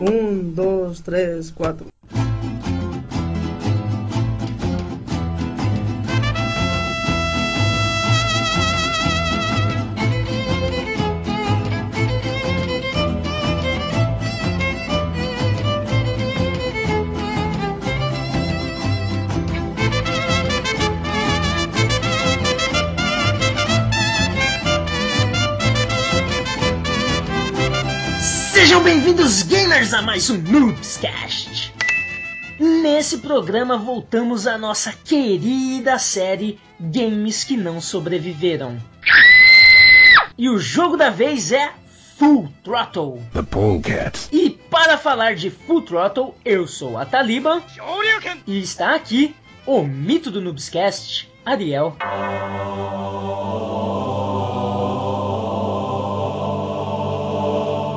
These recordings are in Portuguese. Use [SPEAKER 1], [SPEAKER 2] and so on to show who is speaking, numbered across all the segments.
[SPEAKER 1] Um, dois, três, quatro.
[SPEAKER 2] Sejam bem-vindos, gamers, a mais um Noobscast. Nesse programa voltamos à nossa querida série Games que não sobreviveram. E o jogo da vez é Full Throttle.
[SPEAKER 3] The Polecat.
[SPEAKER 2] E para falar de Full Throttle, eu sou a Taliban e está aqui o mito do Noobscast, Ariel.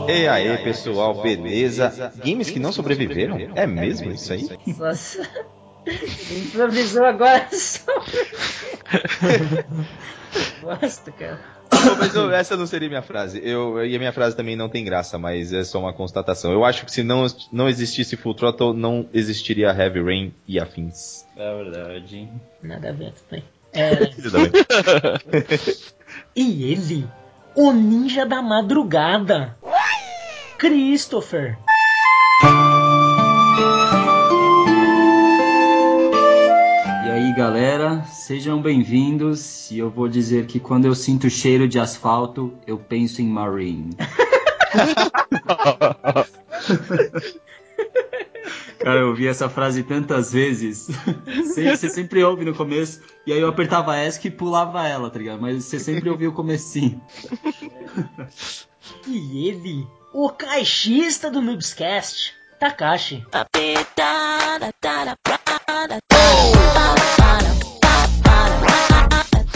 [SPEAKER 4] E aí, pessoal, beleza? Games que não sobreviveram? É mesmo isso aí?
[SPEAKER 2] Nossa, improvisou agora só. Gosto, cara.
[SPEAKER 4] Mas eu- essa não seria minha frase. Eu, e a minha frase também não tem graça, mas é só uma constatação. Eu acho que se não, não existisse Full Throttle, não existiria Heavy Rain e afins.
[SPEAKER 5] É verdade.
[SPEAKER 2] Nada a ver também. É, e ele, o ninja da madrugada, Christopher.
[SPEAKER 5] E aí galera, sejam bem-vindos. E eu vou dizer que quando eu sinto cheiro de asfalto, eu penso em Marine. Cara, eu ouvi essa frase tantas vezes. Você você sempre ouve no começo. E aí eu apertava ESC e pulava ela, tá ligado? Mas você sempre ouvia o comecinho.
[SPEAKER 2] E ele, o caixista do Noobscast, Takashi.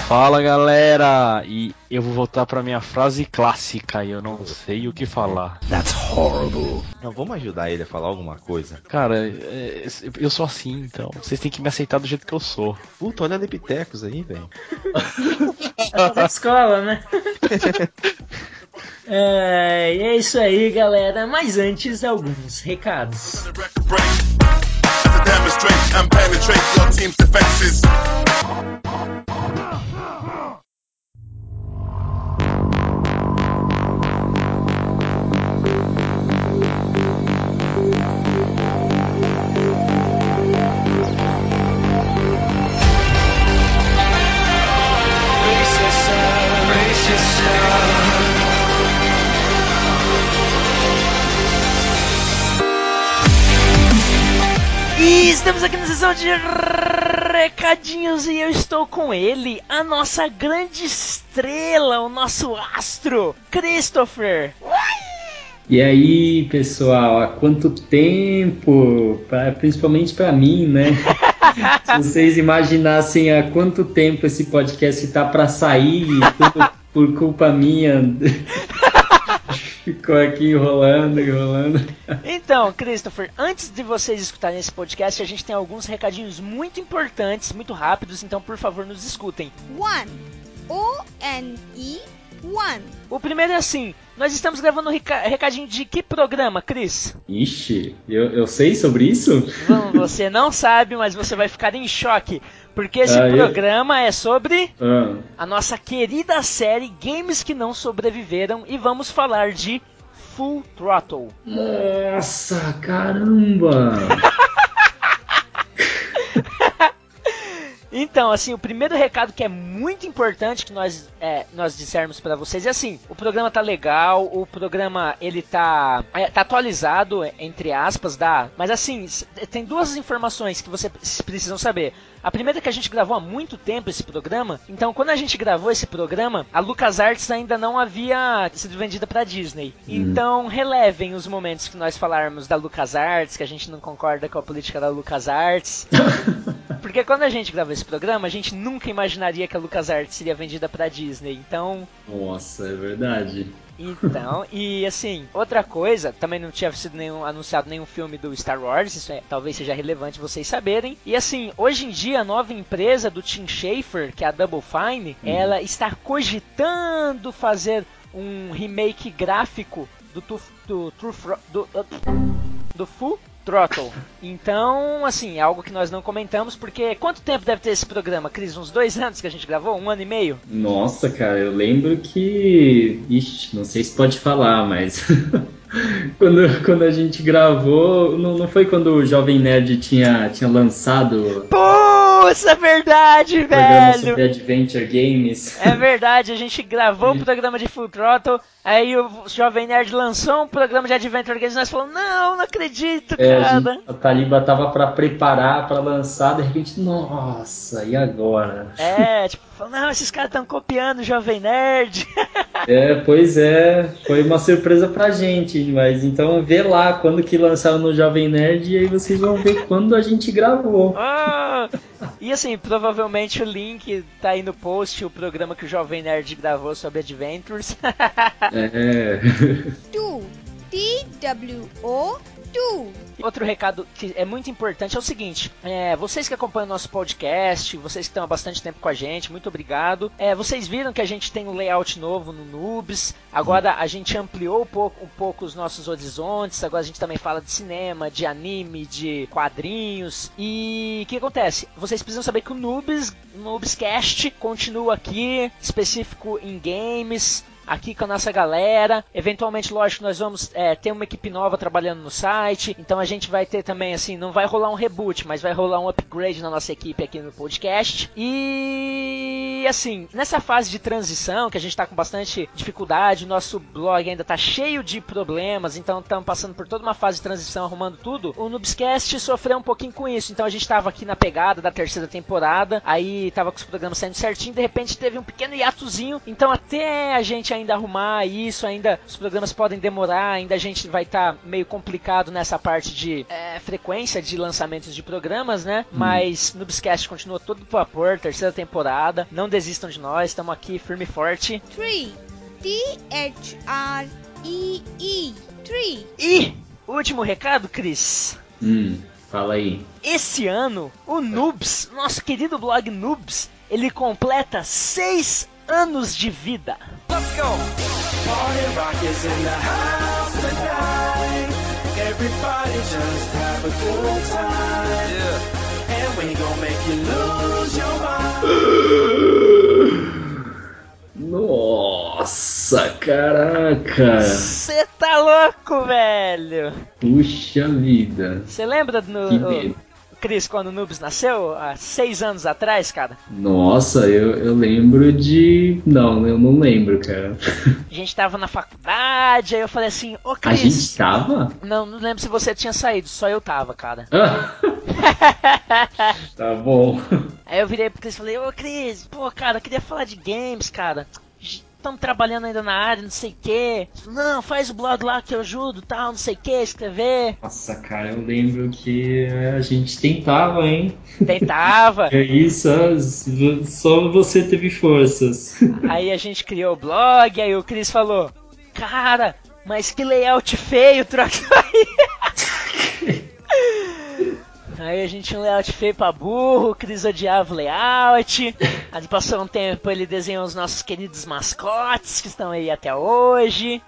[SPEAKER 6] Fala galera! E eu vou voltar pra minha frase clássica e eu não sei o que falar.
[SPEAKER 3] That's horrible.
[SPEAKER 4] Não, vamos ajudar ele a falar alguma coisa.
[SPEAKER 6] Cara, é, eu sou assim então. Vocês têm que me aceitar do jeito que eu sou.
[SPEAKER 4] Puta, olha Lepitecos aí, velho.
[SPEAKER 2] da escola, né? É, é isso aí, galera. Mas antes, alguns recados. De recadinhos e eu estou com ele, a nossa grande estrela, o nosso astro, Christopher.
[SPEAKER 5] E aí, pessoal, há quanto tempo? Pra- principalmente pra mim, né? Se vocês imaginassem há quanto tempo esse podcast tá pra sair, tudo por culpa minha. Ficou aqui enrolando, enrolando.
[SPEAKER 2] Então, Christopher, antes de vocês escutarem esse podcast, a gente tem alguns recadinhos muito importantes, muito rápidos, então por favor nos escutem.
[SPEAKER 7] One. O N E one.
[SPEAKER 2] O primeiro é assim: nós estamos gravando um reca- recadinho de que programa, Cris?
[SPEAKER 5] Ixi, eu, eu sei sobre isso?
[SPEAKER 2] Bom, você não sabe, mas você vai ficar em choque, porque esse
[SPEAKER 5] Ah, eu-
[SPEAKER 2] programa é sobre
[SPEAKER 5] Ah,
[SPEAKER 2] a nossa querida série Games que não sobreviveram e vamos falar de Full Throttle.
[SPEAKER 5] nossa, caramba!
[SPEAKER 2] Então, assim, o primeiro recado que é muito importante que nós, é, nós dissermos pra vocês é assim: o programa tá legal, o programa ele tá, é, tá atualizado, entre aspas, dá. Mas assim, tem duas informações que vocês precisam saber. A primeira é que a gente gravou há muito tempo esse programa, então quando a gente gravou esse programa, a LucasArts ainda não havia sido vendida pra Disney. Então relevem os momentos que nós falarmos da LucasArts, que a gente não concorda com a política da LucasArts. Porque quando a gente gravou esse programa, a gente nunca imaginaria que a LucasArts seria vendida pra Disney. Então,
[SPEAKER 5] Nossa, é verdade.
[SPEAKER 2] Então, e assim, outra coisa, também não tinha sido nenhum, anunciado nenhum filme do Star Wars, isso é, talvez seja relevante vocês saberem. E assim, hoje em dia a nova empresa do Tim Schafer, que é a Double Fine, ela está cogitando fazer um remake gráfico do, do, do, do Full Throttle. Então, assim, é algo que nós não comentamos, porque quanto tempo deve ter esse programa, Cris? Uns dois anos que a gente gravou? Um ano e meio?
[SPEAKER 5] Nossa, cara, eu lembro que. Ixi, não sei se pode falar, mas. quando, quando a gente gravou. Não, não foi quando o Jovem Nerd tinha, tinha lançado
[SPEAKER 2] Pô, isso é verdade,
[SPEAKER 5] o programa
[SPEAKER 2] velho!
[SPEAKER 5] sobre Adventure Games?
[SPEAKER 2] É verdade, a gente gravou o programa de Full Throttle, aí o Jovem Nerd lançou um programa de Adventure Games e nós falamos, não, não acredito,
[SPEAKER 5] É, a,
[SPEAKER 2] cara.
[SPEAKER 5] gente, a Taliba tava pra preparar pra lançar, de repente, nossa, e agora?
[SPEAKER 2] É, tipo, falou, não, esses caras estão copiando o Jovem Nerd.
[SPEAKER 5] É, pois é, foi uma surpresa pra gente, mas então vê lá quando que lançaram no Jovem Nerd e aí vocês vão ver quando a gente gravou.
[SPEAKER 2] Ah, e assim, provavelmente o link tá aí no post, o programa que o Jovem Nerd gravou sobre Adventures.
[SPEAKER 5] É.
[SPEAKER 7] two T O
[SPEAKER 2] Outro recado que é muito importante é o seguinte: é, vocês que acompanham o nosso podcast, vocês que estão há bastante tempo com a gente, muito obrigado. É, vocês viram que a gente tem um layout novo no Noobs. Agora a gente ampliou um pouco, um pouco os nossos horizontes. Agora a gente também fala de cinema, de anime, de quadrinhos. E o que acontece? Vocês precisam saber que o Noobs, Noobscast, continua aqui, específico em games aqui com a nossa galera. Eventualmente, lógico, nós vamos é, ter uma equipe nova trabalhando no site. Então a gente vai ter também, assim, não vai rolar um reboot, mas vai rolar um upgrade na nossa equipe aqui no podcast. E assim, nessa fase de transição, que a gente tá com bastante dificuldade, nosso blog ainda tá cheio de problemas, então estamos passando por toda uma fase de transição, arrumando tudo. O Noobscast sofreu um pouquinho com isso. Então a gente tava aqui na pegada da terceira temporada, aí tava com os programas saindo certinho, de repente teve um pequeno hiatozinho. Então até a gente ainda arrumar isso, ainda os programas podem demorar, ainda a gente vai estar tá meio complicado nessa parte de é, frequência de lançamentos de programas, né? Mas Noobscast continua todo pro vapor, terceira temporada. Não desistam de nós, estamos aqui firme e forte.
[SPEAKER 7] three T H R E E three
[SPEAKER 2] E último recado, Cris.
[SPEAKER 5] Hum, fala aí.
[SPEAKER 2] Esse ano, o Noobs, nosso querido blog Noobs, ele completa seis anos de vida.
[SPEAKER 5] Nossa, caraca!
[SPEAKER 2] Você tá louco, velho?
[SPEAKER 5] Puxa vida.
[SPEAKER 2] Você lembra no,
[SPEAKER 5] Que medo.
[SPEAKER 2] Cris quando o Noobs nasceu? Há seis anos atrás, cara?
[SPEAKER 5] Nossa, eu, eu lembro de. Não, eu não lembro, cara.
[SPEAKER 2] A gente tava na faculdade, aí eu falei assim, ô
[SPEAKER 5] A
[SPEAKER 2] Cris.
[SPEAKER 5] gente tava?
[SPEAKER 2] Não, não lembro se você tinha saído, só eu tava, cara.
[SPEAKER 5] Ah. tá bom.
[SPEAKER 2] Aí eu virei pro Cris e falei, ô Cris, pô, cara, eu queria falar de games, cara. Estamos trabalhando ainda na área, não sei o que. Não, faz o blog lá que eu ajudo, tal, não sei o que, escrever.
[SPEAKER 5] Nossa, cara, eu lembro que é, a gente tentava, hein?
[SPEAKER 2] Tentava.
[SPEAKER 5] É isso, ah, só você teve forças.
[SPEAKER 2] aí a gente criou o blog, aí o Cris falou, cara, mas que layout feio, troca aí. Aí a gente tinha um layout feio pra burro, o Cris odiava o layout. Aí passou um tempo ele desenhou os nossos queridos mascotes que estão aí até hoje.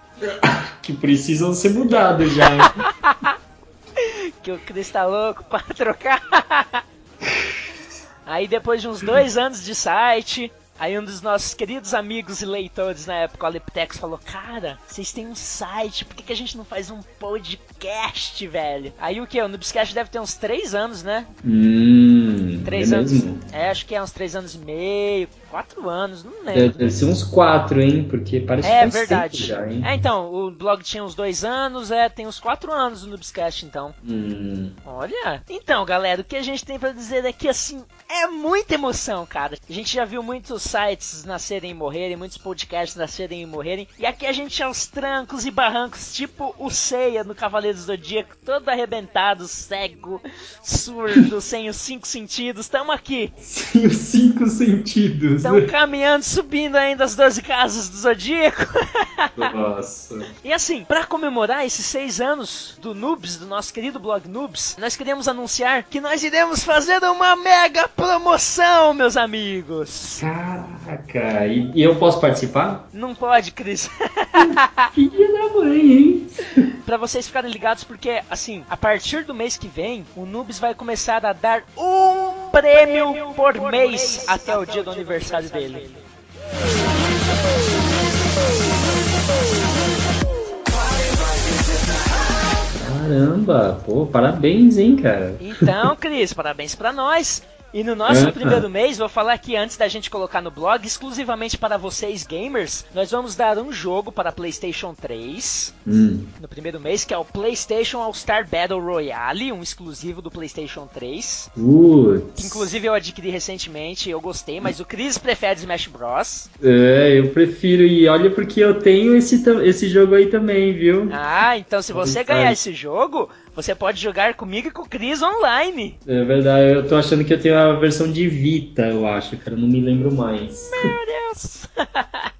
[SPEAKER 5] que precisam ser mudados já.
[SPEAKER 2] que o Cris tá louco pra trocar. Aí depois de uns dois anos de site, aí um dos nossos queridos amigos e leitores na época, o Aliptex, falou: Cara, vocês têm um site, por que, que a gente não faz um podcast, velho? Aí o que? O Noobscast deve ter uns três anos, né?
[SPEAKER 5] Hum,
[SPEAKER 2] Três
[SPEAKER 5] é
[SPEAKER 2] anos.
[SPEAKER 5] mesmo?
[SPEAKER 2] É, acho que é uns três anos e meio, quatro anos, não lembro.
[SPEAKER 5] deve ser uns quatro, hein? Porque parece
[SPEAKER 2] É
[SPEAKER 5] que faz
[SPEAKER 2] verdade.
[SPEAKER 5] já, hein?
[SPEAKER 2] É, então, o blog tinha uns dois anos, é, tem uns quatro anos o Noobscast, então.
[SPEAKER 5] Hum,
[SPEAKER 2] Olha, então galera, o que a gente tem pra dizer é que assim, é muita emoção, cara. A gente já viu muitos sites nascerem e morrerem, muitos podcasts nascerem e morrerem, e aqui a gente é aos trancos e barrancos, tipo o Seiya no Cavaleiro do Zodíaco, todo arrebentado, cego, surdo, sem os cinco sentidos, tamo aqui.
[SPEAKER 5] sem os cinco sentidos.
[SPEAKER 2] Tamo caminhando, subindo ainda as 12 casas do Zodíaco.
[SPEAKER 5] Nossa.
[SPEAKER 2] E assim, pra comemorar esses seis anos do Noobs, do nosso querido blog Noobs, nós queríamos anunciar que nós iremos fazer uma mega promoção, meus amigos.
[SPEAKER 5] Caraca. E, e eu posso participar?
[SPEAKER 2] Não pode, Cris.
[SPEAKER 5] Filha da mãe, hein?
[SPEAKER 2] Pra vocês ficarem ligados, porque, assim, a partir do mês que vem, o Noobs vai começar a dar um prêmio por mês até o dia do aniversário dele.
[SPEAKER 5] Caramba, pô, parabéns, hein, cara.
[SPEAKER 2] Então, Cris, parabéns pra nós. E no nosso
[SPEAKER 5] Ah.
[SPEAKER 2] primeiro mês, vou falar aqui antes da gente colocar no blog, exclusivamente para vocês gamers, nós vamos dar um jogo para PlayStation 3
[SPEAKER 5] Hum,
[SPEAKER 2] no primeiro mês, que é o PlayStation All Star Battle Royale, um exclusivo do PlayStation 3. Que inclusive eu adquiri recentemente, eu gostei, mas o Chris prefere Smash Bros.
[SPEAKER 5] É, eu prefiro. E olha porque eu tenho esse, esse jogo aí também, viu?
[SPEAKER 2] Ah, então se você ganhar esse jogo, você pode jogar comigo e com o Chris online.
[SPEAKER 5] É verdade, eu tô achando que eu tenho a versão de Vita, eu acho, cara, não me lembro mais.
[SPEAKER 2] Meu Deus!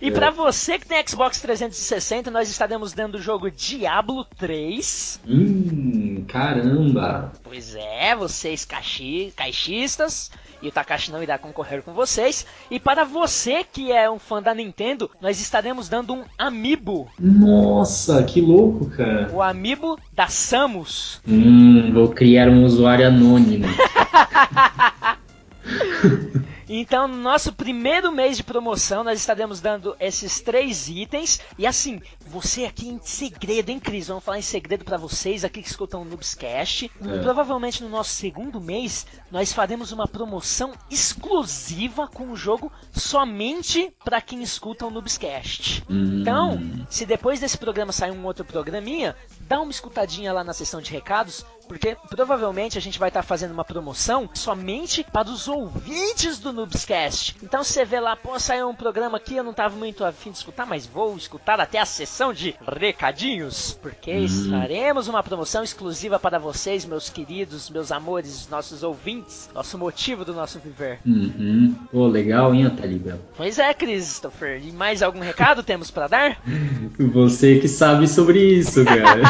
[SPEAKER 2] E pra você que tem Xbox 360, nós estaremos dando o jogo Diablo 3.
[SPEAKER 5] Hum, caramba.
[SPEAKER 2] Pois é, vocês caixi, caixistas, e o Takashi não irá concorrer com vocês. E para você que é um fã da Nintendo, nós estaremos dando um Amiibo.
[SPEAKER 5] Nossa, que louco, cara.
[SPEAKER 2] O Amiibo da Samus.
[SPEAKER 5] Hum, vou criar um usuário anônimo.
[SPEAKER 2] Então, no nosso primeiro mês de promoção, nós estaremos dando esses três itens. E assim, você aqui em segredo, hein, Cris? Vamos falar em segredo pra vocês aqui que escutam o Noobscast.
[SPEAKER 5] É.
[SPEAKER 2] Provavelmente no nosso segundo mês, nós faremos uma promoção exclusiva com o jogo somente pra quem escuta o Noobscast.
[SPEAKER 5] Hum.
[SPEAKER 2] Então, se depois desse programa sair um outro programinha, dá uma escutadinha lá na seção de recados, porque provavelmente a gente vai estar fazendo uma promoção somente para os ouvintes do Noobscast. Então você vê lá, pô, saiu um programa aqui, eu não tava muito afim de escutar, mas vou escutar até a sessão de recadinhos, porque estaremos uma promoção exclusiva para vocês, meus queridos, meus amores, nossos ouvintes, nosso motivo do nosso viver.
[SPEAKER 5] Uhum. Pô, legal, hein, Atalibel?
[SPEAKER 2] Pois é, Christopher, e mais algum recado temos para dar?
[SPEAKER 5] Você que sabe sobre isso, cara.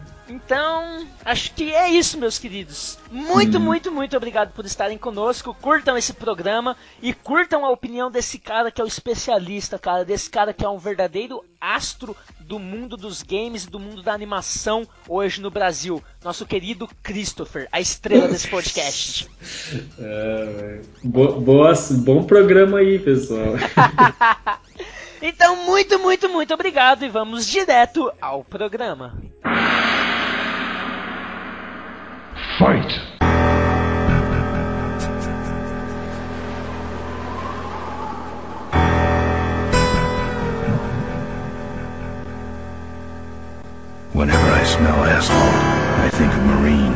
[SPEAKER 2] Então, acho que é isso, meus queridos. Muito, muito, muito obrigado por estarem conosco. Curtam esse programa e curtam a opinião desse cara que é o especialista, cara. Desse cara que é um verdadeiro astro do mundo dos games e do mundo da animação hoje no Brasil. Nosso querido Christopher, a estrela desse podcast.
[SPEAKER 5] É, bo- boas- bom programa aí, pessoal.
[SPEAKER 2] Então, muito, muito, muito obrigado e vamos direto ao programa.
[SPEAKER 8] Fight!
[SPEAKER 3] Whenever I smell asphalt, I think of Marine.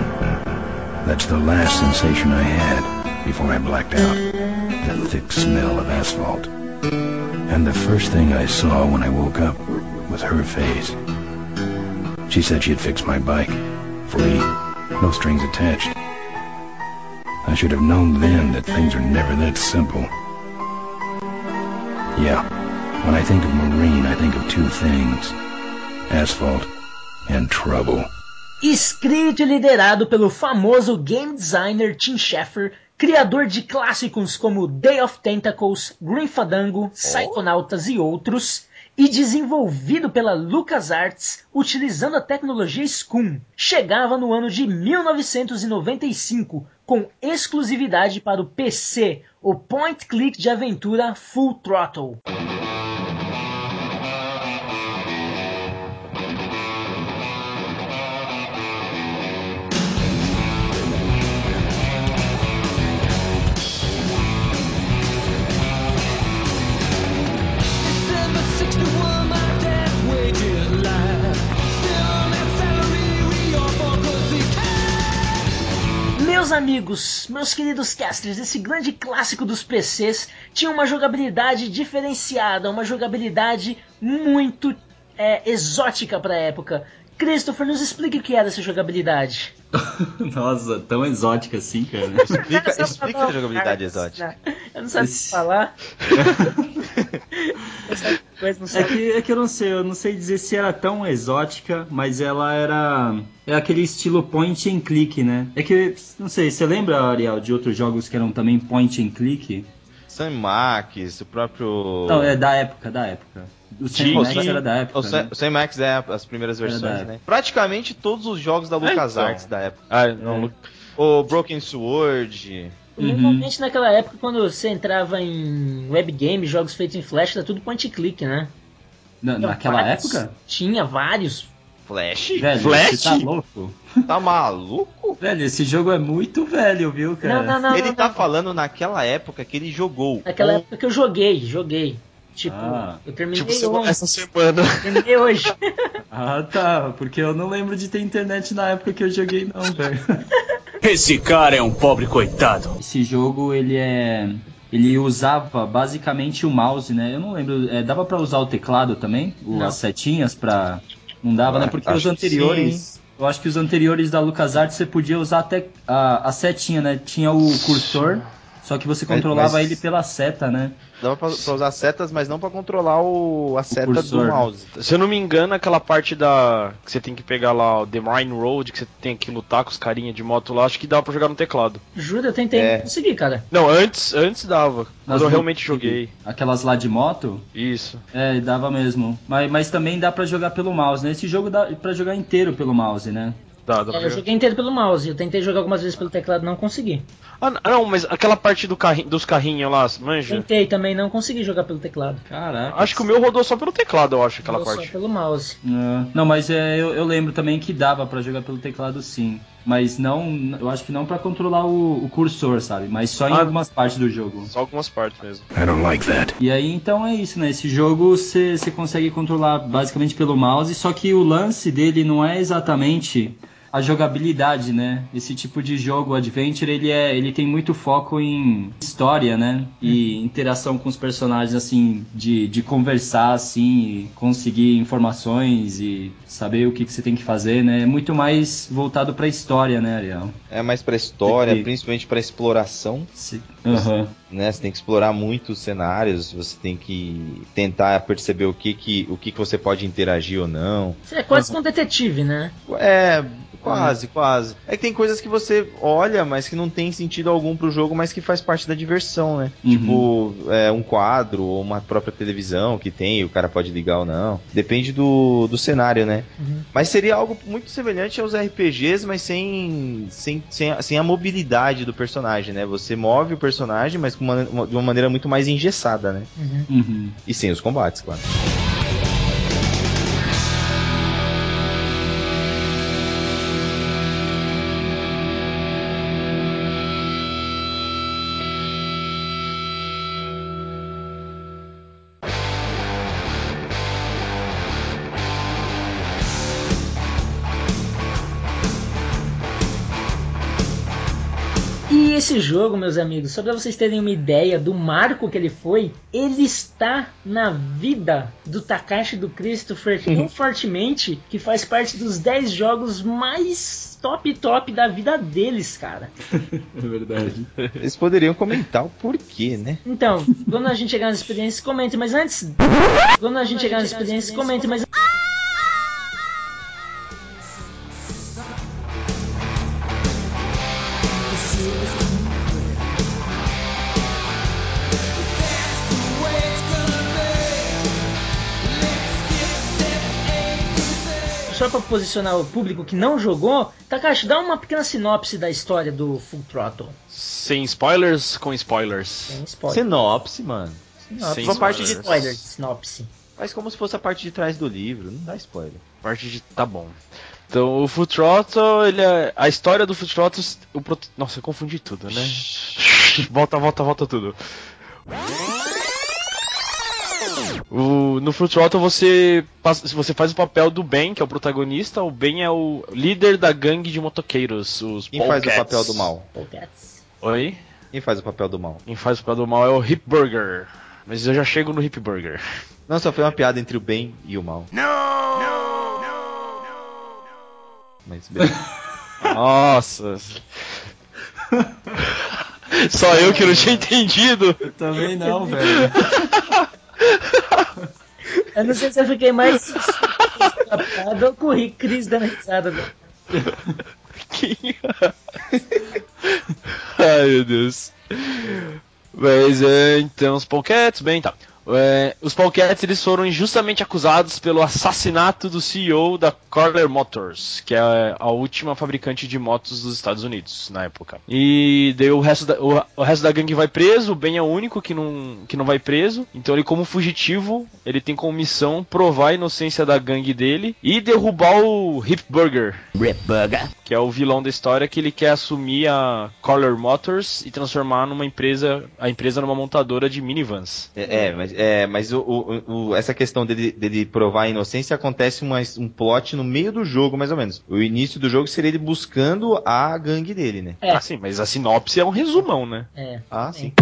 [SPEAKER 3] That's the last sensation I had before I blacked out. The thick smell of asphalt. And the first thing I saw when I woke up was her face. She said she'd fix my bike. Free. No strings attached. I should have known then that things are never that simple. Yeah. When I think of Marine, I think of two things. Asphalt and trouble.
[SPEAKER 2] Escrito e liderado pelo famoso game designer Tim Schafer, criador de clássicos como Day of Tentacles, Green Fandango, Psychonautas e outros, e desenvolvido pela LucasArts utilizando a tecnologia Scum, chegava no ano de 1995 com exclusividade para o PC, o point-click de aventura Full Throttle. Meus amigos, meus queridos casters, esse grande clássico dos PCs tinha uma jogabilidade diferenciada, uma jogabilidade muito é, exótica para a época. Christopher, nos explique o que era essa jogabilidade.
[SPEAKER 5] Nossa, tão exótica assim, cara.
[SPEAKER 4] Explica, explica a jogabilidade exótica.
[SPEAKER 2] Eu não sabia
[SPEAKER 5] Esse-
[SPEAKER 2] falar. Mas não
[SPEAKER 5] É que, é que eu não sei, eu não sei dizer se era tão exótica, mas ela era. É aquele estilo point and click, né? É que, não sei, você lembra, Ariel, de outros jogos que eram também point and click?
[SPEAKER 4] Sam Max, o próprio.
[SPEAKER 5] Não, é da época, da época. O Sam Max era da época.
[SPEAKER 4] O Sam,
[SPEAKER 5] né?
[SPEAKER 4] o Sam Max é as primeiras versões, né? Praticamente todos os jogos da LucasArts
[SPEAKER 6] então.
[SPEAKER 4] da época.
[SPEAKER 6] Ah, não,
[SPEAKER 5] É.
[SPEAKER 4] O Broken Sword.
[SPEAKER 2] Normalmente naquela época, quando você entrava em webgame, jogos feitos em flash, era tudo point click, né?
[SPEAKER 5] Na- naquela
[SPEAKER 2] vários.
[SPEAKER 5] época?
[SPEAKER 2] Tinha vários.
[SPEAKER 4] Flash?
[SPEAKER 5] Velho,
[SPEAKER 6] Flash?
[SPEAKER 5] você tá louco?
[SPEAKER 4] Tá maluco?
[SPEAKER 5] Velho, esse jogo é muito velho, viu, cara?
[SPEAKER 2] Não, não, não.
[SPEAKER 4] ele
[SPEAKER 2] não,
[SPEAKER 4] tá
[SPEAKER 2] não.
[SPEAKER 4] falando naquela época que ele jogou.
[SPEAKER 2] Naquela
[SPEAKER 4] Ou-
[SPEAKER 2] época que eu joguei, joguei. Tipo,
[SPEAKER 5] Ah.
[SPEAKER 2] eu terminei
[SPEAKER 6] Tipo, você-
[SPEAKER 2] ontem,
[SPEAKER 6] essa semana.
[SPEAKER 2] terminei hoje.
[SPEAKER 5] Ah, tá. Porque eu não lembro de ter internet na época que eu joguei, não, velho.
[SPEAKER 9] Esse cara é um pobre coitado.
[SPEAKER 5] Esse jogo, ele é. Ele usava basicamente o mouse, né? Eu não lembro. é, dava pra usar o teclado também?
[SPEAKER 2] Não.
[SPEAKER 5] as setinhas pra. Não dava, né? Porque
[SPEAKER 4] acho
[SPEAKER 5] os
[SPEAKER 4] que
[SPEAKER 5] anteriores. Eu acho que os anteriores da LucasArts você podia usar até a, a setinha, né? Tinha o cursor, só que você
[SPEAKER 4] Mas-
[SPEAKER 5] controlava
[SPEAKER 4] mas-
[SPEAKER 5] ele pela seta, né?
[SPEAKER 4] Dava pra, pra usar setas, mas não pra controlar o, a seta
[SPEAKER 5] cursor.
[SPEAKER 4] do mouse.
[SPEAKER 6] Se eu não me engano, aquela parte da. que você tem que pegar lá o The Mine Road, que você tem que lutar com os carinha de moto lá, acho que dá pra jogar no teclado.
[SPEAKER 2] Juro, eu tentei
[SPEAKER 4] É.
[SPEAKER 2] não consegui, cara.
[SPEAKER 6] Não, antes, antes dava.
[SPEAKER 5] Nas
[SPEAKER 6] Quando eu realmente joguei.
[SPEAKER 5] Aquelas lá de moto,
[SPEAKER 6] Isso.
[SPEAKER 5] é, dava mesmo. Mas, mas também dá pra jogar pelo mouse, né? Esse jogo dá pra jogar inteiro pelo mouse, né?
[SPEAKER 6] Dá, dá pra
[SPEAKER 2] É, eu joguei inteiro pelo mouse. Eu tentei jogar algumas vezes pelo teclado, não consegui.
[SPEAKER 6] Ah, não, mas aquela parte do carrinho, dos carrinhos lá, manja?
[SPEAKER 2] Tentei também, não consegui jogar pelo teclado.
[SPEAKER 5] Caraca.
[SPEAKER 6] Acho que o meu rodou só pelo teclado, eu acho, aquela
[SPEAKER 2] Jogou
[SPEAKER 6] parte.
[SPEAKER 2] Só pelo mouse.
[SPEAKER 5] É, não, mas é, eu, eu lembro também que dava pra jogar pelo teclado sim. Mas não, eu acho que não pra controlar o, o cursor, sabe? Mas só em
[SPEAKER 6] Ah.
[SPEAKER 5] algumas partes do jogo.
[SPEAKER 6] Só algumas partes mesmo.
[SPEAKER 3] I don't like that.
[SPEAKER 5] E aí então é isso, né? Esse jogo você consegue controlar basicamente pelo mouse, só que o lance dele não é exatamente a jogabilidade, né? Esse tipo de jogo adventure, ele é, ele tem muito foco em história, né? E interação com os personagens assim, de, de conversar assim, conseguir informações e saber o que, que você tem que fazer, né? É muito mais voltado pra história, né, Ariel?
[SPEAKER 4] É mais pra história,
[SPEAKER 5] Sim.
[SPEAKER 4] principalmente pra exploração.
[SPEAKER 5] Se- Aham.
[SPEAKER 4] Né? Você tem que explorar muitos cenários, você tem que tentar perceber o que, que, o que, que você pode interagir ou não.
[SPEAKER 2] Você é quase um detetive, né?
[SPEAKER 4] É, quase, quase. É que tem coisas que você olha, mas que não tem sentido algum pro jogo, mas que faz parte da diversão, né?
[SPEAKER 5] Uhum.
[SPEAKER 4] Tipo, é, um quadro ou uma própria televisão que tem, e o cara pode ligar ou não. Depende do, do cenário, né?
[SPEAKER 2] Uhum.
[SPEAKER 4] Mas seria algo muito semelhante aos RPGs, mas sem, sem, sem, a- sem a mobilidade do personagem, né? Você move o personagem, mas com uma- uma- de uma maneira muito mais engessada, né?
[SPEAKER 2] Uhum.
[SPEAKER 5] Uhum.
[SPEAKER 4] E sem os combates, claro.
[SPEAKER 2] Esse jogo, meus amigos, só pra vocês terem uma ideia do marco que ele foi, ele está na vida do Takashi do Christopher tão fortemente que faz parte dos 10 jogos mais top top da vida deles, cara.
[SPEAKER 5] É verdade.
[SPEAKER 4] Eles poderiam comentar o porquê, né?
[SPEAKER 2] Então, quando a gente chegar nas experiências, comente, mas antes. Quando a gente chegar nas experiências, comente, mas. Só pra posicionar o público que não jogou, Takashi, dá uma pequena sinopse da história do Full Throttle.
[SPEAKER 6] Sem spoilers, com spoilers.
[SPEAKER 2] Sem spoiler.
[SPEAKER 4] Sinopse, mano.
[SPEAKER 2] Sinopse.
[SPEAKER 6] Sem
[SPEAKER 4] Uma parte de
[SPEAKER 6] spoilers.
[SPEAKER 2] spoiler, sinopse.
[SPEAKER 4] Faz como se fosse a parte de trás do livro, não dá spoiler.
[SPEAKER 6] Parte de. Tá bom. Então, o Full Throttle, ele é. A história do Full Throttle. O. Nossa, eu confundi tudo, né? volta, volta, volta tudo. O, no Full Throttle você, você faz o papel do Ben, que é o protagonista. O Ben é o líder da gangue de motoqueiros, os
[SPEAKER 4] Quem faz o papel do mal?
[SPEAKER 6] Oi?
[SPEAKER 4] Quem faz o papel do mal?
[SPEAKER 6] Quem faz o papel do mal é o Hip Burger. Mas eu já chego no Hip Burger.
[SPEAKER 4] Não, só foi uma piada entre o bem e o mal. Mas beleza.
[SPEAKER 6] Nossa. Só eu que não tinha entendido.
[SPEAKER 5] Eu também não, velho.
[SPEAKER 2] Eu não sei se eu fiquei mais surpreso ou com o Cris dando risada.
[SPEAKER 6] Ai, meu Deus. Mas, é, então, os Pockets, bem, tá. É, os Pockets, eles foram injustamente acusados pelo assassinato do CEO da Corler Motors, que é a última fabricante de motos dos Estados Unidos, na época. E daí o resto da, o, o resto da gangue vai preso, o Ben é o único que não, que não vai preso. Então ele, como fugitivo, ele tem como missão provar a inocência da gangue dele e derrubar o Hip Burger.
[SPEAKER 10] Rip Burger.
[SPEAKER 6] Que é o vilão da história que ele quer assumir a Color Motors e transformar numa empresa, a empresa numa montadora de minivans.
[SPEAKER 4] É, é, mas, é, mas o, o- o- essa questão dele, dele provar a inocência acontece uma- um plot no meio do jogo, mais ou menos. O início do jogo seria ele buscando a gangue dele, né?
[SPEAKER 2] É.
[SPEAKER 6] Ah, sim, mas a sinopse é um resumão, né?
[SPEAKER 2] É.
[SPEAKER 4] Ah, sim.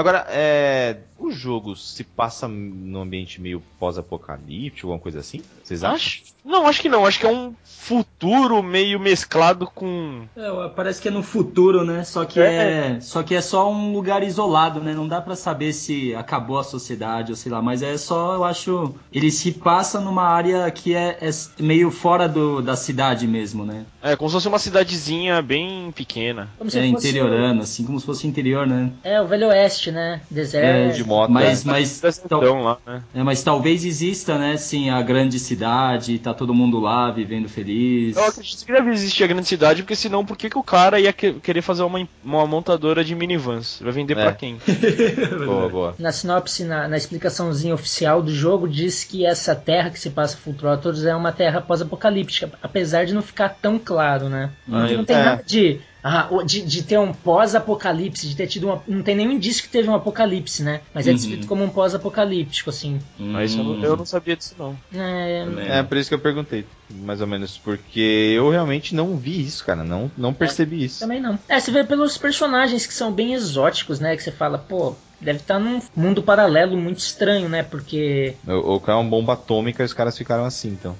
[SPEAKER 4] Agora, é, o jogo se passa num ambiente meio pós-apocalíptico, alguma coisa assim? Vocês acham?
[SPEAKER 6] Acho, não, acho que não. Acho que é um futuro meio mesclado com.
[SPEAKER 5] É, parece que é no futuro, né? Só que é, só que é só um lugar isolado, né? Não dá pra saber se acabou a sociedade ou sei lá, mas é só, eu acho, ele se passa numa área que é, é meio fora do, da cidade mesmo, né?
[SPEAKER 6] É, como se fosse uma cidadezinha bem pequena.
[SPEAKER 2] Como se
[SPEAKER 5] É
[SPEAKER 2] fosse
[SPEAKER 5] interiorano, assim como se fosse interior, né?
[SPEAKER 2] É, o Velho Oeste, né? Deserto.
[SPEAKER 4] de moto.
[SPEAKER 5] Mas,
[SPEAKER 4] né?
[SPEAKER 5] mas,
[SPEAKER 6] Então,
[SPEAKER 5] tal-
[SPEAKER 6] lá, né?
[SPEAKER 5] é, mas talvez exista, né? Sim, a grande cidade, tá todo mundo lá vivendo feliz.
[SPEAKER 6] Eu acredito que deve existir a grande cidade, porque senão por que, que o cara ia que- querer fazer uma, uma montadora de minivans? Vai vender
[SPEAKER 4] É.
[SPEAKER 6] pra quem?
[SPEAKER 4] Boa, boa.
[SPEAKER 2] Na sinopse, na, na explicaçãozinha oficial do jogo, diz que essa terra que se passa Full Throttle é uma terra pós-apocalíptica, apesar de não ficar tão claro, né?
[SPEAKER 5] Ah,
[SPEAKER 2] não tem
[SPEAKER 4] é.
[SPEAKER 2] nada de, ah, de, de ter um pós-apocalipse, de ter tido uma. Não tem nenhum indício que teve um apocalipse, né? Mas é
[SPEAKER 5] Uhum.
[SPEAKER 2] descrito como um pós-apocalíptico, assim.
[SPEAKER 6] Mas eu, não- eu não sabia disso, não.
[SPEAKER 2] É,
[SPEAKER 4] É por isso que eu perguntei, mais ou menos, porque eu realmente não vi isso, cara, não, não percebi isso.
[SPEAKER 2] Também não. É, você vê pelos personagens que são bem exóticos, né? Que você fala, pô, deve estar num mundo paralelo muito estranho, né? Porque.
[SPEAKER 4] O, o cara é uma bomba atômica e os caras ficaram assim, então.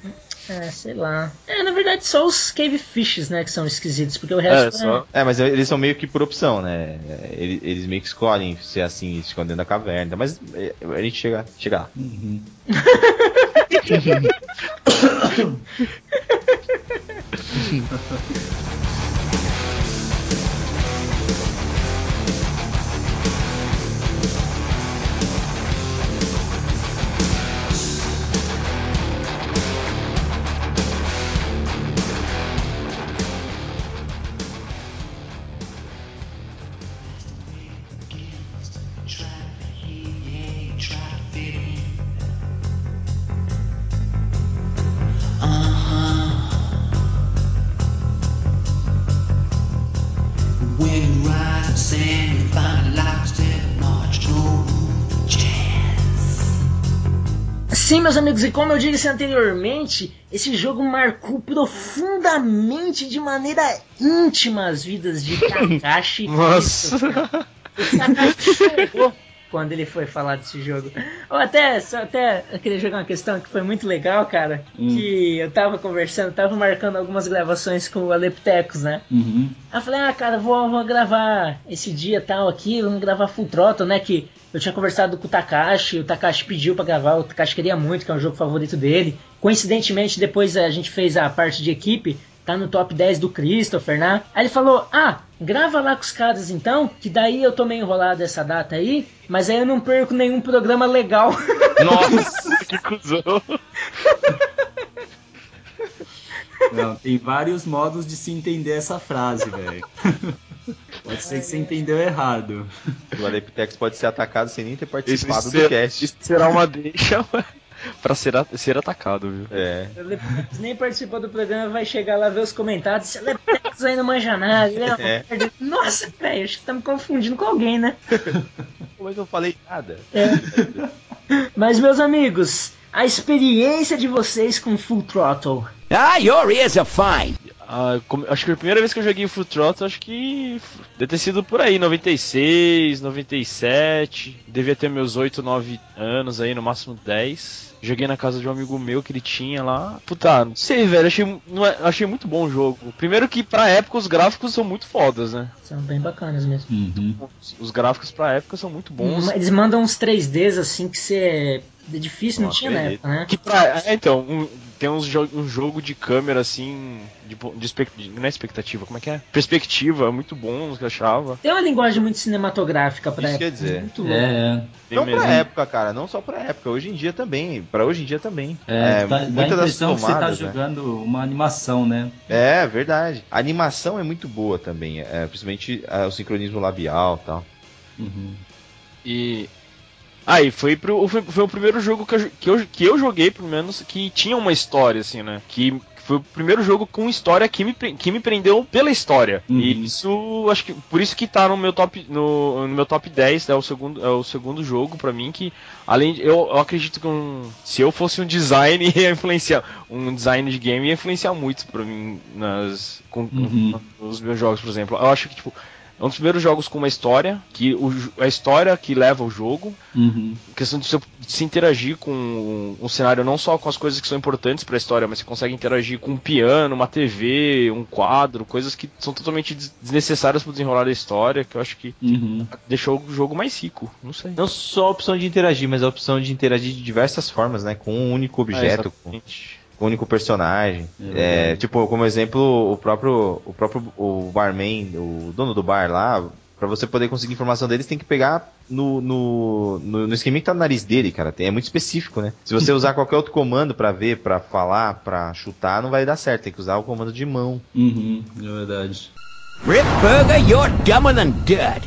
[SPEAKER 2] É, sei lá. É, na verdade, só os Cave Fishes, né, que são esquisitos, porque o
[SPEAKER 6] É,
[SPEAKER 2] resto
[SPEAKER 6] só.
[SPEAKER 4] É, mas eles são meio que por opção, né? É, Eles, eles meio que escolhem ser assim, se escondendo da caverna, mas é, a gente chega, chega lá.
[SPEAKER 5] Uhum.
[SPEAKER 2] amigos, e como eu disse anteriormente, esse jogo marcou profundamente, de maneira íntima, as vidas de Takashi.
[SPEAKER 6] Nossa.
[SPEAKER 2] O Takashi chorou quando ele foi falar desse jogo. Ou até, só até eu queria jogar uma questão que foi muito legal, cara. Que eu tava conversando, tava marcando algumas gravações com o Aleptecos, né?
[SPEAKER 5] Uhum.
[SPEAKER 2] Aí eu falei, ah, cara, vou, vou gravar esse dia tal aqui, vamos gravar Full Throttle, né? Que eu tinha conversado com o Takashi, o Takashi pediu pra gravar, o Takashi queria muito, que é um jogo favorito dele. Coincidentemente, depois a gente fez a parte de equipe, tá no top 10 do Christopher, né? Aí ele falou, ah, grava lá com os caras então, que daí eu tô meio enrolado essa data aí, mas aí eu não perco nenhum programa legal.
[SPEAKER 6] Nossa, que cuzão.
[SPEAKER 5] Não, tem vários modos de se entender essa frase, velho. Pode ser que você entendeu errado.
[SPEAKER 4] O Aleptex pode ser atacado sem nem ter participado
[SPEAKER 6] isso
[SPEAKER 4] do cast.
[SPEAKER 6] isso será uma deixa pra ser, a- ser atacado, viu?
[SPEAKER 4] É.
[SPEAKER 2] O Aleptex nem participou do programa, vai chegar lá ver os comentários. Esse Aleptex aí não manja nada, ele é
[SPEAKER 4] É.
[SPEAKER 2] Nossa, velho, acho que tá me confundindo com alguém, né?
[SPEAKER 4] Mas eu falei nada.
[SPEAKER 2] Mas, meus amigos, a experiência de vocês com Full Throttle.
[SPEAKER 10] Ah, your ears are fine.
[SPEAKER 6] Ah, como- acho que a primeira vez que eu joguei Full Throttle, acho que deve ter sido por aí, 96, 97. Devia ter meus 8, 9 anos aí, no máximo 10. Joguei na casa de um amigo meu que ele tinha lá. Puta, não sei, velho. Achei, não é- achei muito bom o jogo. Primeiro que pra época os gráficos são muito fodas, né?
[SPEAKER 2] São bem bacanas mesmo.
[SPEAKER 5] Uhum.
[SPEAKER 6] Os, os gráficos pra época são muito bons.
[SPEAKER 2] Eles mandam uns 3Ds assim que você. É difícil, não
[SPEAKER 4] Não
[SPEAKER 2] tinha na época, né?
[SPEAKER 6] Que pra, é, então, um- tem uns jo um jogo de câmera assim, de, de expec- de- não é expectativa, como é que é? Perspectiva, muito que eu achava.
[SPEAKER 2] Tem uma linguagem muito cinematográfica pra
[SPEAKER 4] Isso
[SPEAKER 2] época.
[SPEAKER 4] quer dizer.
[SPEAKER 2] Muito louco.
[SPEAKER 5] É,
[SPEAKER 6] Tem
[SPEAKER 4] Não pra época, cara, não só pra época. Hoje em dia também. Pra hoje em dia também.
[SPEAKER 5] é, dá, dá a
[SPEAKER 4] muitas das
[SPEAKER 5] impressão que você tá
[SPEAKER 4] tomadas, né?
[SPEAKER 5] jogando uma animação, né?
[SPEAKER 4] É, verdade. A animação é muito boa também, é, principalmente é, o sincronismo labial e tal.
[SPEAKER 5] Uhum.
[SPEAKER 6] E. Aí, foi, pro, foi, foi o primeiro jogo que eu, que, eu, que eu joguei, pelo menos, que tinha uma história, assim, né? Que foi o primeiro jogo com história que me, que me prendeu pela história.
[SPEAKER 5] Uhum.
[SPEAKER 6] E isso, acho que, por isso que tá no meu top, no, no meu top 10, é o segundo, é o segundo jogo pra mim que, além de, eu, eu acredito que um, se eu fosse um design, ia influenciar, um design de game ia influenciar muito pra mim nas, com,
[SPEAKER 5] Uhum.
[SPEAKER 6] nos meus jogos, por exemplo. Eu acho que, tipo, é um dos primeiros jogos com uma história, que o, a história que leva o jogo,
[SPEAKER 5] Uhum.
[SPEAKER 6] questão de, se, de se interagir com um, um cenário, não só com as coisas que são importantes pra história, mas você consegue interagir com um piano, uma TV, um quadro, coisas que são totalmente des- desnecessárias pro desenrolar da história, que eu acho que
[SPEAKER 5] Uhum.
[SPEAKER 6] deixou o jogo mais rico. Não sei.
[SPEAKER 4] Não só a opção de interagir, mas a opção de interagir de diversas formas, né? Com um único objeto,
[SPEAKER 6] Ah,
[SPEAKER 4] único personagem.
[SPEAKER 5] É
[SPEAKER 4] É, tipo, como exemplo, o próprio, o próprio o barman, o dono do bar lá, pra você poder conseguir informação deles, tem que pegar no, no, no, no esqueminha que tá no nariz dele, cara. É muito específico, né? Se você usar qualquer outro comando pra ver, pra falar, pra chutar, não vai dar certo. Tem que usar o comando de mão.
[SPEAKER 5] Uhum. É verdade.
[SPEAKER 9] Rip Burger, you're dumber than dirt.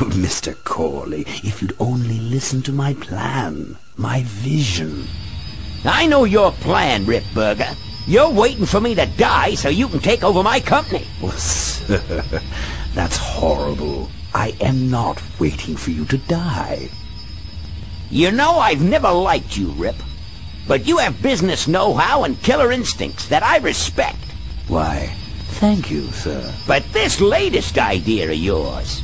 [SPEAKER 10] Oh, Mr. Corley, if you'd only listen to my plan, my vision.
[SPEAKER 9] I know your plan, Rip Burger. You're waiting for me to die so you can take over my company.
[SPEAKER 10] Oh, sir, that's horrible. I am not waiting for you to die.
[SPEAKER 9] You know I've never liked you, Rip. But you have business know-how and killer instincts that I respect.
[SPEAKER 10] Why, thank you, sir.
[SPEAKER 9] But this latest idea of yours,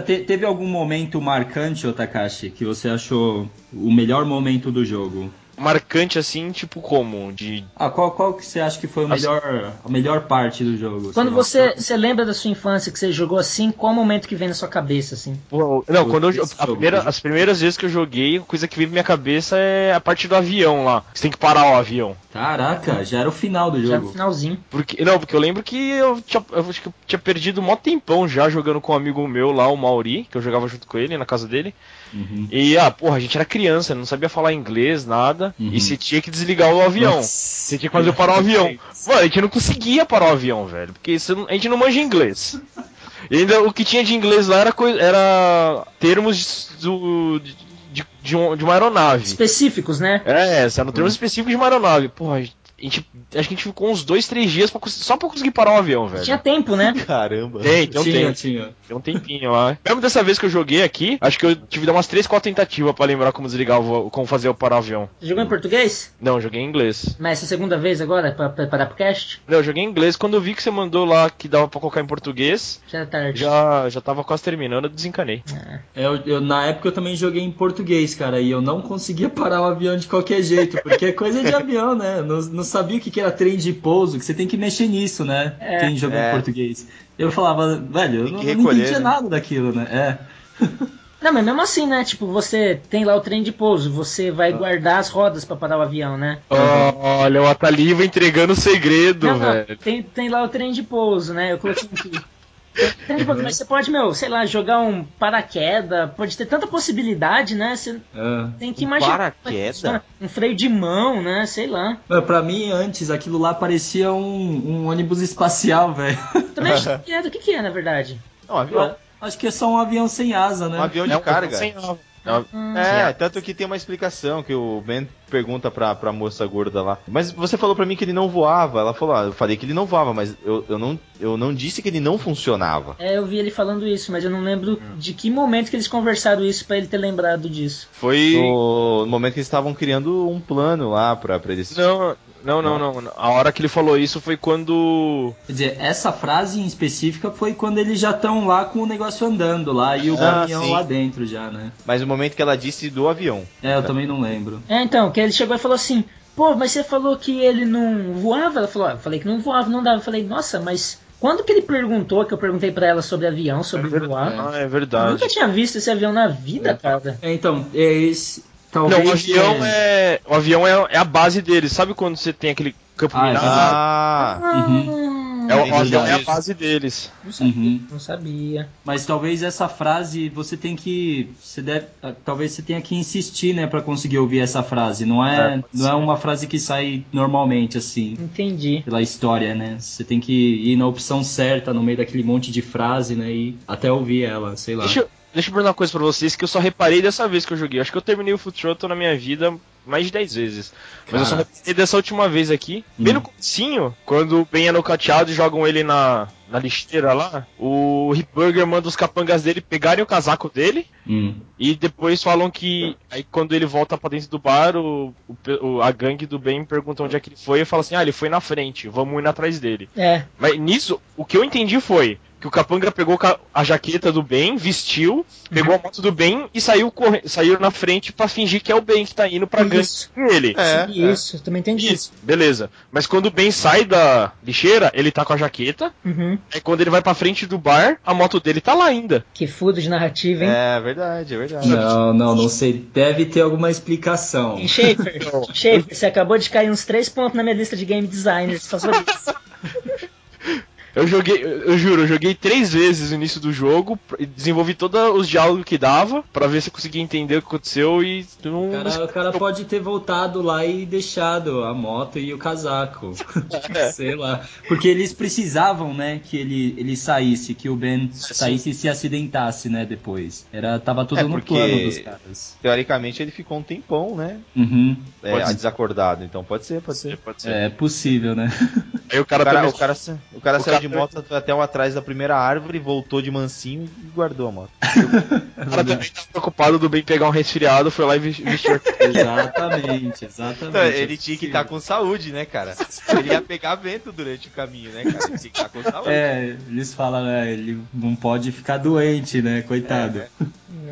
[SPEAKER 5] te- teve algum momento marcante, ô Takashi, que você achou o melhor momento do jogo?
[SPEAKER 6] Marcante assim, tipo como? De.
[SPEAKER 5] Ah, qual, qual que você acha que foi o
[SPEAKER 6] Assim-
[SPEAKER 5] melhor, a melhor parte do jogo?
[SPEAKER 2] Quando você, você lembra da sua infância que você jogou assim, qual momento que vem na sua cabeça, assim?
[SPEAKER 6] Pô, Não, quando eu, a
[SPEAKER 5] jogo,
[SPEAKER 6] primeira-
[SPEAKER 5] esse
[SPEAKER 6] as primeiras vezes que eu joguei, a coisa que veio pra minha cabeça é a parte do avião lá. Você tem que parar o avião.
[SPEAKER 5] Caraca, já era o final do
[SPEAKER 2] Já no
[SPEAKER 5] jogo.
[SPEAKER 2] finalzinho.
[SPEAKER 6] Porque, não, porque eu lembro que eu tinha, eu acho que eu tinha perdido um mó tempão já jogando com um amigo meu lá, o Mauri, que eu jogava junto com ele na casa dele.
[SPEAKER 5] Uhum.
[SPEAKER 6] E, ah, porra, a gente era criança, não sabia falar inglês, nada.
[SPEAKER 5] Uhum.
[SPEAKER 6] E você tinha que desligar o avião.
[SPEAKER 5] Nossa.
[SPEAKER 6] Você tinha que fazer parar o avião. Mano, a gente não conseguia parar o avião, velho. Porque não- a gente não manja inglês. E ainda o que tinha de inglês lá era, era termos do, de, de, de um- de uma aeronave.
[SPEAKER 2] Específicos, né?
[SPEAKER 6] É, eram termos específicos de uma aeronave. Porra, gente, acho que a gente ficou uns dois, três dias pra, só pra conseguir parar o avião, velho.
[SPEAKER 2] Tinha tempo, né?
[SPEAKER 4] Caramba.
[SPEAKER 6] Tem, tem um
[SPEAKER 5] tinha,
[SPEAKER 6] tempo.
[SPEAKER 5] tinha.
[SPEAKER 6] Tem um tempinho lá. Mesmo dessa vez que eu joguei aqui, acho que eu tive que dar umas 3, 4 tentativas pra lembrar como desligar o como fazer o parar o avião.
[SPEAKER 2] Você jogou em português?
[SPEAKER 6] Não, joguei em inglês.
[SPEAKER 2] Mas essa segunda vez agora, pra preparar pro cast?
[SPEAKER 6] Não, eu joguei em inglês. Quando eu vi que você mandou lá que dava pra colocar em português,
[SPEAKER 2] Já é tarde.
[SPEAKER 6] já, já tava quase terminando, eu desencanei.
[SPEAKER 5] É, Eu, eu- na época eu também joguei em português, cara, e eu não conseguia parar o avião de qualquer jeito, porque é coisa de avião, né? Não, não sabia o que era trem de pouso, que você tem que mexer nisso, né?
[SPEAKER 2] É.
[SPEAKER 5] Quem jogou
[SPEAKER 4] É.
[SPEAKER 5] em português. Eu falava, velho, eu não, eu não
[SPEAKER 4] recolher,
[SPEAKER 5] entendia
[SPEAKER 4] né?
[SPEAKER 5] nada daquilo, né? É.
[SPEAKER 2] Não, mas mesmo assim, né? Tipo, você tem lá o trem de pouso, você vai
[SPEAKER 6] Ah.
[SPEAKER 2] guardar as rodas pra parar o avião, né?
[SPEAKER 6] Olha, o Ataliva entregando o segredo,
[SPEAKER 2] Não, não,
[SPEAKER 6] velho.
[SPEAKER 2] tem, tem lá o trem de pouso, né? Eu coloquei aqui. Pouso, mas você pode, meu, sei lá, jogar um paraquedas, pode ter tanta possibilidade, né? Você
[SPEAKER 5] é.
[SPEAKER 2] tem que
[SPEAKER 4] Um
[SPEAKER 2] imaginar.
[SPEAKER 4] paraquedas?
[SPEAKER 2] é. Um freio de mão, né? Sei lá.
[SPEAKER 5] Mas Pra mim, antes, aquilo lá parecia um, um ônibus espacial, velho.
[SPEAKER 2] Também acho que é, do que, que é, na verdade?
[SPEAKER 4] Não, um avião.
[SPEAKER 5] Acho que é só um avião sem asa, né?
[SPEAKER 4] Um avião de
[SPEAKER 6] É um
[SPEAKER 4] carga.
[SPEAKER 6] sem asa. Não,
[SPEAKER 2] Hum,
[SPEAKER 4] É, tanto que tem uma explicação que o Ben pergunta pra, pra moça gorda lá. Mas você falou pra mim que ele não voava. Ela falou, ah, eu falei que ele não voava, mas eu, eu, não, eu não disse que ele não funcionava.
[SPEAKER 2] É, eu vi ele falando isso, mas eu não lembro de que momento que eles conversaram isso pra ele ter lembrado disso.
[SPEAKER 6] Foi.
[SPEAKER 4] No, no momento que eles estavam criando um plano lá pra, pra eles.
[SPEAKER 6] Não, Não, não, não. A hora que ele falou isso foi quando.
[SPEAKER 5] Quer dizer, essa frase em específica foi quando eles já estão lá com o negócio andando lá e o
[SPEAKER 4] Ah,
[SPEAKER 5] caminhão
[SPEAKER 4] sim.
[SPEAKER 5] lá dentro já, né?
[SPEAKER 4] Mas o momento que ela disse do avião.
[SPEAKER 5] É, eu também não lembro.
[SPEAKER 2] É, então, que ele chegou e falou assim, pô, mas você falou que ele não voava? Ela falou, ah, eu falei que não voava, não dava. Eu falei, nossa, mas quando que ele perguntou, que eu perguntei pra ela sobre avião, sobre voar?
[SPEAKER 6] Ah, é
[SPEAKER 2] Eu
[SPEAKER 6] verdade.
[SPEAKER 2] nunca tinha visto esse avião na vida, cara.
[SPEAKER 5] É, então, é esse. Talvez.
[SPEAKER 6] Não, o avião é. O avião é, é a base dele. Sabe quando você tem aquele campo
[SPEAKER 5] Ah, é
[SPEAKER 6] minado?
[SPEAKER 4] Ah,
[SPEAKER 5] Uhum.
[SPEAKER 6] É, o,
[SPEAKER 4] é
[SPEAKER 6] o avião é a base deles.
[SPEAKER 2] Não sabia,
[SPEAKER 5] Uhum.
[SPEAKER 2] não sabia.
[SPEAKER 5] Mas talvez essa frase você tem que. Você deve, ah, talvez você tenha que insistir, né, pra conseguir ouvir essa frase. Não é,
[SPEAKER 6] É,
[SPEAKER 5] não é uma frase que sai normalmente, assim,
[SPEAKER 2] Entendi.
[SPEAKER 5] pela história, né? Você tem que ir na opção certa, no meio daquele monte de frase, né? E até ouvir ela, sei lá.
[SPEAKER 6] Deixa, eu- deixa eu perguntar uma coisa pra vocês que eu só reparei dessa vez que eu joguei. Acho que eu terminei o Full Throttle na minha vida mais de 10 vezes. Mas eu só
[SPEAKER 5] Cara.
[SPEAKER 6] reparei dessa última vez aqui. Bem
[SPEAKER 5] Hum.
[SPEAKER 6] no comecinho, quando o Ben é nocauteado e jogam ele na, na lixeira lá, o Rip Burger manda os capangas dele pegarem o casaco dele.
[SPEAKER 5] Hum.
[SPEAKER 6] E depois falam que aí quando ele volta pra dentro do bar, o, o- a gangue do Ben pergunta onde é que ele foi e fala assim: "Ah, ele foi na frente, vamos ir atrás dele".
[SPEAKER 2] É,
[SPEAKER 6] Mas nisso, o que eu entendi foi que o Capanga pegou a jaqueta do Ben, vestiu, pegou a moto do Ben e saiu corre... saiu na frente pra fingir que é o Ben que tá indo pra gangue
[SPEAKER 2] Isso.
[SPEAKER 6] com ele.
[SPEAKER 4] é.
[SPEAKER 2] isso, também entendi.
[SPEAKER 6] Isso, beleza. Mas quando o Ben sai da lixeira, ele tá com a jaqueta.
[SPEAKER 2] Uhum.
[SPEAKER 6] Aí quando ele vai pra frente do bar, a moto dele tá lá ainda.
[SPEAKER 2] Que fudo de narrativa, hein?
[SPEAKER 4] É verdade, é verdade.
[SPEAKER 5] Não, não, não sei. Deve ter alguma explicação.
[SPEAKER 2] E Schaefer, Schaefer, você acabou de cair uns três pontos na minha lista de game designers favoritos.
[SPEAKER 6] Eu joguei, eu juro, eu joguei três vezes no início do jogo, e desenvolvi todos os diálogos que dava, pra ver se eu conseguia entender o que aconteceu e não.
[SPEAKER 5] O cara, o cara pode ter voltado lá e deixado a moto e o casaco. Sei lá. Porque eles precisavam, né, que ele, ele saísse, que o Ben saísse e se acidentasse, né, depois. Era, tava tudo
[SPEAKER 4] É,
[SPEAKER 5] no
[SPEAKER 4] porque-
[SPEAKER 5] plano dos caras.
[SPEAKER 4] Teoricamente ele ficou um tempão, né?
[SPEAKER 5] Uhum.
[SPEAKER 4] É, desacordado. Então pode ser, pode ser.
[SPEAKER 6] Pode ser.
[SPEAKER 5] É possível, né?
[SPEAKER 6] Aí o
[SPEAKER 4] O
[SPEAKER 6] cara,
[SPEAKER 4] cara,
[SPEAKER 6] também-
[SPEAKER 4] o cara, o cara
[SPEAKER 6] o cara-
[SPEAKER 4] de moto até o atrás da primeira árvore, voltou de mansinho e guardou a moto.
[SPEAKER 6] o cara também tava preocupado do Ben pegar um resfriado, foi lá e ves- vestiu.
[SPEAKER 5] exatamente, exatamente.
[SPEAKER 4] Então, ele tinha que estar com saúde, né, cara? Ele ia pegar vento durante o caminho, né, cara? Ele tinha que estar com saúde.
[SPEAKER 5] É, eles falam, né, ele não pode ficar doente, né, coitado.
[SPEAKER 4] É,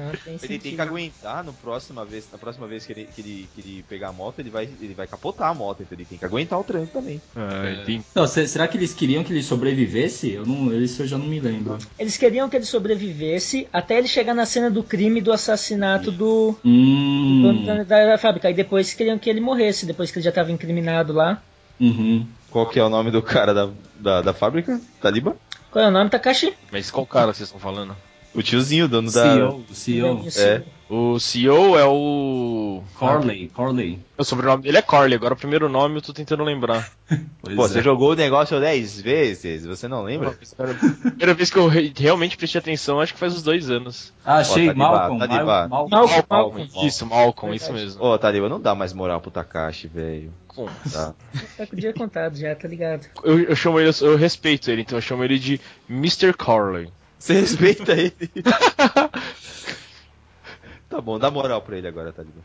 [SPEAKER 2] Não, tem
[SPEAKER 4] Ele tem que aguentar no próxima vez, na próxima vez que ele, que ele, que ele pegar a moto, ele vai, ele vai capotar a moto, então ele tem que aguentar o tranco também.
[SPEAKER 6] Ah, tem-
[SPEAKER 5] Não, se- será que eles queriam que ele sobrevivesse? Eu não, isso eu já não me lembro.
[SPEAKER 2] Eles queriam que ele sobrevivesse até ele chegar na cena do crime do assassinato do
[SPEAKER 5] Hum.
[SPEAKER 2] da, da fábrica. E depois queriam que ele morresse, depois que ele já estava incriminado lá.
[SPEAKER 5] Uhum.
[SPEAKER 4] Qual que é o nome do cara da, da, da fábrica? Taliba?
[SPEAKER 2] Qual é o nome, Takashi?
[SPEAKER 6] Mas qual cara vocês estão falando?
[SPEAKER 4] O tiozinho, o dono da.
[SPEAKER 5] CEO, o CEO.
[SPEAKER 4] É.
[SPEAKER 6] O CEO é o.
[SPEAKER 5] Corley, Corley.
[SPEAKER 6] O sobrenome dele é Corley, agora o primeiro nome eu tô tentando lembrar.
[SPEAKER 5] Pois
[SPEAKER 4] Pô,
[SPEAKER 5] é.
[SPEAKER 4] você jogou o negócio 10 vezes, você não lembra?
[SPEAKER 6] Primeira vez que eu re- realmente prestei atenção, acho que faz uns dois anos.
[SPEAKER 5] Ah, achei,
[SPEAKER 4] Ó, tá
[SPEAKER 5] Malcolm.
[SPEAKER 4] tá.
[SPEAKER 5] Malcolm.
[SPEAKER 2] Malcolm,
[SPEAKER 6] Malcolm,
[SPEAKER 2] Malcolm.
[SPEAKER 6] isso, Malcolm, isso mesmo.
[SPEAKER 4] Ô, Taliba, não dá mais moral pro Takashi, velho.
[SPEAKER 6] Com-
[SPEAKER 4] Tá.
[SPEAKER 2] Tá com o dia contado já, tá ligado?
[SPEAKER 6] Eu, eu chamo ele, eu respeito ele, então eu chamo ele de Mr. Corley.
[SPEAKER 4] Você respeita ele. tá bom, dá moral pra ele agora, Taliba.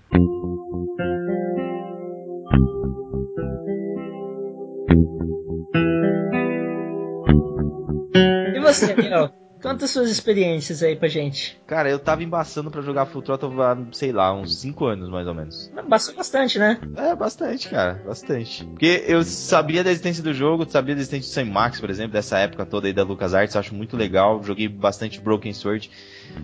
[SPEAKER 2] E você, Miguel? Conta as suas experiências aí pra gente.
[SPEAKER 4] Cara, eu tava embaçando pra jogar Full Throttle há, sei lá, uns 5 anos mais ou menos.
[SPEAKER 2] Bastou bastante, né?
[SPEAKER 4] É, bastante, cara, bastante. Porque eu sabia da existência do jogo, sabia da existência do Sam Max, por exemplo, dessa época toda aí da LucasArts, acho muito legal. Joguei bastante Broken Sword,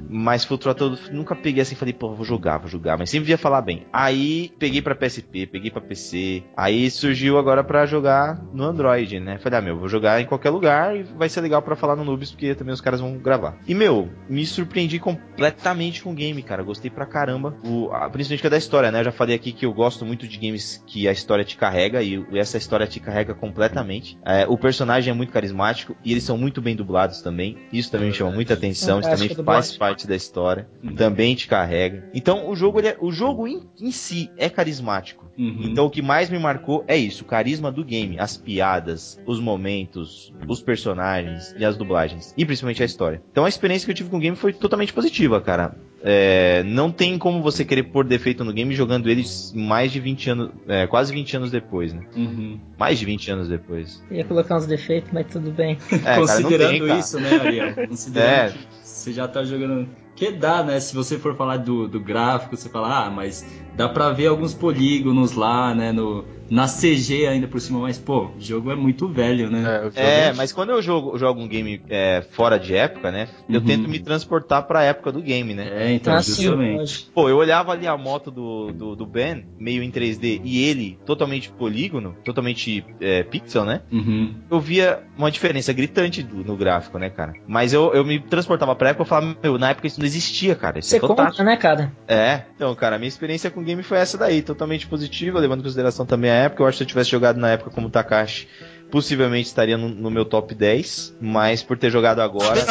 [SPEAKER 4] mas Full Throttle nunca peguei assim e falei, pô, vou jogar, vou jogar, mas sempre via falar bem. Aí peguei pra PSP, peguei pra PC, aí surgiu agora pra jogar no Android, né? Falei, ah, meu, vou jogar em qualquer lugar e vai ser legal pra falar no Noobs, porque também os caras vão gravar. E, meu, me surpreendi completamente com o game, cara. Gostei pra caramba. O, a, principalmente que é da história, né? Eu já falei aqui que eu gosto muito de games que a história te carrega e essa história te carrega completamente. É, o personagem é muito carismático e eles são muito bem dublados também. Isso também me chama muita atenção. Isso também
[SPEAKER 2] Fantástico
[SPEAKER 4] faz parte da história. Também te carrega. Então, o jogo, ele é- o jogo em, em si é carismático.
[SPEAKER 5] Uhum.
[SPEAKER 4] Então o que mais me marcou é isso, o carisma do game, as piadas, os momentos, os personagens e as dublagens, e principalmente a história. Então a experiência que eu tive com o game foi totalmente positiva, cara. é, não tem como você querer pôr defeito no game jogando ele mais de 20 anos, é, quase 20 anos depois, né?
[SPEAKER 5] Uhum.
[SPEAKER 4] Mais de 20 anos depois.
[SPEAKER 2] Ia colocar uns defeitos, mas tudo bem.
[SPEAKER 4] É, cara, não
[SPEAKER 5] Considerando
[SPEAKER 4] tem, cara.
[SPEAKER 5] isso, né, Ariel? Considerando
[SPEAKER 4] É.
[SPEAKER 5] que você já tá jogando. Que dá, né? Se você for falar do, do gráfico, você fala, ah, mas dá pra ver alguns polígonos lá, né? No, na CG ainda por cima, mas pô, o jogo é muito velho, né?
[SPEAKER 4] É, mas quando eu jogo, jogo um game é, fora de época, né? Eu
[SPEAKER 5] Uhum.
[SPEAKER 4] tento me transportar pra época do game, né?
[SPEAKER 5] É, então,
[SPEAKER 2] Ah,
[SPEAKER 5] justamente.
[SPEAKER 4] Pô, eu olhava ali a moto do, do, do Ben, meio em 3D, e ele totalmente polígono, totalmente é, pixel, né?
[SPEAKER 5] Uhum.
[SPEAKER 4] Eu via uma diferença gritante do- no gráfico, né, cara? Mas eu, eu me transportava pra época e falava, meu, na época isso não existia, cara. Isso
[SPEAKER 2] Você
[SPEAKER 4] é fantástico.
[SPEAKER 2] conta, né, cara?
[SPEAKER 4] É, então, cara, a minha experiência com o game foi essa daí, totalmente positiva, levando em consideração também a época. Eu acho que se eu tivesse jogado na época como Takashi, possivelmente estaria no, no meu top 10, mas por ter jogado agora.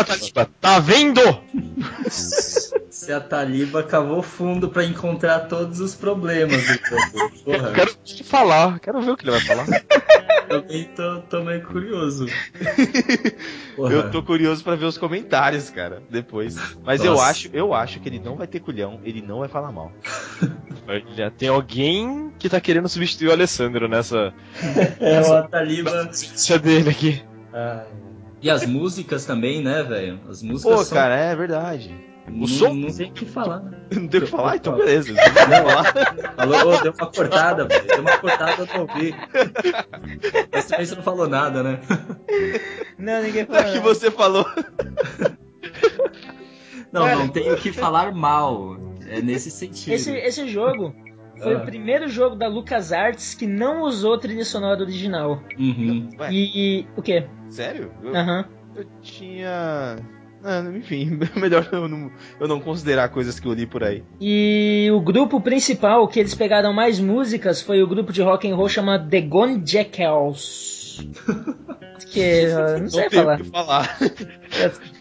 [SPEAKER 6] Tá vendo?
[SPEAKER 5] Se a Taliba cavou fundo pra encontrar todos os problemas do jogo. Porra,
[SPEAKER 6] Quero te falar, quero ver o que ele vai falar.
[SPEAKER 5] também tô, tô meio curioso. Porra.
[SPEAKER 4] Eu tô curioso pra ver os comentários, cara, depois. Mas eu
[SPEAKER 5] Nossa.
[SPEAKER 4] acho, eu acho que ele não vai ter culhão, ele não vai falar mal.
[SPEAKER 6] Olha, tem alguém que tá querendo substituir o Alessandro nessa
[SPEAKER 5] É, o Ataliba.
[SPEAKER 6] notícia dele aqui.
[SPEAKER 5] E as músicas também, né, velho? As músicas
[SPEAKER 4] Pô,
[SPEAKER 5] são...
[SPEAKER 4] cara, é verdade.
[SPEAKER 5] Não,
[SPEAKER 6] som-
[SPEAKER 5] Não tem o que falar, né?
[SPEAKER 4] Não tem o que falar? Então beleza. Não o falar.
[SPEAKER 5] Falou, deu uma cortada, velho. Deu uma cortada, eu não ouvi. Mas também você não falou nada, né?
[SPEAKER 2] Não, ninguém
[SPEAKER 4] É
[SPEAKER 2] fala.
[SPEAKER 4] que você falou.
[SPEAKER 5] Não,
[SPEAKER 2] Cara.
[SPEAKER 5] não tem o que falar mal. É nesse sentido.
[SPEAKER 2] Esse, esse jogo foi
[SPEAKER 5] Ah.
[SPEAKER 2] o primeiro jogo da LucasArts que não usou trilha sonora original.
[SPEAKER 5] Uhum.
[SPEAKER 4] Ué,
[SPEAKER 2] E. O quê?
[SPEAKER 4] sério? Eu,
[SPEAKER 2] Aham.
[SPEAKER 4] eu tinha. Ah, enfim, melhor eu não, eu não considerar coisas que eu li por aí.
[SPEAKER 2] E o grupo principal que eles pegaram mais músicas foi o grupo de rock and roll chamado The Gone Jackals. que eu não sei
[SPEAKER 4] não tenho
[SPEAKER 2] falar.
[SPEAKER 4] que falar.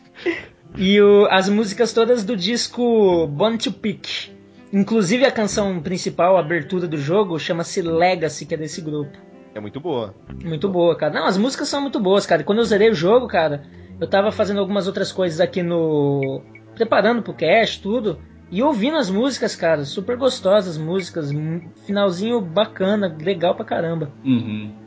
[SPEAKER 2] E o- as músicas todas do disco Born to Pick. Inclusive a canção principal, a abertura do jogo, chama-se Legacy, que é desse grupo.
[SPEAKER 4] É muito boa.
[SPEAKER 2] Muito boa, cara. Não, as músicas são muito boas, cara. E Quando eu zerei o jogo, cara, eu tava fazendo algumas outras coisas aqui no. preparando pro cast, tudo. E ouvindo as músicas, cara, super gostosas músicas. um Finalzinho bacana, legal pra caramba.
[SPEAKER 5] Uhum.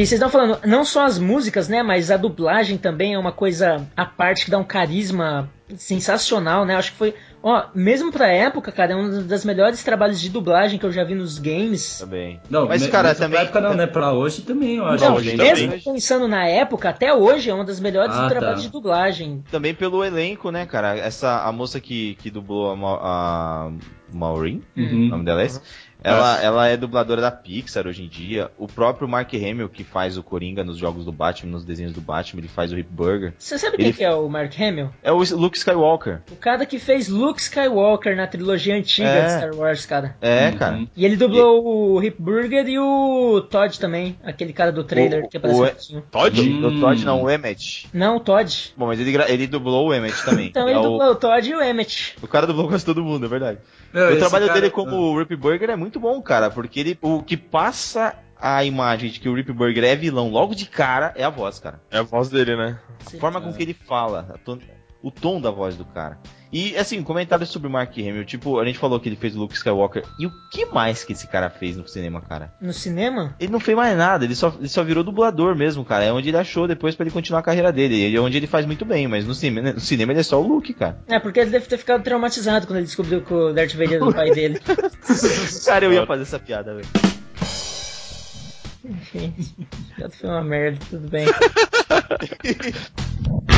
[SPEAKER 2] E vocês estão falando, não só as músicas, né? Mas a dublagem também é uma coisa à parte que dá um carisma sensacional, né? Acho que foi. Ó, mesmo pra época, cara, é um dos melhores trabalhos de dublagem que eu já vi nos games.
[SPEAKER 4] Também.
[SPEAKER 5] Não,
[SPEAKER 4] Mas, cara, também-
[SPEAKER 5] Pra época não, né? Pra hoje também, eu acho.
[SPEAKER 2] Não,
[SPEAKER 4] hoje
[SPEAKER 2] mesmo
[SPEAKER 4] também.
[SPEAKER 2] pensando na época, até hoje é um dos melhores
[SPEAKER 5] Ah,
[SPEAKER 2] trabalhos
[SPEAKER 5] tá.
[SPEAKER 2] de dublagem.
[SPEAKER 4] Também pelo elenco, né, cara? Essa, a moça que, que dublou a, Ma- a Maureen,
[SPEAKER 5] Uhum.
[SPEAKER 4] o nome dela é esse? Ela, ela é dubladora da Pixar hoje em dia. O próprio Mark Hamill, que faz o Coringa nos jogos do Batman, nos desenhos do Batman, ele faz o Rip Burger.
[SPEAKER 2] Você sabe
[SPEAKER 4] Ele-
[SPEAKER 2] quem que é o Mark Hamill?
[SPEAKER 4] É o Luke Skywalker.
[SPEAKER 2] O cara que fez Luke Skywalker na trilogia antiga
[SPEAKER 4] É.
[SPEAKER 2] de Star Wars, cara.
[SPEAKER 4] É,
[SPEAKER 5] Uhum.
[SPEAKER 4] cara.
[SPEAKER 2] E ele dublou o Rip Burger e o Todd também, aquele cara do trailer
[SPEAKER 4] O-
[SPEAKER 2] que apareceu
[SPEAKER 4] o-.
[SPEAKER 6] Todd?
[SPEAKER 5] Hum.
[SPEAKER 4] O Todd não, o Emmett.
[SPEAKER 2] Não, o Todd.
[SPEAKER 4] Bom, mas ele, ele dublou o Emmett também.
[SPEAKER 2] Então
[SPEAKER 4] É
[SPEAKER 2] ele
[SPEAKER 4] o,
[SPEAKER 2] dublou o Todd e o Emmett.
[SPEAKER 4] o cara dublou quase todo mundo, é verdade.
[SPEAKER 5] Meu,
[SPEAKER 4] o trabalho
[SPEAKER 5] cara-
[SPEAKER 4] dele como Rip Burger é muito bom, cara, porque ele o que passa a imagem de que o Rip Burger é vilão logo de cara é a voz, cara.
[SPEAKER 6] É a voz dele, né?
[SPEAKER 4] A forma com que ele fala, a ton- o tom da voz do cara. E assim, comentários sobre o Mark Hamill, tipo, a gente falou que ele fez o Luke Skywalker. E o que mais que esse cara fez no cinema, cara?
[SPEAKER 2] No cinema?
[SPEAKER 4] Ele não fez mais nada, ele só, ele só virou dublador mesmo, cara. É onde ele achou depois pra ele continuar a carreira dele. E é onde ele faz muito bem, mas no cinema, no cinema ele é só o Luke, cara.
[SPEAKER 2] É, porque ele deve ter ficado traumatizado quando ele descobriu que o Darth Vader era o pai dele.
[SPEAKER 4] Cara, eu ia fazer essa piada, velho.
[SPEAKER 2] Enfim, já foi uma merda, tudo bem.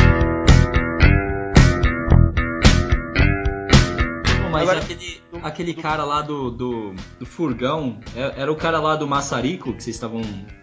[SPEAKER 5] mas
[SPEAKER 4] Agora-
[SPEAKER 5] aquele, aquele cara lá do, do, do furgão, é- era o cara lá do maçarico que vocês estavam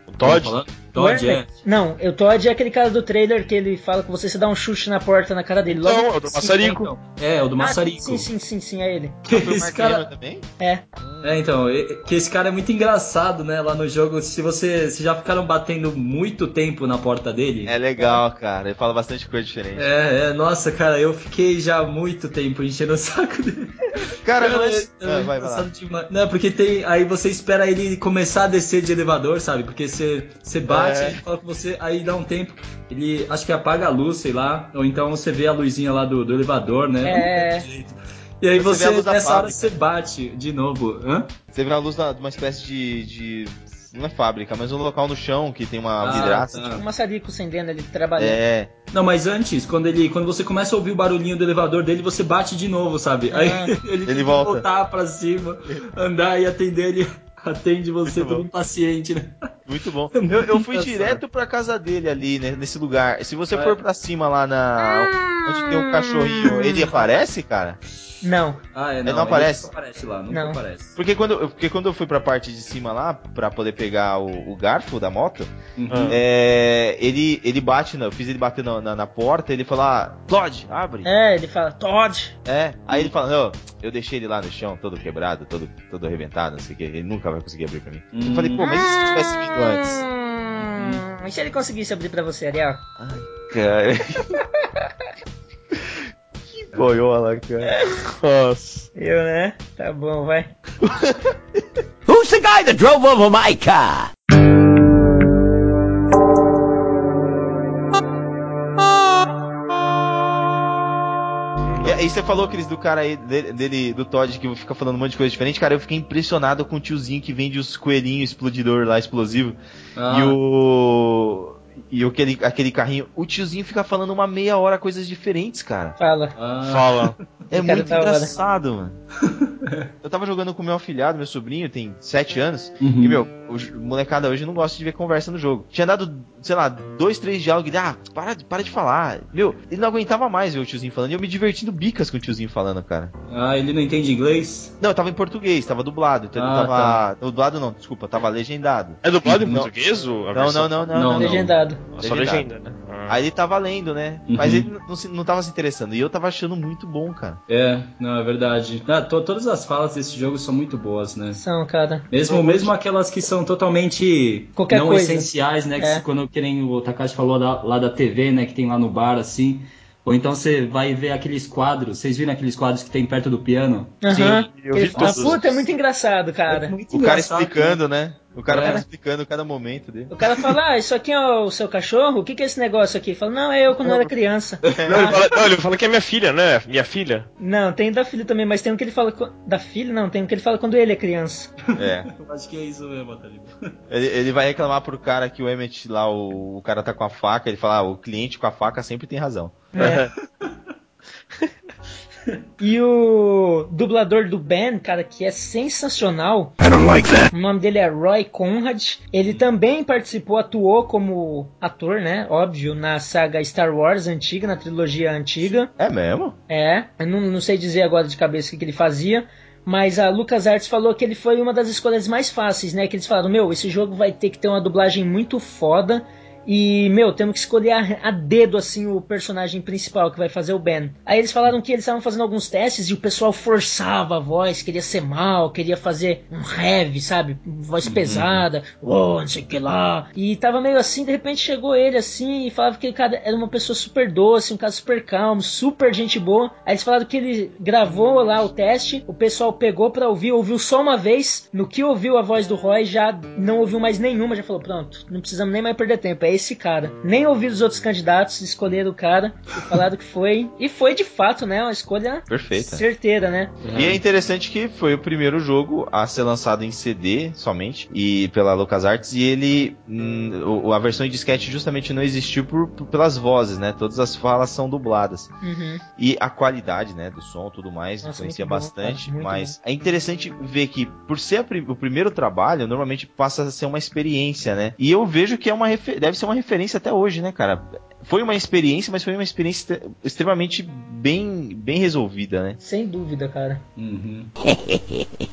[SPEAKER 6] O Todd?
[SPEAKER 5] falando? Todd,
[SPEAKER 2] O
[SPEAKER 5] é.
[SPEAKER 2] Não, o Todd é aquele cara do trailer que ele fala com você, você dá um chute na porta na cara dele. Logo
[SPEAKER 6] Não, é o do
[SPEAKER 2] Sim,
[SPEAKER 6] maçarico.
[SPEAKER 5] Então, é, o do
[SPEAKER 2] Ah,
[SPEAKER 5] maçarico.
[SPEAKER 2] sim, sim, sim, sim, é ele.
[SPEAKER 5] Esse cara-
[SPEAKER 4] também?
[SPEAKER 2] É.
[SPEAKER 5] É, então, que esse cara é muito engraçado, né? Lá no jogo, se você. Se já ficaram batendo muito tempo na porta dele.
[SPEAKER 4] É legal, cara. Ele fala bastante coisa diferente.
[SPEAKER 5] É, é, nossa, cara, eu fiquei já muito tempo enchendo o saco dele.
[SPEAKER 4] Cara, mas...
[SPEAKER 5] é- é
[SPEAKER 4] Ah, vai, vai
[SPEAKER 5] demais. Não, porque tem. Aí você espera ele começar a descer de elevador, sabe? Porque você, você bate,
[SPEAKER 4] É.
[SPEAKER 5] ele fala com você, aí dá um tempo, ele acho que apaga a luz, sei lá, ou então você vê a luzinha lá do, do elevador, né?
[SPEAKER 2] É.
[SPEAKER 5] E aí
[SPEAKER 4] Você
[SPEAKER 5] você, nessa hora você bate de novo. Hã?
[SPEAKER 4] Você vê a luz da- de uma espécie de, de- Não é fábrica, mas um local no chão que tem uma
[SPEAKER 5] Ah,
[SPEAKER 4] vidraça.
[SPEAKER 5] tá.
[SPEAKER 2] Um maçarico acendendo ali, trabalhando.
[SPEAKER 4] É.
[SPEAKER 5] Não, mas antes, quando ele, quando você começa a ouvir o barulhinho do elevador dele, você bate de novo, sabe? Aí
[SPEAKER 2] Ah.
[SPEAKER 5] ele, tem que
[SPEAKER 4] volta.
[SPEAKER 5] voltar pra cima, andar e atender ele. Atende você
[SPEAKER 4] Muito
[SPEAKER 5] todo impaciente, né?
[SPEAKER 4] Muito bom. Eu, eu fui direto pra casa dele ali, né, nesse lugar. Se você
[SPEAKER 5] É.
[SPEAKER 4] for pra cima lá na. onde tem um cachorrinho, ele aparece, cara?
[SPEAKER 2] Não.
[SPEAKER 5] Ah, é,
[SPEAKER 4] Ele não aparece?
[SPEAKER 5] nunca aparece lá, nunca
[SPEAKER 2] Não.
[SPEAKER 5] aparece.
[SPEAKER 4] Porque quando, eu- porque quando eu fui pra parte de cima lá, pra poder pegar o, o garfo da moto,
[SPEAKER 5] Uhum.
[SPEAKER 4] é, ele, ele bate, na- eu fiz ele bater na, na, na porta, ele falou, ah, Todd, abre.
[SPEAKER 2] É, ele fala, Todd.
[SPEAKER 4] É, aí ele fala, não, eu deixei ele lá no chão, todo quebrado, todo, todo arrebentado, não sei o que, ele nunca vai conseguir abrir pra mim. Eu
[SPEAKER 5] Hum.
[SPEAKER 4] falei, pô, mas e se tivesse vindo antes?
[SPEAKER 2] Hum, e se ele conseguisse abrir pra você, Ariel?
[SPEAKER 4] Cara. que boiola, cara.
[SPEAKER 6] Nossa.
[SPEAKER 2] Eu, né? Tá bom, vai.
[SPEAKER 9] Who's the guy that drove over my car?
[SPEAKER 4] E aí você falou, Cris, do cara aí, dele, do Todd, que fica falando um monte de coisa diferente. Cara, eu fiquei impressionado com o tiozinho que vende os coelhinhos explodidor lá, explosivo.
[SPEAKER 5] Ah.
[SPEAKER 4] E o. E o, aquele, aquele carrinho. O tiozinho fica falando uma meia hora coisas diferentes, cara.
[SPEAKER 2] Fala.
[SPEAKER 5] Ah,
[SPEAKER 6] Fala.
[SPEAKER 4] É muito
[SPEAKER 2] hora.
[SPEAKER 4] engraçado, mano. Eu tava jogando com meu afilhado, meu sobrinho, tem 7 anos.
[SPEAKER 5] Uhum.
[SPEAKER 4] E, meu, o molecada hoje não gosta de ver conversa no jogo. Tinha dado, sei lá, dois, três diálogos. Ele, ah, para, de- para de falar. Meu, ele não aguentava mais ver o tiozinho falando. E eu me divertindo bicas com o tiozinho falando, cara.
[SPEAKER 5] Ah, ele não entende inglês?
[SPEAKER 4] Não, tava em português, tava dublado. Então ele
[SPEAKER 5] Ah,
[SPEAKER 4] tava. Dublado não, desculpa, tava legendado.
[SPEAKER 6] É dublado em português?
[SPEAKER 4] Não, não, não, não,
[SPEAKER 5] Não,
[SPEAKER 4] não.
[SPEAKER 5] não.
[SPEAKER 2] Legendado.
[SPEAKER 6] Só legenda, né? Ah.
[SPEAKER 4] Aí ele tava lendo, né?
[SPEAKER 5] Uhum.
[SPEAKER 4] Mas ele não, se- não tava se interessando. E eu tava achando muito bom, cara.
[SPEAKER 5] É, não, é verdade. Ah, to- todas as falas desse jogo são muito boas, né?
[SPEAKER 2] São, cara.
[SPEAKER 5] Mesmo, mesmo aquelas que são totalmente
[SPEAKER 2] Qualquer
[SPEAKER 5] não
[SPEAKER 2] coisa.
[SPEAKER 5] essenciais, né? Que
[SPEAKER 2] É.
[SPEAKER 5] quando que nem o Takashi falou da- lá da TV, né? Que tem lá no bar, assim. Ou então você vai ver aqueles quadros. Vocês viram aqueles quadros que tem perto do piano?
[SPEAKER 2] Aham.
[SPEAKER 6] eu vi
[SPEAKER 2] fala,
[SPEAKER 6] todos.
[SPEAKER 2] Puta, é muito engraçado, cara.
[SPEAKER 5] É muito
[SPEAKER 4] O cara explicando, né? O cara
[SPEAKER 5] É.
[SPEAKER 4] fica explicando cada momento dele.
[SPEAKER 2] O cara fala, ah, isso aqui é o seu cachorro? O que, que é esse negócio aqui? Fala, não, é eu quando eu era criança.
[SPEAKER 6] Não, ele fala, não, ele fala que é minha filha, né? Minha filha.
[SPEAKER 2] Não, tem da filha também, mas tem um que ele fala. Da filha? Não, tem um que ele fala quando ele é criança.
[SPEAKER 4] É.
[SPEAKER 5] Eu acho que é isso mesmo, Taliba.
[SPEAKER 4] Ele, ele vai reclamar pro cara que o Emmett lá, o, o cara tá com a faca, ele fala, ah, o cliente com a faca sempre tem razão.
[SPEAKER 2] É. E o dublador do Ben, cara, que é sensacional.
[SPEAKER 3] I don't like that.
[SPEAKER 2] O nome dele é Roy Conrad. Ele também participou, atuou como ator, né? Óbvio, na saga Star Wars antiga, na trilogia antiga.
[SPEAKER 4] É mesmo?
[SPEAKER 2] É, eu não, não sei dizer agora de cabeça o que, que ele fazia. Mas a LucasArts falou que ele foi uma das escolhas mais fáceis, né? Que eles falaram, meu, esse jogo vai ter que ter uma dublagem muito foda. E, meu, temos que escolher a, a dedo, assim, o personagem principal que vai fazer o Ben. Aí eles falaram que eles estavam fazendo alguns testes e o pessoal forçava a voz, queria ser mal, queria fazer um heavy, sabe? Voz pesada, oh, não sei o que lá. E tava meio assim, de repente chegou ele assim e falava que ele cara, era uma pessoa super doce, um cara super calmo, super gente boa. Aí eles falaram que ele gravou lá o teste, o pessoal pegou pra ouvir, ouviu só uma vez. No que ouviu a voz do Roy, já não ouviu mais nenhuma, já falou: pronto, não precisamos nem mais perder tempo, é esse cara. Nem ouviram os outros candidatos, escolheram o cara e falaram que foi. E foi de fato, né? Uma escolha
[SPEAKER 4] Perfeita.
[SPEAKER 2] certeira, né?
[SPEAKER 4] E é interessante que foi o primeiro jogo a ser lançado em CD somente e pela LucasArts e ele hum, o- a versão em disquete justamente não existiu por, por- pelas vozes, né? Todas as falas são dubladas.
[SPEAKER 2] Uhum.
[SPEAKER 4] E a qualidade, né, do som, tudo mais,
[SPEAKER 2] Nossa,
[SPEAKER 4] influencia
[SPEAKER 2] bom,
[SPEAKER 4] bastante,
[SPEAKER 2] cara,
[SPEAKER 4] mas é interessante ver que por ser o primeiro trabalho, normalmente passa a ser uma experiência, né? E eu vejo que é uma deve ser uma referência até hoje, né, cara? foi uma experiência, mas foi uma experiência extremamente bem, bem resolvida, né?
[SPEAKER 2] Sem dúvida, cara.
[SPEAKER 5] Uhum.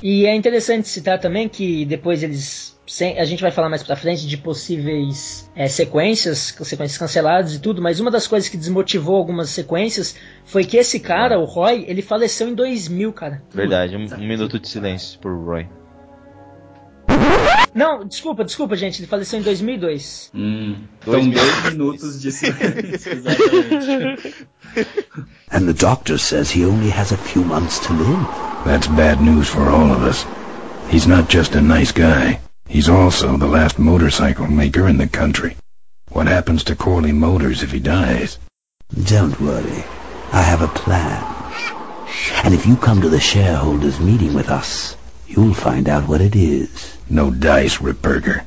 [SPEAKER 2] e é interessante citar também que depois eles a gente vai falar mais pra frente de possíveis é, sequências, sequências canceladas e tudo, mas uma das coisas que desmotivou algumas sequências foi que esse cara, o Roy, ele faleceu em 2000, cara.
[SPEAKER 4] Verdade, um, um minuto de silêncio por Roy.
[SPEAKER 2] Não, desculpa, desculpa, gente. Ele faleceu em 2002.
[SPEAKER 5] Hum, então, dois minutos de silêncio, exatamente.
[SPEAKER 10] And the doctor says he only has a few months to live.
[SPEAKER 3] That's bad news for all of us. He's not just a nice guy. He's also the last motorcycle maker in the country. What happens to Corley Motors if he dies?
[SPEAKER 10] Don't worry. I have a plan. And if you come to the shareholders meeting with us, you'll find out what it is.
[SPEAKER 3] No dice, Ripburger.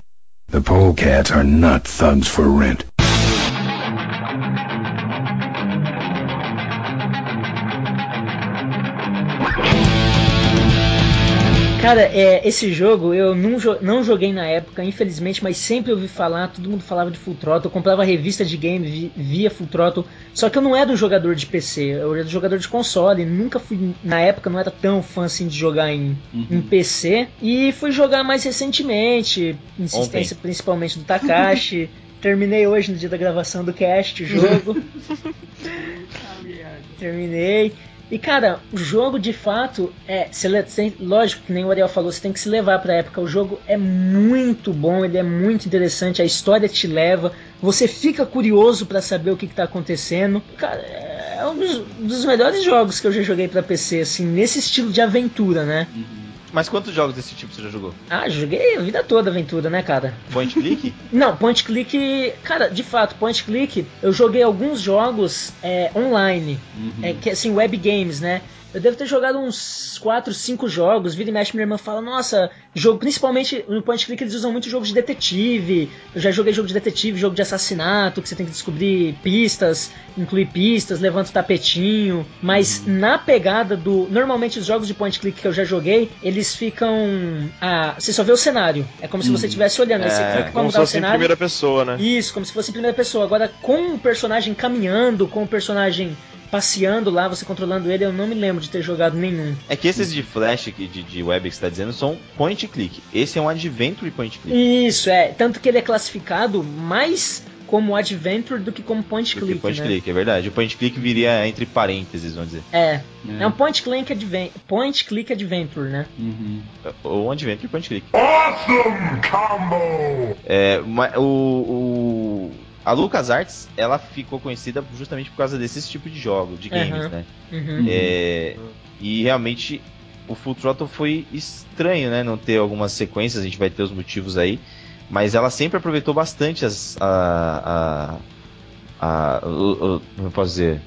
[SPEAKER 3] The polecats are not thugs for rent.
[SPEAKER 2] Cara, é, esse jogo eu não, não joguei na época, infelizmente, mas sempre ouvi falar, todo mundo falava de Full Throttle, eu comprava revista de game via Full Throttle, só que eu não era um jogador de PC, eu era um jogador de console, nunca fui, na época não era tão fã assim de jogar em, uhum. em PC, e fui jogar mais recentemente, insistência Ontem. principalmente do Takashi, terminei hoje no dia da gravação do cast o jogo. Terminei. E cara, o jogo de fato é. Você, lógico que nem o Ariel falou, você tem que se levar pra época. O jogo é muito bom, ele é muito interessante, a história te leva, você fica curioso para saber o que, que tá acontecendo. Cara, é um dos, dos, melhores jogos que eu já joguei para PC, assim, nesse estilo de aventura, né?
[SPEAKER 4] Uhum. Mas quantos jogos desse tipo você já jogou?
[SPEAKER 2] Ah, joguei a vida toda aventura, né, cara?
[SPEAKER 4] Point click?
[SPEAKER 2] Não, point click. Cara, de fato, point click, eu joguei alguns jogos é, online. Uhum. É, que, assim, web games, né? Eu devo ter jogado uns 4, 5 jogos. Vira e mexe, minha irmã fala: Nossa, jogo, principalmente no point click, eles usam muito jogos de detetive. Eu já joguei jogo de detetive, jogo de assassinato, que você tem que descobrir pistas, incluir pistas, levanta o tapetinho. Mas uhum. na pegada do. Normalmente, os jogos de point click que eu já joguei, eles ficam. Ah, você só vê o cenário. É como se você uhum. estivesse olhando. É, você clica
[SPEAKER 6] pra mudar o cenário. em primeira pessoa, né?
[SPEAKER 2] Isso, como se fosse em primeira pessoa. Agora, com o personagem caminhando, com o personagem passeando lá, você controlando ele, eu não me lembro de ter jogado nenhum.
[SPEAKER 4] É que esses de flash, de, de web que você tá dizendo, são point click. Esse é um adventure point click.
[SPEAKER 2] Isso, é. Tanto que ele é classificado mais como adventure do que como point do click.
[SPEAKER 4] point
[SPEAKER 2] né?
[SPEAKER 4] click, é verdade. O point click viria entre parênteses, vamos dizer.
[SPEAKER 2] É. É, é um point click, adven point click adventure, né?
[SPEAKER 4] Uhum. Ou um adventure point click. Awesome combo! É, o, o a LucasArts, ela ficou conhecida justamente por causa desse tipo de jogo, de games, uhum. né? Uhum. É, e realmente o Full Throttle foi estranho, né? Não ter algumas sequências, a gente vai ter os motivos aí. Mas ela sempre aproveitou bastante as. A, a, a, o, o, como eu posso dizer?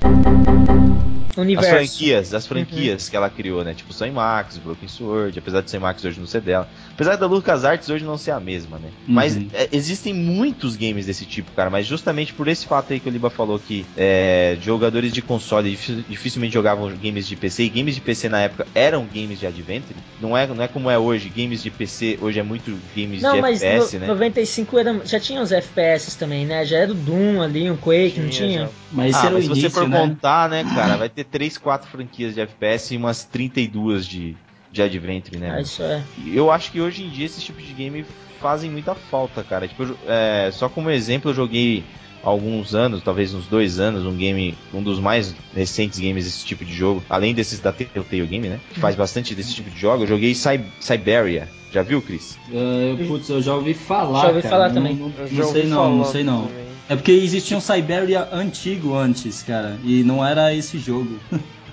[SPEAKER 2] Universo.
[SPEAKER 4] As franquias, as franquias uhum. que ela criou, né? Tipo Sam Max, Broken Sword, apesar de Sam Max hoje não ser dela. Apesar da LucasArts hoje não ser a mesma, né? Uhum. Mas é, existem muitos games desse tipo, cara. Mas justamente por esse fato aí que o Liba falou que é, jogadores de console dificilmente jogavam games de PC, e games de PC na época eram games de Adventure. Não é, não é como é hoje, games de PC hoje é muito games
[SPEAKER 2] não,
[SPEAKER 4] de
[SPEAKER 2] mas
[SPEAKER 4] FPS,
[SPEAKER 2] no,
[SPEAKER 4] né?
[SPEAKER 2] 95 era, já tinha os FPS também, né? Já era o Doom ali, um Quake, tinha, não tinha? Já.
[SPEAKER 4] Mas, ah, mas se início, você for né? contar, né, cara, vai ter 3, 4 franquias de FPS e umas 32 de, de Adventure, né?
[SPEAKER 2] Ah, isso é.
[SPEAKER 4] Eu acho que hoje em dia esses tipos de game fazem muita falta, cara. Tipo, é, só como exemplo, eu joguei alguns anos, talvez uns dois anos, um game, um dos mais recentes games desse tipo de jogo, além desses da Telltale Game, né? Que faz bastante desse tipo de jogo. Eu joguei Cy Cyberia. Já viu, Chris?
[SPEAKER 5] Uh, putz, eu já ouvi falar.
[SPEAKER 2] Já ouvi
[SPEAKER 5] cara.
[SPEAKER 2] falar
[SPEAKER 5] não,
[SPEAKER 2] também.
[SPEAKER 5] Não, não, não sei não, não sei não. É porque existia um Cyberia antigo antes, cara, e não era esse jogo.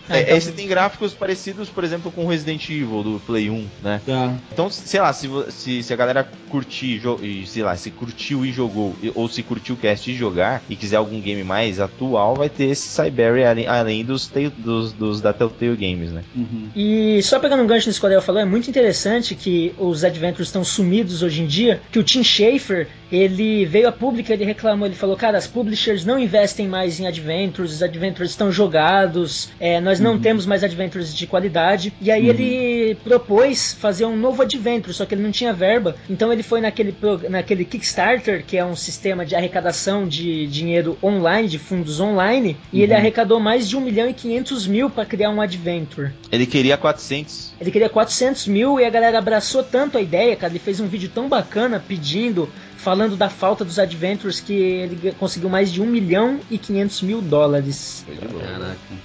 [SPEAKER 4] É, então... Esse tem gráficos parecidos, por exemplo, com Resident Evil do Play 1, né?
[SPEAKER 5] Tá.
[SPEAKER 4] Então, sei lá, se, se, se a galera curtir, e, sei lá, se curtiu e jogou, ou se curtiu o cast e jogar, e quiser algum game mais atual, vai ter esse Cyberia além, além dos, dos, dos da Telltale Games, né?
[SPEAKER 2] Uhum. E só pegando um gancho nisso que o falou, é muito interessante que os Adventures estão sumidos hoje em dia, que o Tim Schafer ele veio a pública, ele reclamou, ele falou, cara, as publishers não investem mais em adventures, os adventures estão jogados, é, nós não temos mais adventures de qualidade. E aí ele propôs fazer um novo adventure, só que ele não tinha verba. Então ele foi naquele, naquele Kickstarter, que é um sistema de arrecadação de dinheiro online, de fundos online, e ele arrecadou mais de 1 milhão e 500 mil para criar um adventure.
[SPEAKER 4] Ele queria 400.
[SPEAKER 2] Ele queria 400 mil e a galera abraçou tanto a ideia, cara. Ele fez um vídeo tão bacana pedindo, falando da falta dos adventures, que ele conseguiu mais de 1 milhão e 500 mil dólares.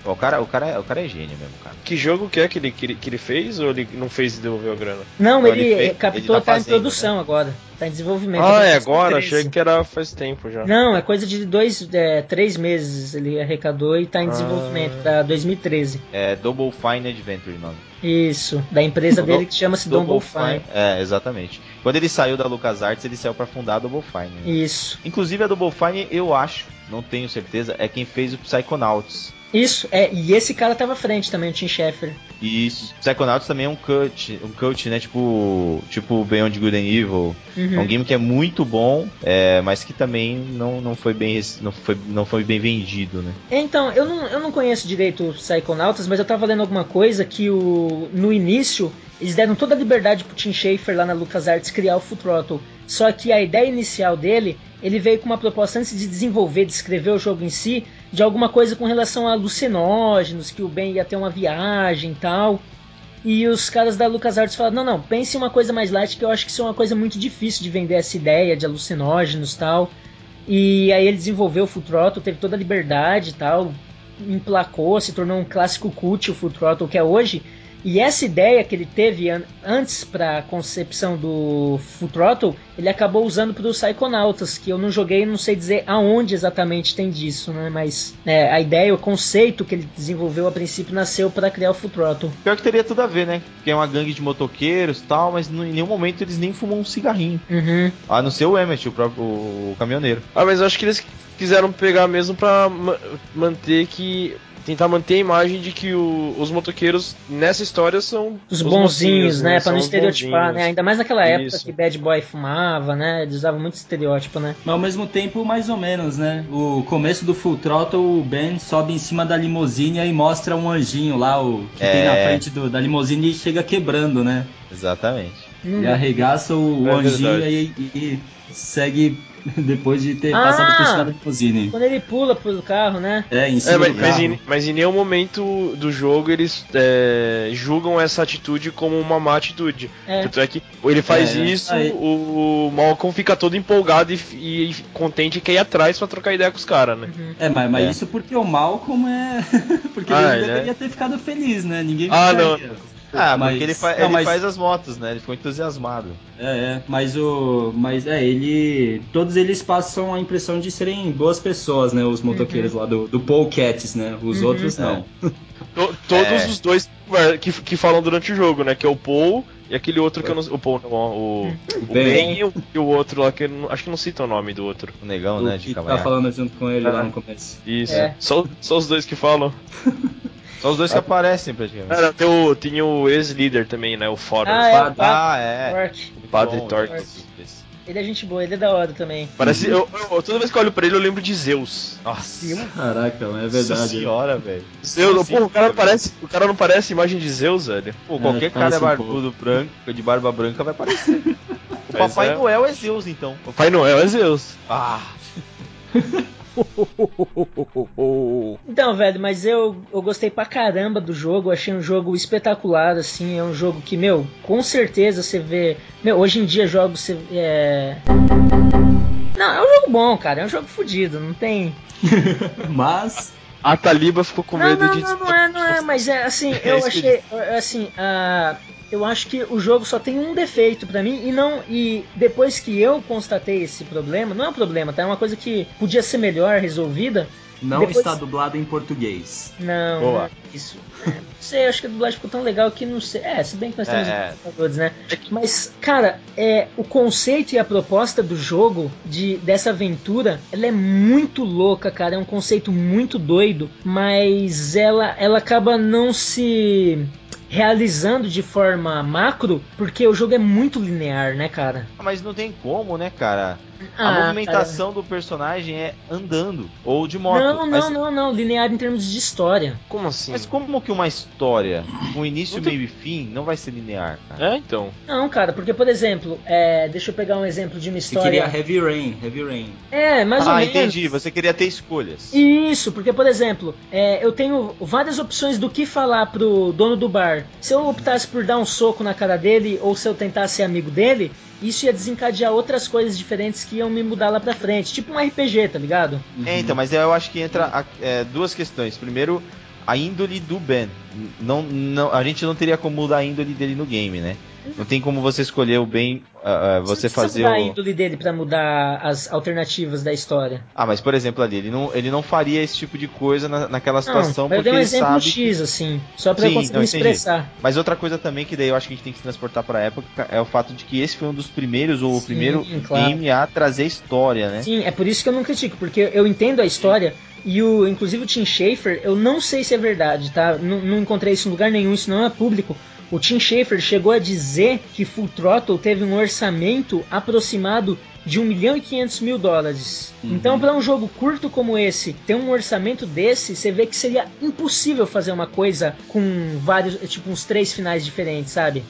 [SPEAKER 4] O cara, o, cara, é- o cara é gênio mesmo, cara.
[SPEAKER 6] Que jogo que é que ele, que ele, que ele fez ou ele não fez e devolveu a grana?
[SPEAKER 2] Não, ele,
[SPEAKER 4] ele fez-
[SPEAKER 2] eh, captou,
[SPEAKER 4] ele tá
[SPEAKER 2] tá, em
[SPEAKER 4] fazendo,
[SPEAKER 2] produção agora. Tá em desenvolvimento.
[SPEAKER 6] Ah, é agora?
[SPEAKER 2] 2013.
[SPEAKER 6] Achei que era faz tempo já.
[SPEAKER 2] Não, é coisa de dois, é, três meses ele arrecadou e tá em
[SPEAKER 6] Ah.
[SPEAKER 2] desenvolvimento, pra 2013.
[SPEAKER 4] É Double Fine Adventure o nome.
[SPEAKER 2] Isso, da empresa
[SPEAKER 4] Do-
[SPEAKER 2] dele que chama-se Double Fine.
[SPEAKER 4] É, exatamente. Quando ele saiu da LucasArts, ele saiu pra fundar a Double Fine. né?
[SPEAKER 2] Isso.
[SPEAKER 4] Inclusive a Double Fine, eu acho, não tenho certeza, é quem fez o Psychonauts.
[SPEAKER 2] Isso, é, e esse cara tava à frente também, o Tim Schafer.
[SPEAKER 4] Isso. Psychonauts também é um cut, um cut, né? Tipo, tipo Beyond Good and Evil.
[SPEAKER 2] Uhum.
[SPEAKER 4] É um game que é muito bom, é, mas que também não, não foi bem não foi, não foi bem vendido, né?
[SPEAKER 2] Então, eu não, eu não conheço direito os Psychonautas, mas eu tava lendo alguma coisa que o, no início eles deram toda a liberdade pro Tim Schafer lá na LucasArts criar o Full Throttle. Só que a ideia inicial dele, ele veio com uma proposta antes de desenvolver, de escrever o jogo em si, de alguma coisa com relação a alucinógenos, que o Ben ia ter uma viagem e tal. E os caras da LucasArts falaram: não, não, pense em uma coisa mais light, que eu acho que isso é uma coisa muito difícil de vender essa ideia de alucinógenos e tal. E aí ele desenvolveu o Full Throttle, teve toda a liberdade e tal, emplacou, se tornou um clássico cult o Full Throttle que é hoje. E essa ideia que ele teve an antes para a concepção do Full Throttle, ele acabou usando para os Psychonautas, que eu não joguei, não sei dizer aonde exatamente tem disso, né? Mas é, a ideia, o conceito que ele desenvolveu a princípio nasceu para criar o Full Throttle.
[SPEAKER 4] Pior que teria tudo a ver, né? Que é uma gangue de motoqueiros e tal, mas em nenhum momento eles nem fumam um cigarrinho.
[SPEAKER 2] Uhum.
[SPEAKER 4] A não ser o Emmett, o próprio o caminhoneiro.
[SPEAKER 6] Ah, mas eu acho que eles quiseram pegar mesmo pra ma- manter que. Tentar manter a imagem de que o- os motoqueiros nessa história são
[SPEAKER 2] Os bonzinhos,
[SPEAKER 6] mocinhos,
[SPEAKER 2] né? Pra não
[SPEAKER 6] os
[SPEAKER 2] estereotipar, né? Ainda mais naquela época
[SPEAKER 6] Isso.
[SPEAKER 2] que Bad Boy fumava, né? Eles usavam muito estereótipo, né?
[SPEAKER 11] Mas ao mesmo tempo, mais ou menos, né? O começo do Full Throttle, o Ben sobe em cima da limusine e mostra um anjinho lá, o que tem
[SPEAKER 4] É.
[SPEAKER 11] na frente do- da limusine e chega quebrando, né?
[SPEAKER 4] Exatamente.
[SPEAKER 11] E arregaça o, o
[SPEAKER 6] É
[SPEAKER 11] anjinho e, e segue depois de ter
[SPEAKER 2] Ah!
[SPEAKER 11] passado por cima da limusine.
[SPEAKER 2] Quando ele pula pro carro, né?
[SPEAKER 11] É, em
[SPEAKER 6] É,
[SPEAKER 11] cima
[SPEAKER 6] mas,
[SPEAKER 11] do
[SPEAKER 6] mas
[SPEAKER 11] carro.
[SPEAKER 6] em, mas em nenhum momento do jogo eles é, julgam essa atitude como uma má atitude.
[SPEAKER 2] É.
[SPEAKER 6] Tanto é que ele faz
[SPEAKER 11] É,
[SPEAKER 6] isso,
[SPEAKER 11] aí-
[SPEAKER 6] o Malcolm fica todo empolgado e, e contente que ir atrás pra trocar ideia com os caras, né?
[SPEAKER 11] É, mas, mas
[SPEAKER 4] É.
[SPEAKER 11] isso porque o Malcolm é. porque
[SPEAKER 6] Ah,
[SPEAKER 11] ele deveria ter ficado feliz, né? Ninguém
[SPEAKER 6] Ah,
[SPEAKER 11] ficaria.
[SPEAKER 4] Ah,
[SPEAKER 11] Mas-
[SPEAKER 4] porque ele, fa-
[SPEAKER 11] não,
[SPEAKER 4] ele
[SPEAKER 11] mas-
[SPEAKER 4] faz as motos, né? Ele ficou entusiasmado.
[SPEAKER 11] É, é, mas o. Mas é, ele. Todos eles passam a impressão de serem boas pessoas, né? Os motoqueiros lá do, do Paul Cats, né? Os
[SPEAKER 2] Uhum.
[SPEAKER 11] outros não.
[SPEAKER 6] To- todos
[SPEAKER 4] É.
[SPEAKER 6] os dois que, que falam durante o jogo, né? Que é o Paul e aquele outro que eu não O Paul, não, o, o
[SPEAKER 11] Ben.
[SPEAKER 6] E o, e o outro lá, que eu não- acho que não cita o nome do outro.
[SPEAKER 4] O negão,
[SPEAKER 11] O
[SPEAKER 4] né? De
[SPEAKER 11] que tá falando junto com ele
[SPEAKER 6] Ah.
[SPEAKER 11] lá no começo.
[SPEAKER 6] Isso.
[SPEAKER 2] É.
[SPEAKER 6] Só, só os dois que falam.
[SPEAKER 4] São os dois que aparecem praticamente.
[SPEAKER 6] Ah, não, tem o, tem o ex-líder também, né? O Fodder.
[SPEAKER 2] Ah, é o
[SPEAKER 4] Ah,
[SPEAKER 2] Padre
[SPEAKER 4] é.
[SPEAKER 2] Torque.
[SPEAKER 6] Padre
[SPEAKER 4] Bom,
[SPEAKER 6] Torque.
[SPEAKER 2] Ele é gente boa, ele é da hora também.
[SPEAKER 6] Parece. Eu, eu- toda vez que eu olho pra ele, eu lembro de Zeus.
[SPEAKER 4] Nossa,
[SPEAKER 11] Caraca, mas é
[SPEAKER 4] Nossa
[SPEAKER 11] verdade.
[SPEAKER 4] senhora, velho.
[SPEAKER 6] Zeus, pô, o cara
[SPEAKER 4] cara.
[SPEAKER 6] parece. O cara não parece imagem de Zeus, velho.
[SPEAKER 4] Pô, qualquer
[SPEAKER 11] É,
[SPEAKER 4] cara
[SPEAKER 11] um
[SPEAKER 4] barbudo branco, de barba branca vai parecer. O Papai
[SPEAKER 6] é.
[SPEAKER 4] Noel é Zeus, então.
[SPEAKER 6] O Pai Noel é Zeus.
[SPEAKER 4] Ah,
[SPEAKER 2] Então, velho, mas eu, eu gostei pra caramba do jogo, eu achei um jogo espetacular, assim, é um jogo que, meu, com certeza você vê. Meu, hoje em dia jogos você. É... Não, é um jogo bom, cara, é um jogo fodido, não tem.
[SPEAKER 11] Mas.
[SPEAKER 6] A Taliba ficou com
[SPEAKER 2] Não,
[SPEAKER 6] medo
[SPEAKER 2] não,
[SPEAKER 6] de.
[SPEAKER 2] não, não é, não é, mas é assim, eu
[SPEAKER 6] isso que
[SPEAKER 2] achei, assim, ah, eu acho que o jogo só tem um defeito pra mim e não e depois que eu constatei esse problema, não é um problema, tá? É uma coisa que podia ser melhor resolvida.
[SPEAKER 11] Não
[SPEAKER 2] Depois-
[SPEAKER 11] está dublado em português.
[SPEAKER 2] Não,
[SPEAKER 4] Boa.
[SPEAKER 2] é isso. É, não sei, acho que a dublagem ficou tão legal que não sei. É, se bem que nós temos
[SPEAKER 4] É.
[SPEAKER 2] computadores, né? Mas, cara, é, o conceito e a proposta do jogo, de, dessa aventura, ela é muito louca, cara. É um conceito muito doido, mas ela, ela acaba não se realizando de forma macro, porque o jogo é muito linear, né, cara?
[SPEAKER 4] Mas não tem como, né, cara?
[SPEAKER 2] Ah,
[SPEAKER 4] a movimentação do personagem é andando ou de moto.
[SPEAKER 2] Não, não,
[SPEAKER 4] mas,
[SPEAKER 2] não, não, linear em termos de história.
[SPEAKER 6] Como assim?
[SPEAKER 4] mas como que uma história, com início, meio e fim, não vai ser linear? Cara?
[SPEAKER 6] É, então.
[SPEAKER 2] Não, cara, porque, por exemplo, é, deixa eu pegar um exemplo de uma
[SPEAKER 11] Você queria
[SPEAKER 2] história.
[SPEAKER 11] Heavy Rain, Heavy Rain.
[SPEAKER 2] É, mais ou
[SPEAKER 4] ah,
[SPEAKER 2] menos.
[SPEAKER 4] entendi. Você queria ter escolhas.
[SPEAKER 2] Isso, porque, por exemplo, é, eu tenho várias opções do que falar pro dono do bar. Se eu optasse por dar um soco na cara dele ou se eu tentasse ser amigo dele, isso ia desencadear outras coisas diferentes que iam me mudar lá pra frente. Tipo um RPG, tá ligado?
[SPEAKER 4] É, então, mas eu acho que entra a- é, duas questões. Primeiro, a índole do Ben. Não, não, a gente não teria como mudar a índole dele no game, né? Não tem como você escolher o ah, ah, você
[SPEAKER 2] precisa
[SPEAKER 4] fazer
[SPEAKER 2] mudar a
[SPEAKER 4] o...
[SPEAKER 2] índole dele pra mudar as alternativas da história.
[SPEAKER 4] Ah, mas por exemplo ali, ele não, ele não faria esse tipo de coisa na, naquela situação
[SPEAKER 2] não, eu
[SPEAKER 4] porque
[SPEAKER 2] dei um
[SPEAKER 4] ele
[SPEAKER 2] exemplo
[SPEAKER 4] sabe
[SPEAKER 2] X,
[SPEAKER 4] que...
[SPEAKER 2] assim, só pra eu
[SPEAKER 4] Sim,
[SPEAKER 2] conseguir
[SPEAKER 4] não,
[SPEAKER 2] me expressar.
[SPEAKER 4] Mas outra coisa também que daí eu acho que a gente tem que se transportar pra época é o fato de que esse foi um dos primeiros, ou o
[SPEAKER 2] Sim,
[SPEAKER 4] primeiro
[SPEAKER 2] claro.
[SPEAKER 4] game a trazer história, né?
[SPEAKER 2] Sim, é por isso que eu não critico, porque eu entendo a história e o, inclusive o Tim Schafer, eu não sei se é verdade, tá? Não, não encontrei isso em lugar nenhum, isso não é público. O Tim Schafer chegou a dizer que Full Throttle teve um orçamento aproximado de 1 milhão e 500 mil dólares. Então, para um jogo curto como esse, ter um orçamento desse, você vê que seria impossível fazer uma coisa com vários, tipo, uns três finais diferentes, sabe?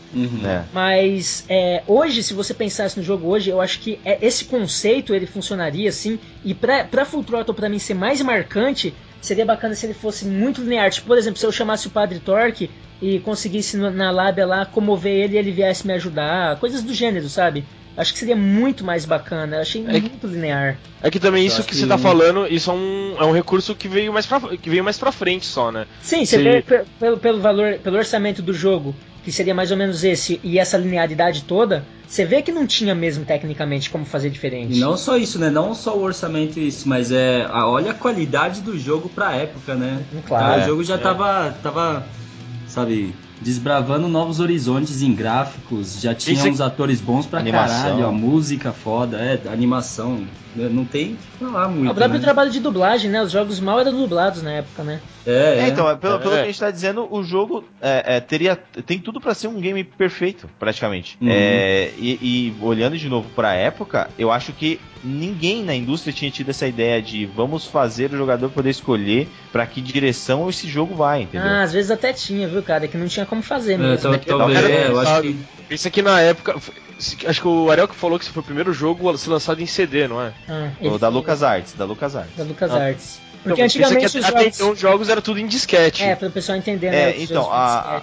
[SPEAKER 4] É.
[SPEAKER 2] Mas é, hoje, se você pensasse no jogo hoje, eu acho que é, esse conceito ele funcionaria assim. E pra, pra Full Throttle pra mim ser mais marcante, seria bacana se ele fosse muito linear. Tipo, por exemplo, se eu chamasse o Padre Torque e conseguisse na lábia lá comover ele e ele viesse me ajudar. Coisas do gênero, sabe? Acho que seria muito mais bacana. Eu achei muito linear.
[SPEAKER 6] É que também isso que
[SPEAKER 11] que-
[SPEAKER 6] você tá falando, isso é um, é um recurso que veio mais pra, que veio mais pra frente só, né?
[SPEAKER 2] Sim, você
[SPEAKER 6] Sim.
[SPEAKER 2] vê pe- pelo, pelo valor, pelo orçamento do jogo, que seria mais ou menos esse, e essa linearidade toda, você vê que não tinha mesmo tecnicamente como fazer diferente.
[SPEAKER 11] E não só isso, né? Não só o orçamento e isso, mas é. a- olha a qualidade do jogo pra época, né?
[SPEAKER 2] Claro.
[SPEAKER 11] o jogo já
[SPEAKER 6] É.
[SPEAKER 11] tava. tava. Sabe, desbravando novos horizontes em gráficos, já tinha
[SPEAKER 6] Isso é-
[SPEAKER 11] uns atores bons pra
[SPEAKER 4] Animação.
[SPEAKER 11] caralho, a música foda, é, a animação. né? Não tem o que falar muito.
[SPEAKER 2] o próprio
[SPEAKER 11] né?
[SPEAKER 2] trabalho de dublagem, né? Os jogos mal eram dublados na época, né?
[SPEAKER 11] É,
[SPEAKER 4] É,
[SPEAKER 11] é.
[SPEAKER 4] então, pelo, pelo
[SPEAKER 6] É.
[SPEAKER 4] que a gente tá dizendo, o jogo é, é, teria, tem tudo pra ser um game perfeito, praticamente.
[SPEAKER 11] Uhum.
[SPEAKER 4] É, e, e olhando de novo pra época, eu acho que ninguém na indústria tinha tido essa ideia de vamos fazer o jogador poder escolher pra que direção esse jogo vai, entendeu?
[SPEAKER 2] Ah, às vezes até tinha, viu, cara? Que não tinha como fazer
[SPEAKER 11] É,
[SPEAKER 2] mesmo.
[SPEAKER 11] então, talvez,
[SPEAKER 6] Era-
[SPEAKER 11] é, eu acho que.
[SPEAKER 6] Isso aqui na época. Acho que o Ariel que falou que foi o primeiro jogo a ser lançado em CD, não é?
[SPEAKER 2] Ah,
[SPEAKER 4] o
[SPEAKER 2] ele-
[SPEAKER 4] da LucasArts, da LucasArts.
[SPEAKER 2] Da Lucas
[SPEAKER 6] Ah.
[SPEAKER 2] Arts.
[SPEAKER 6] Então,
[SPEAKER 2] Porque
[SPEAKER 6] pensa
[SPEAKER 2] antigamente
[SPEAKER 6] que
[SPEAKER 2] os
[SPEAKER 6] até
[SPEAKER 2] jogos...
[SPEAKER 6] então os jogos era tudo em disquete.
[SPEAKER 2] É, para o pessoal entender, né?
[SPEAKER 4] É, então, a.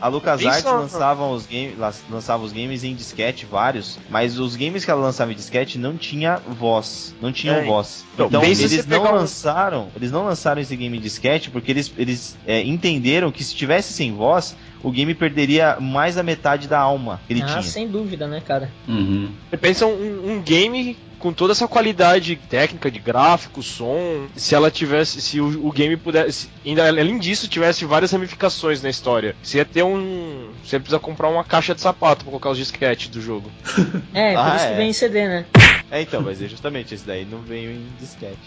[SPEAKER 4] a LucasArts lançava os, game, lançava os games em disquete, vários, mas os games que ela lançava em disquete não tinha voz, não tinham
[SPEAKER 6] É,
[SPEAKER 4] voz.
[SPEAKER 6] então,
[SPEAKER 4] Então, eles não
[SPEAKER 6] um-
[SPEAKER 4] lançaram, eles não lançaram esse game em disquete porque eles, eles é, entenderam que se tivesse sem voz, o game perderia mais da metade da alma que ele
[SPEAKER 2] ah,
[SPEAKER 4] tinha.
[SPEAKER 2] sem dúvida, né, cara?
[SPEAKER 11] Uhum.
[SPEAKER 6] Você pensa um, um game com toda essa qualidade técnica de gráfico, som, se ela tivesse, se o, o game pudesse, ainda além disso, tivesse várias ramificações na história. Você ia ter um, você precisa comprar uma caixa de sapato pra colocar os disquetes do jogo.
[SPEAKER 2] É, por
[SPEAKER 4] Ah,
[SPEAKER 2] isso que
[SPEAKER 4] é.
[SPEAKER 2] vem em CD, né?
[SPEAKER 4] É, então, mas é justamente esse daí não veio em disquete.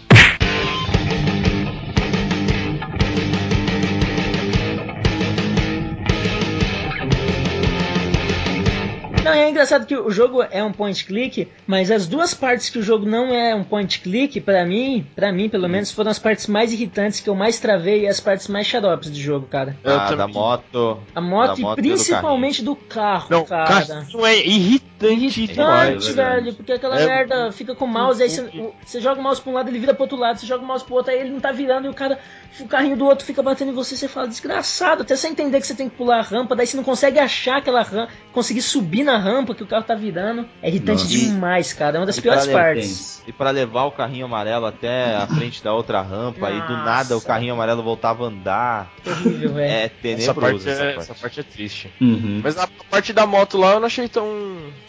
[SPEAKER 2] Não, e é engraçado que o jogo é um point click, mas as duas partes que o jogo não é um point click, pra mim, para mim pelo menos, foram as partes mais irritantes que eu mais travei e as partes mais xaropes do jogo, cara.
[SPEAKER 4] Ah, da moto.
[SPEAKER 2] A moto
[SPEAKER 4] da
[SPEAKER 2] e
[SPEAKER 4] moto e do
[SPEAKER 2] principalmente do carro,
[SPEAKER 6] Não,
[SPEAKER 2] cara.
[SPEAKER 6] cara, não é irritante demais.
[SPEAKER 2] Irritante, velho, porque aquela
[SPEAKER 6] É-
[SPEAKER 2] merda fica com o mouse, aí você, joga o mouse pra um lado, ele vira pro outro lado, você joga o mouse pro outro, aí ele não tá virando e o cara, o carrinho do outro fica batendo em você, você fala, desgraçado, até você entender que você tem que pular a rampa, daí você não consegue achar aquela rampa, conseguir subir na rampa que o carro tá virando. É irritante
[SPEAKER 4] Nossa.
[SPEAKER 2] demais, cara, é uma das
[SPEAKER 4] E
[SPEAKER 2] piores partes.
[SPEAKER 4] E para levar o carrinho amarelo até a frente da outra rampa, e do nada o carrinho amarelo voltava a andar.
[SPEAKER 2] Terrível, velho.
[SPEAKER 4] É
[SPEAKER 6] Essa
[SPEAKER 4] tenebroso
[SPEAKER 6] parte,
[SPEAKER 4] essa
[SPEAKER 6] é,
[SPEAKER 4] parte.
[SPEAKER 6] essa parte é triste.
[SPEAKER 11] Uhum.
[SPEAKER 6] Mas a parte da moto lá eu não achei tão.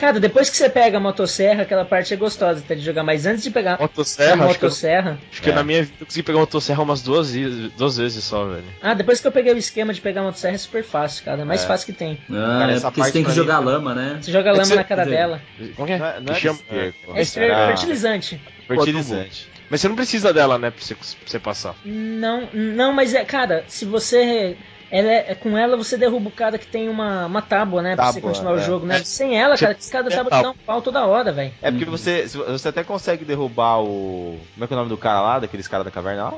[SPEAKER 2] Cara, depois que você pega a motosserra, aquela parte é gostosa até de jogar, mas antes de pegar
[SPEAKER 6] Motosserra,
[SPEAKER 2] a
[SPEAKER 6] acho que, eu,
[SPEAKER 2] motosserra.
[SPEAKER 6] acho que
[SPEAKER 4] É.
[SPEAKER 6] na minha vida eu consegui pegar uma motosserra umas duas, vezes- duas vezes só, velho.
[SPEAKER 2] Ah, depois que eu peguei o esquema de pegar a motosserra é super fácil, cara, é mais
[SPEAKER 4] É.
[SPEAKER 2] fácil que tem.
[SPEAKER 11] Ah,
[SPEAKER 4] Cara,
[SPEAKER 11] é porque você tem que jogar
[SPEAKER 4] mim-
[SPEAKER 11] lama, né?
[SPEAKER 2] Você joga
[SPEAKER 6] É
[SPEAKER 2] lama
[SPEAKER 6] você-
[SPEAKER 2] na cara dela.
[SPEAKER 6] Como que é?
[SPEAKER 4] Não é, não é.
[SPEAKER 2] É
[SPEAKER 4] Ah,
[SPEAKER 2] fertilizante.
[SPEAKER 4] fertilizante.
[SPEAKER 6] Mas você não precisa dela, né, pra você, pra você passar.
[SPEAKER 2] Não, não, mas é, cara, se você ela é, é- com ela você derruba o cara que tem uma, uma tábua, né? Pra você continuar o
[SPEAKER 4] é.
[SPEAKER 2] jogo, né?
[SPEAKER 4] É.
[SPEAKER 2] Sem ela, cara,
[SPEAKER 4] Tipo,
[SPEAKER 2] cada
[SPEAKER 4] é
[SPEAKER 2] tábua te dá um pau toda hora, velho.
[SPEAKER 4] É porque você, você até consegue derrubar o. Como é que é o nome do cara lá? Daqueles caras da caverna lá?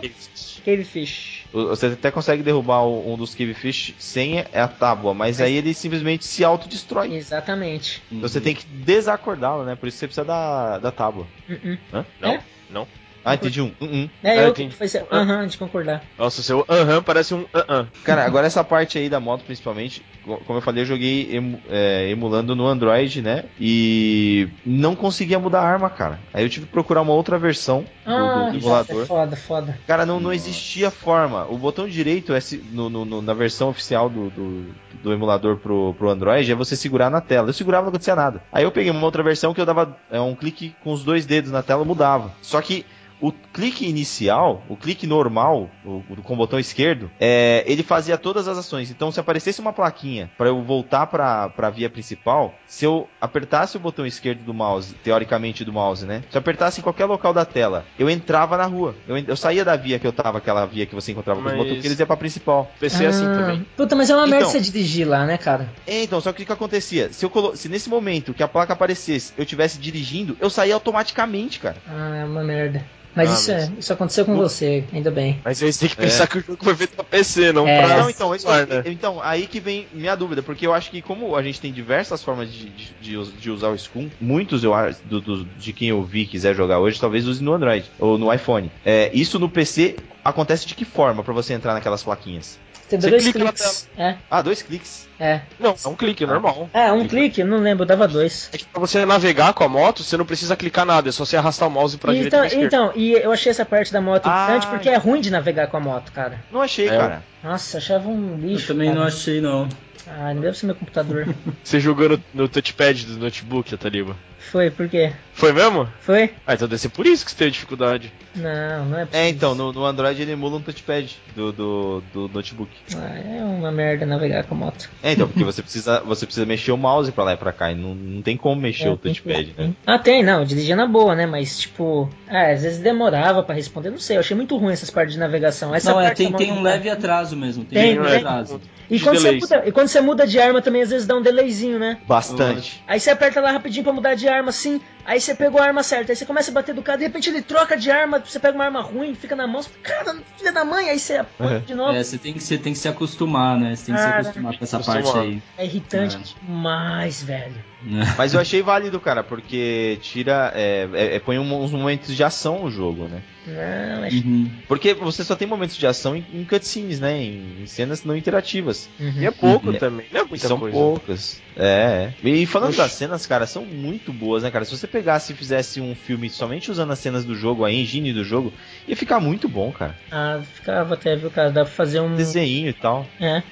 [SPEAKER 2] Cavefish.
[SPEAKER 4] O- Você até consegue derrubar o- um dos Cavefish sem a tábua, mas aí ele simplesmente se autodestrói.
[SPEAKER 2] Exatamente.
[SPEAKER 4] Você tem que desacordá-lo, né? Por isso você precisa da, da tábua.
[SPEAKER 2] Uh-uh.
[SPEAKER 4] Hã?
[SPEAKER 6] Não, não.
[SPEAKER 4] Ah, entendi um. um, um.
[SPEAKER 2] É,
[SPEAKER 6] Ah,
[SPEAKER 2] eu
[SPEAKER 6] entendi.
[SPEAKER 2] que foi ser. Aham, de concordar.
[SPEAKER 6] Nossa, o seu aham parece um aham.
[SPEAKER 4] Cara, agora essa parte aí da moto, principalmente, co- como eu falei, eu joguei emu- é, emulando no Android, né? E não conseguia mudar a arma, cara. Aí eu tive que procurar uma outra versão do-
[SPEAKER 2] Ah,
[SPEAKER 4] do emulador.
[SPEAKER 2] é foda, foda.
[SPEAKER 4] Cara, não, não existia forma. O botão direito é se- no- no- no- na versão oficial do, do, do emulador pro, pro Android é você segurar na tela. Eu segurava não acontecia nada. Aí eu peguei uma outra versão que eu dava é, um clique com os dois dedos na tela mudava. Só que o clique inicial, o clique normal, o, o com o botão esquerdo, é, ele fazia todas as ações. Então, se aparecesse uma plaquinha para eu voltar para a via principal, se eu apertasse o botão esquerdo do mouse, teoricamente do mouse, né? Se eu apertasse em qualquer local da tela, eu entrava na rua. Eu, eu saía da via que eu tava, aquela via que você encontrava com os
[SPEAKER 6] Mas-
[SPEAKER 4] motoqueiros e ia pra principal.
[SPEAKER 6] PC é assim
[SPEAKER 2] Ah,
[SPEAKER 6] também.
[SPEAKER 2] Puta, mas é uma merda
[SPEAKER 4] Então.
[SPEAKER 2] você dirigir lá, né, cara?
[SPEAKER 4] É, então, só que o que que acontecia? Se, eu colo... se nesse momento que a placa aparecesse, eu tivesse dirigindo, eu saía automaticamente, cara.
[SPEAKER 2] Ah, é uma merda. Mas,
[SPEAKER 4] Ah,
[SPEAKER 2] isso,
[SPEAKER 4] mas-
[SPEAKER 2] é, isso aconteceu com você, ainda bem.
[SPEAKER 6] Mas aí você tem que
[SPEAKER 4] É.
[SPEAKER 6] pensar que o jogo foi feito pra PC, não
[SPEAKER 2] É.
[SPEAKER 6] pra.
[SPEAKER 4] Não, então, isso-
[SPEAKER 6] celular, né?
[SPEAKER 4] então, aí que vem minha dúvida, porque eu acho que como a gente tem diversas formas de, de, de us- de usar o Scum, muitos eu do, do- de quem eu vi quiser jogar hoje, talvez use no Android ou no iPhone. É, isso no PC acontece de que forma pra você entrar naquelas plaquinhas?
[SPEAKER 2] Tem
[SPEAKER 6] Você
[SPEAKER 2] dois
[SPEAKER 6] clica na
[SPEAKER 2] cliques. É,
[SPEAKER 4] Ah, dois cliques.
[SPEAKER 2] É.
[SPEAKER 6] Não, é um clique normal.
[SPEAKER 2] É, um clique, eu não lembro, dava dois.
[SPEAKER 6] É que pra você navegar com a moto, você não precisa clicar nada, é só você arrastar o mouse pra direita
[SPEAKER 2] Então,
[SPEAKER 6] e pra esquerda.
[SPEAKER 2] então, e eu achei essa parte da moto
[SPEAKER 4] Ah,
[SPEAKER 2] importante porque é ruim de navegar com a moto, cara.
[SPEAKER 4] Não achei,
[SPEAKER 6] É,
[SPEAKER 4] cara.
[SPEAKER 2] Nossa, achava um
[SPEAKER 11] Eu
[SPEAKER 2] lixo.
[SPEAKER 11] também
[SPEAKER 2] cara.
[SPEAKER 11] não achei, não.
[SPEAKER 2] Ah, não deve ser meu computador.
[SPEAKER 6] Você jogou no, no touchpad do notebook, Taliba.
[SPEAKER 2] Foi, por quê?
[SPEAKER 6] Foi mesmo?
[SPEAKER 2] Foi?
[SPEAKER 6] Ah, então deve ser por isso que você teve dificuldade.
[SPEAKER 2] Não, não é possível.
[SPEAKER 4] É, então, no, no Android ele emula um touchpad do, do, do notebook.
[SPEAKER 2] Ah, é uma merda navegar com a moto.
[SPEAKER 4] É, então, porque você precisa, você precisa mexer o mouse pra lá e pra cá, e não, não tem como mexer
[SPEAKER 2] É,
[SPEAKER 4] o touchpad, né?
[SPEAKER 2] Ah, tem, não, eu dirigia na boa, né? Mas, tipo, ah, às vezes demorava pra responder, não sei, eu achei muito ruim essas partes de navegação. Essa
[SPEAKER 11] não, é,
[SPEAKER 2] parte
[SPEAKER 11] tem,
[SPEAKER 2] da
[SPEAKER 11] tem um leve atraso mesmo. Tem,
[SPEAKER 2] Tem,
[SPEAKER 11] um leve
[SPEAKER 2] tem.
[SPEAKER 11] atraso.
[SPEAKER 2] E quando, você muda, e quando você muda de arma também, às vezes dá um delayzinho, né?
[SPEAKER 4] Bastante.
[SPEAKER 2] Aí você aperta lá rapidinho pra mudar de arma assim, aí você pegou a arma certa, aí você começa a bater do cara, de repente ele troca de arma, você pega uma arma ruim, fica na mão, você fala, cara, filha da mãe, aí você
[SPEAKER 4] Uhum.
[SPEAKER 2] de novo.
[SPEAKER 11] É, você tem, que, você tem que se acostumar, né? Você tem que se
[SPEAKER 2] Cara,
[SPEAKER 11] acostumar com essa
[SPEAKER 6] acostumar.
[SPEAKER 11] parte aí.
[SPEAKER 2] É irritante
[SPEAKER 11] É.
[SPEAKER 2] demais, velho.
[SPEAKER 4] Mas eu achei válido, cara, porque tira. É, é- é- põe um- uns momentos de ação no jogo, né?
[SPEAKER 2] Não, é
[SPEAKER 11] Uhum.
[SPEAKER 4] Porque você só tem momentos de ação em, em cutscenes, né? Em, em cenas não interativas.
[SPEAKER 2] Uhum.
[SPEAKER 6] E é pouco
[SPEAKER 4] Uhum.
[SPEAKER 6] também, não é muita
[SPEAKER 4] são
[SPEAKER 6] coisa.
[SPEAKER 4] poucas. É. é. E falando
[SPEAKER 6] Oxi.
[SPEAKER 4] das cenas, cara, são muito boas, né, cara? Se você pegasse e fizesse um filme somente usando as cenas do jogo, a engine do jogo, ia ficar muito bom, cara.
[SPEAKER 2] Ah, ficava até, viu, cara, dá pra fazer um...
[SPEAKER 4] Desenho e tal.
[SPEAKER 2] É.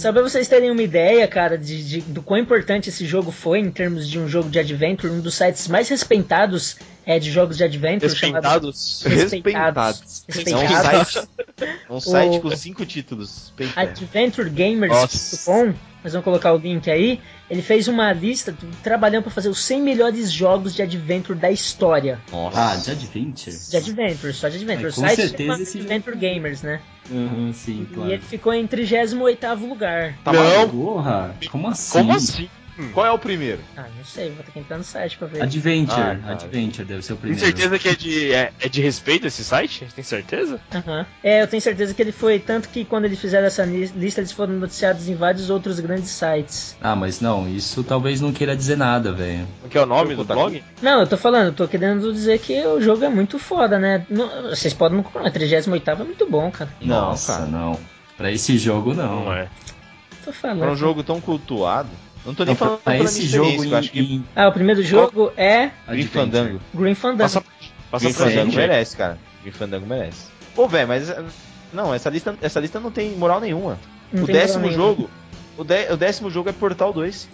[SPEAKER 2] Só pra vocês terem uma ideia, cara, de, de- do quão importante esse jogo foi em termos de um jogo de adventure, um dos sites mais respeitados é, de jogos de adventure chamado
[SPEAKER 6] Respeitados.
[SPEAKER 2] Respeitados.
[SPEAKER 4] É um
[SPEAKER 2] Respeitados.
[SPEAKER 4] site, é um site
[SPEAKER 2] O-
[SPEAKER 4] com cinco títulos. Peita.
[SPEAKER 2] AdventureGamers.com, nós vamos colocar o link aí. Ele fez uma lista do- trabalhando para fazer os 100 melhores jogos de adventure da história.
[SPEAKER 4] Nossa.
[SPEAKER 11] Ah, de Adventure?
[SPEAKER 2] De adventure, só de adventure.
[SPEAKER 11] É,
[SPEAKER 2] o
[SPEAKER 11] com
[SPEAKER 2] site
[SPEAKER 11] certeza esse
[SPEAKER 2] Adventure Gamers, né?
[SPEAKER 11] Uhum, sim,
[SPEAKER 2] E
[SPEAKER 11] claro.
[SPEAKER 2] ele ficou em 38º lugar.
[SPEAKER 4] Tá
[SPEAKER 6] Não.
[SPEAKER 11] Porra, como assim?
[SPEAKER 6] Como assim?
[SPEAKER 4] Qual é o primeiro?
[SPEAKER 2] Ah, não sei, vou ter que entrar no site pra ver.
[SPEAKER 11] Adventure,
[SPEAKER 4] Ah, cara.
[SPEAKER 11] Adventure deve ser o
[SPEAKER 6] Tem
[SPEAKER 11] primeiro.
[SPEAKER 6] certeza que é de, é, é de respeito esse site? Tem certeza?
[SPEAKER 2] Aham. É, eu tenho certeza que ele foi, tanto que quando eles fizeram essa li- lista, eles foram noticiados em vários outros grandes sites.
[SPEAKER 11] Ah, mas não, isso talvez não queira dizer nada, velho.
[SPEAKER 6] O que é o nome do blog?
[SPEAKER 2] Não, eu tô falando, eu tô querendo dizer que o jogo é muito foda, né? Não- vocês podem não concordar, 38 é muito bom, cara.
[SPEAKER 4] Não,
[SPEAKER 11] Nossa,
[SPEAKER 4] cara.
[SPEAKER 11] não. Pra esse jogo, não.
[SPEAKER 6] Não é.
[SPEAKER 2] Tô falando.
[SPEAKER 4] Pra um jogo tão cultuado. Não tô nem
[SPEAKER 11] Não,
[SPEAKER 4] falando
[SPEAKER 11] pra esse jogo em,
[SPEAKER 4] acho que
[SPEAKER 11] em
[SPEAKER 2] Ah, o primeiro jogo é
[SPEAKER 4] Green. Fandango.
[SPEAKER 2] Green Fandango.
[SPEAKER 6] Passa, passa
[SPEAKER 4] Green
[SPEAKER 6] pra
[SPEAKER 4] Fandango
[SPEAKER 6] gente.
[SPEAKER 4] merece, cara. Green Fandango merece. Pô, velho, mas. Não, essa lista, essa lista não tem moral nenhuma.
[SPEAKER 2] Não
[SPEAKER 4] o décimo jogo. O, dé- o décimo jogo é Portal 2.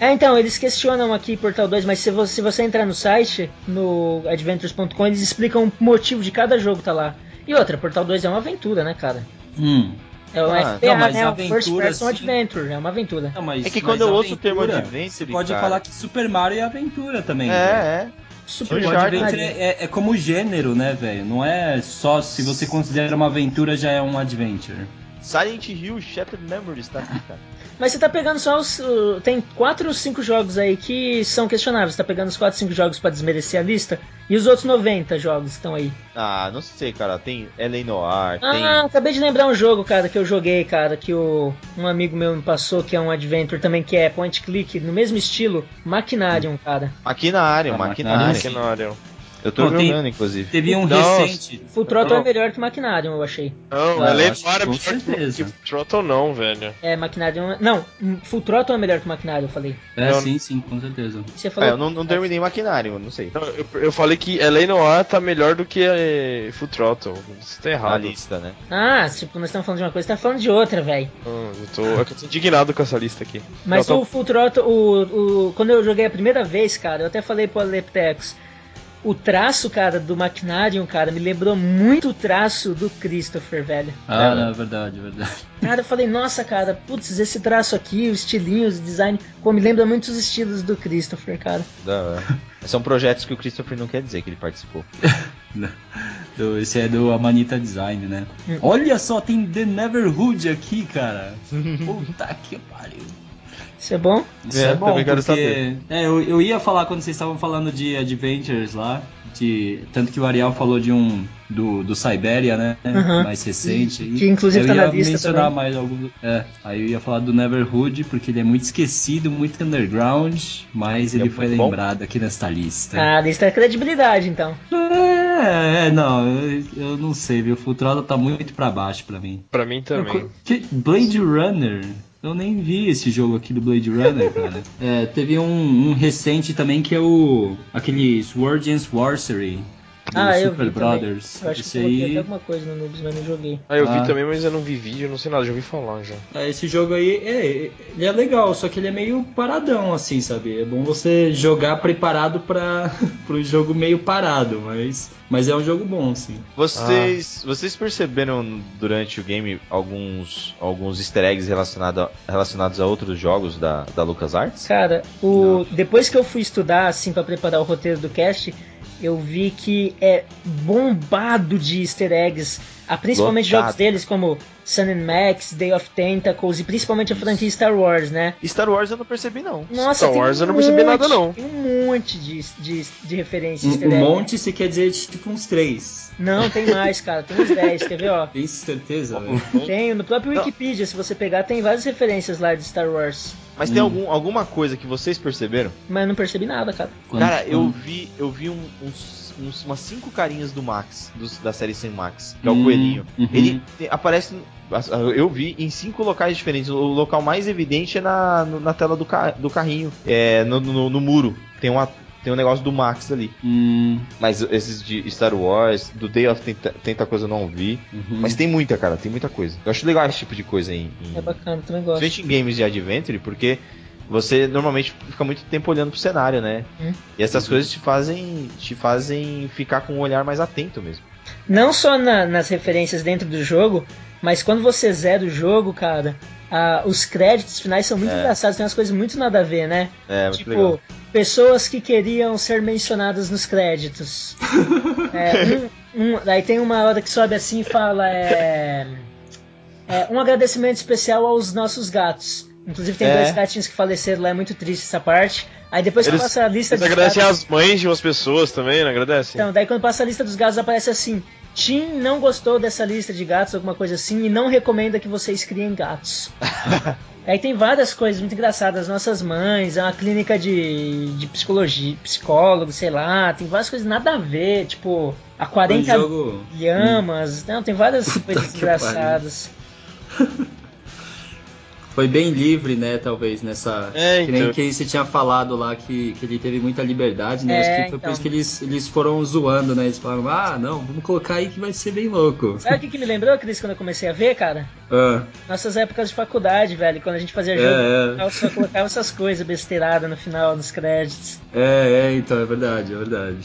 [SPEAKER 2] É, então, eles questionam aqui Portal 2, mas se você, se você entrar no site, no adventures.com, eles explicam o motivo de cada jogo tá lá. E outra, Portal 2 é uma aventura, né, cara?
[SPEAKER 11] Hum.
[SPEAKER 2] É um
[SPEAKER 4] Ah,
[SPEAKER 2] FPA,
[SPEAKER 5] não, mas
[SPEAKER 2] né?
[SPEAKER 5] Aventura,
[SPEAKER 2] First Person
[SPEAKER 5] sim.
[SPEAKER 2] Adventure, é uma aventura.
[SPEAKER 5] Não, mas,
[SPEAKER 4] É que quando eu ouço o termo
[SPEAKER 5] aventura,
[SPEAKER 4] adventure,
[SPEAKER 5] Você pode
[SPEAKER 4] cara-
[SPEAKER 5] falar que Super Mario é aventura também.
[SPEAKER 4] É,
[SPEAKER 5] velho.
[SPEAKER 4] é.
[SPEAKER 2] Super
[SPEAKER 5] O
[SPEAKER 4] Uncharted.
[SPEAKER 5] Adventure é, é- é como gênero, né, velho? Não é só se você considera uma aventura já é um adventure.
[SPEAKER 4] Silent Hill Shattered Memories tá aqui, cara.
[SPEAKER 2] Mas você tá pegando só os. uh, Tem 4 ou 5 jogos aí que são questionáveis. Você tá pegando os 4 ou 5 jogos pra desmerecer a lista. E os outros 90 jogos que estão aí.
[SPEAKER 4] Ah, não sei, cara. Tem L.A. Noir,
[SPEAKER 2] Ah,
[SPEAKER 4] tem...
[SPEAKER 2] acabei de lembrar um jogo, cara, que eu joguei, cara, que o, um amigo meu me passou, que é um adventure também, que é point click, no mesmo estilo, Machinarium, cara.
[SPEAKER 4] Maquinário,
[SPEAKER 5] Ah,
[SPEAKER 4] maquinário.
[SPEAKER 6] Maquinário.
[SPEAKER 4] Eu tô
[SPEAKER 5] Não, tem-
[SPEAKER 4] jogando, inclusive.
[SPEAKER 5] Teve um
[SPEAKER 6] Nossa.
[SPEAKER 5] recente.
[SPEAKER 2] Full Throttle
[SPEAKER 6] Não.
[SPEAKER 2] é melhor que Machinarium, eu achei.
[SPEAKER 6] Não,
[SPEAKER 5] Ah, eu
[SPEAKER 6] é para
[SPEAKER 5] com
[SPEAKER 6] que
[SPEAKER 5] certeza.
[SPEAKER 6] que Throttle não, velho.
[SPEAKER 2] É, Machinarium... Não, Full Throttle é melhor que Machinarium, eu falei.
[SPEAKER 5] É,
[SPEAKER 6] Não.
[SPEAKER 5] sim, sim, com certeza.
[SPEAKER 2] Você
[SPEAKER 4] É,
[SPEAKER 2] falou...
[SPEAKER 4] eu não, não terminei maquinário, não sei.
[SPEAKER 6] Não, eu, eu falei que LA Noir tá melhor do que eh, Full Throttle. Isso tá errado.
[SPEAKER 4] lista, né?
[SPEAKER 2] Ah, tipo, nós estamos falando de uma coisa, você tá falando de outra, velho.
[SPEAKER 6] Hum, eu, tô, é eu tô indignado com essa lista aqui.
[SPEAKER 2] Mas
[SPEAKER 6] Não,
[SPEAKER 2] o Full Throttle, o, o, quando eu joguei a primeira vez, cara, eu até falei pro Aleptex, o traço, cara, do Machinarium, cara, me lembrou muito o traço do Christopher, velho.
[SPEAKER 5] Ah,
[SPEAKER 4] É,
[SPEAKER 5] não, é verdade, é verdade.
[SPEAKER 2] Cara, eu falei, nossa, cara, putz, esse traço aqui, os estilinhos, o design, pô, me lembra muito os estilos do Christopher, cara.
[SPEAKER 4] Da- São projetos que o Christopher não quer dizer que ele participou.
[SPEAKER 5] Do- Esse é do Amanita Design, né?
[SPEAKER 2] Hum.
[SPEAKER 5] Olha só, tem The Neverhood aqui, cara. Puta que pariu.
[SPEAKER 2] Isso é bom?
[SPEAKER 5] Isso
[SPEAKER 4] É,
[SPEAKER 5] é, bom,
[SPEAKER 4] também quero
[SPEAKER 5] porque...
[SPEAKER 4] saber.
[SPEAKER 5] É, eu, eu ia falar quando vocês estavam falando de Adventures lá, de... tanto que o Ariel falou de um... do, do Siberia, né? Mais recente.
[SPEAKER 2] Que inclusive
[SPEAKER 5] eu
[SPEAKER 2] tá na
[SPEAKER 5] ia
[SPEAKER 2] lista
[SPEAKER 5] mencionar
[SPEAKER 2] também.
[SPEAKER 5] mais alguns... É, aí eu ia falar do Neverhood, porque ele é muito esquecido, muito underground, mas ele
[SPEAKER 4] É
[SPEAKER 5] foi
[SPEAKER 4] muito bom.
[SPEAKER 5] lembrado aqui nesta lista.
[SPEAKER 2] Ah, lista é credibilidade, então.
[SPEAKER 5] É, é, não, eu, eu não sei, viu? O Futrola tá muito pra baixo pra mim.
[SPEAKER 6] Pra mim também.
[SPEAKER 5] Que- Blade Runner? Eu nem vi esse jogo aqui do Blade Runner, cara. É, teve um, um recente também que é o. aquele Sword and Sorcery.
[SPEAKER 2] Ah, eu
[SPEAKER 5] Super
[SPEAKER 2] vi também.
[SPEAKER 5] Brothers.
[SPEAKER 2] Eu acho que
[SPEAKER 5] esse
[SPEAKER 2] até
[SPEAKER 5] aí.
[SPEAKER 2] alguma coisa no Noobs, mas não joguei.
[SPEAKER 6] Ah, eu
[SPEAKER 5] Ah.
[SPEAKER 6] vi também, mas eu não vi vídeo, não sei nada, já ouvi falar já.
[SPEAKER 5] É, esse jogo aí, é, ele é legal, só que ele é meio paradão, assim, sabe? É bom você jogar preparado para um jogo meio parado, mas, mas é um jogo bom, sim.
[SPEAKER 4] Vocês, vocês perceberam durante o game alguns, alguns easter eggs relacionado a- relacionados a outros jogos da, da LucasArts?
[SPEAKER 2] Cara, o... depois que eu fui estudar, assim, pra preparar o roteiro do cast, eu vi que é bombado de easter eggs, ah, principalmente
[SPEAKER 4] Lotado.
[SPEAKER 2] jogos deles como Sun and Max, Day of Tentacles e principalmente a franquia Star Wars, né?
[SPEAKER 4] Star Wars eu não percebi não.
[SPEAKER 2] Nossa,
[SPEAKER 6] Star Wars
[SPEAKER 2] um
[SPEAKER 6] eu não percebi
[SPEAKER 2] monte,
[SPEAKER 6] nada, não.
[SPEAKER 2] Tem um monte de, de, de referência
[SPEAKER 5] Um, um monte se quer dizer tipo uns três.
[SPEAKER 2] Não, tem mais, cara. Tem uns 10, quer ver, ó?
[SPEAKER 5] Tem certeza, velho?
[SPEAKER 2] Tem, no próprio. Wikipedia, se você pegar, tem várias referências lá de Star Wars.
[SPEAKER 4] Mas tem algum, alguma coisa que vocês perceberam?
[SPEAKER 2] Mas eu não percebi nada, cara.
[SPEAKER 5] Quando-
[SPEAKER 4] Cara, eu vi, eu vi um- uns, uns- umas cinco carinhas do Max, dos- da série sem Max, que é
[SPEAKER 5] Hum,
[SPEAKER 4] o coelhinho.
[SPEAKER 5] uhum.
[SPEAKER 4] Ele te- aparece, eu vi em cinco locais diferentes. O local mais evidente é na, na tela do, ca- do carrinho, é no, no- no muro. Tem uma tem um negócio do Max ali.
[SPEAKER 5] Hum,
[SPEAKER 4] Mas esses de Star Wars, do Day of Tenta, Tenta Coisa eu não vi.
[SPEAKER 5] uhum.
[SPEAKER 4] Mas tem muita, cara, tem muita coisa. Eu acho legal esse tipo de coisa em, em,
[SPEAKER 2] É bacana, também gosto.
[SPEAKER 4] Principalmente em games de Adventure, porque você normalmente fica muito tempo olhando pro cenário, né?
[SPEAKER 2] Hum.
[SPEAKER 4] E essas coisas te fazem, te fazem ficar com um olhar mais atento mesmo.
[SPEAKER 2] Não só na- nas referências dentro do jogo, mas quando você zera o jogo, cara, ah, os créditos finais são muito
[SPEAKER 4] É.
[SPEAKER 2] engraçados, tem umas coisas muito nada a ver, né?
[SPEAKER 4] É,
[SPEAKER 2] tipo,
[SPEAKER 4] legal.
[SPEAKER 2] pessoas que queriam ser mencionadas nos créditos. É, um, um- aí tem uma hora que sobe assim e fala: é, é, um agradecimento especial aos nossos gatos. Inclusive tem
[SPEAKER 4] É.
[SPEAKER 2] dois gatinhos que faleceram lá, é muito triste essa parte. Aí depois que
[SPEAKER 6] Eles-
[SPEAKER 2] passa a lista
[SPEAKER 6] Eles
[SPEAKER 2] dos
[SPEAKER 6] agradecem
[SPEAKER 2] gatos.
[SPEAKER 6] as mães de umas pessoas também, não agradecem?
[SPEAKER 2] Então, daí quando passa a lista dos gatos aparece assim: Tim não gostou dessa lista de gatos, alguma coisa assim, e não recomenda que vocês criem gatos. Aí tem várias coisas muito engraçadas. Nossas mães, é uma clínica de, de psicologia, psicólogo, sei lá. Tem várias coisas nada a ver, tipo, a 40
[SPEAKER 5] Foi um jogo-
[SPEAKER 2] lhamas. Não, tem várias coisas
[SPEAKER 5] que
[SPEAKER 2] engraçadas.
[SPEAKER 5] Foi bem livre, né, talvez, nessa.
[SPEAKER 6] É,
[SPEAKER 5] Que nem
[SPEAKER 6] então.
[SPEAKER 5] que você tinha falado lá que, que ele teve muita liberdade, né?
[SPEAKER 2] É,
[SPEAKER 5] Acho que foi
[SPEAKER 2] então.
[SPEAKER 5] por isso que eles, eles foram zoando, né? Eles falaram, ah, não, vamos colocar aí que vai ser bem louco.
[SPEAKER 2] Sabe o que, que me lembrou, Cris, quando eu comecei a ver, cara?
[SPEAKER 5] Ah,
[SPEAKER 2] Nossas épocas de faculdade, velho. Quando a gente fazia
[SPEAKER 5] É,
[SPEAKER 2] jogo,
[SPEAKER 5] é.
[SPEAKER 2] eu só colocava essas coisas besteiradas no final, nos créditos.
[SPEAKER 5] é, é, então, é verdade, é verdade.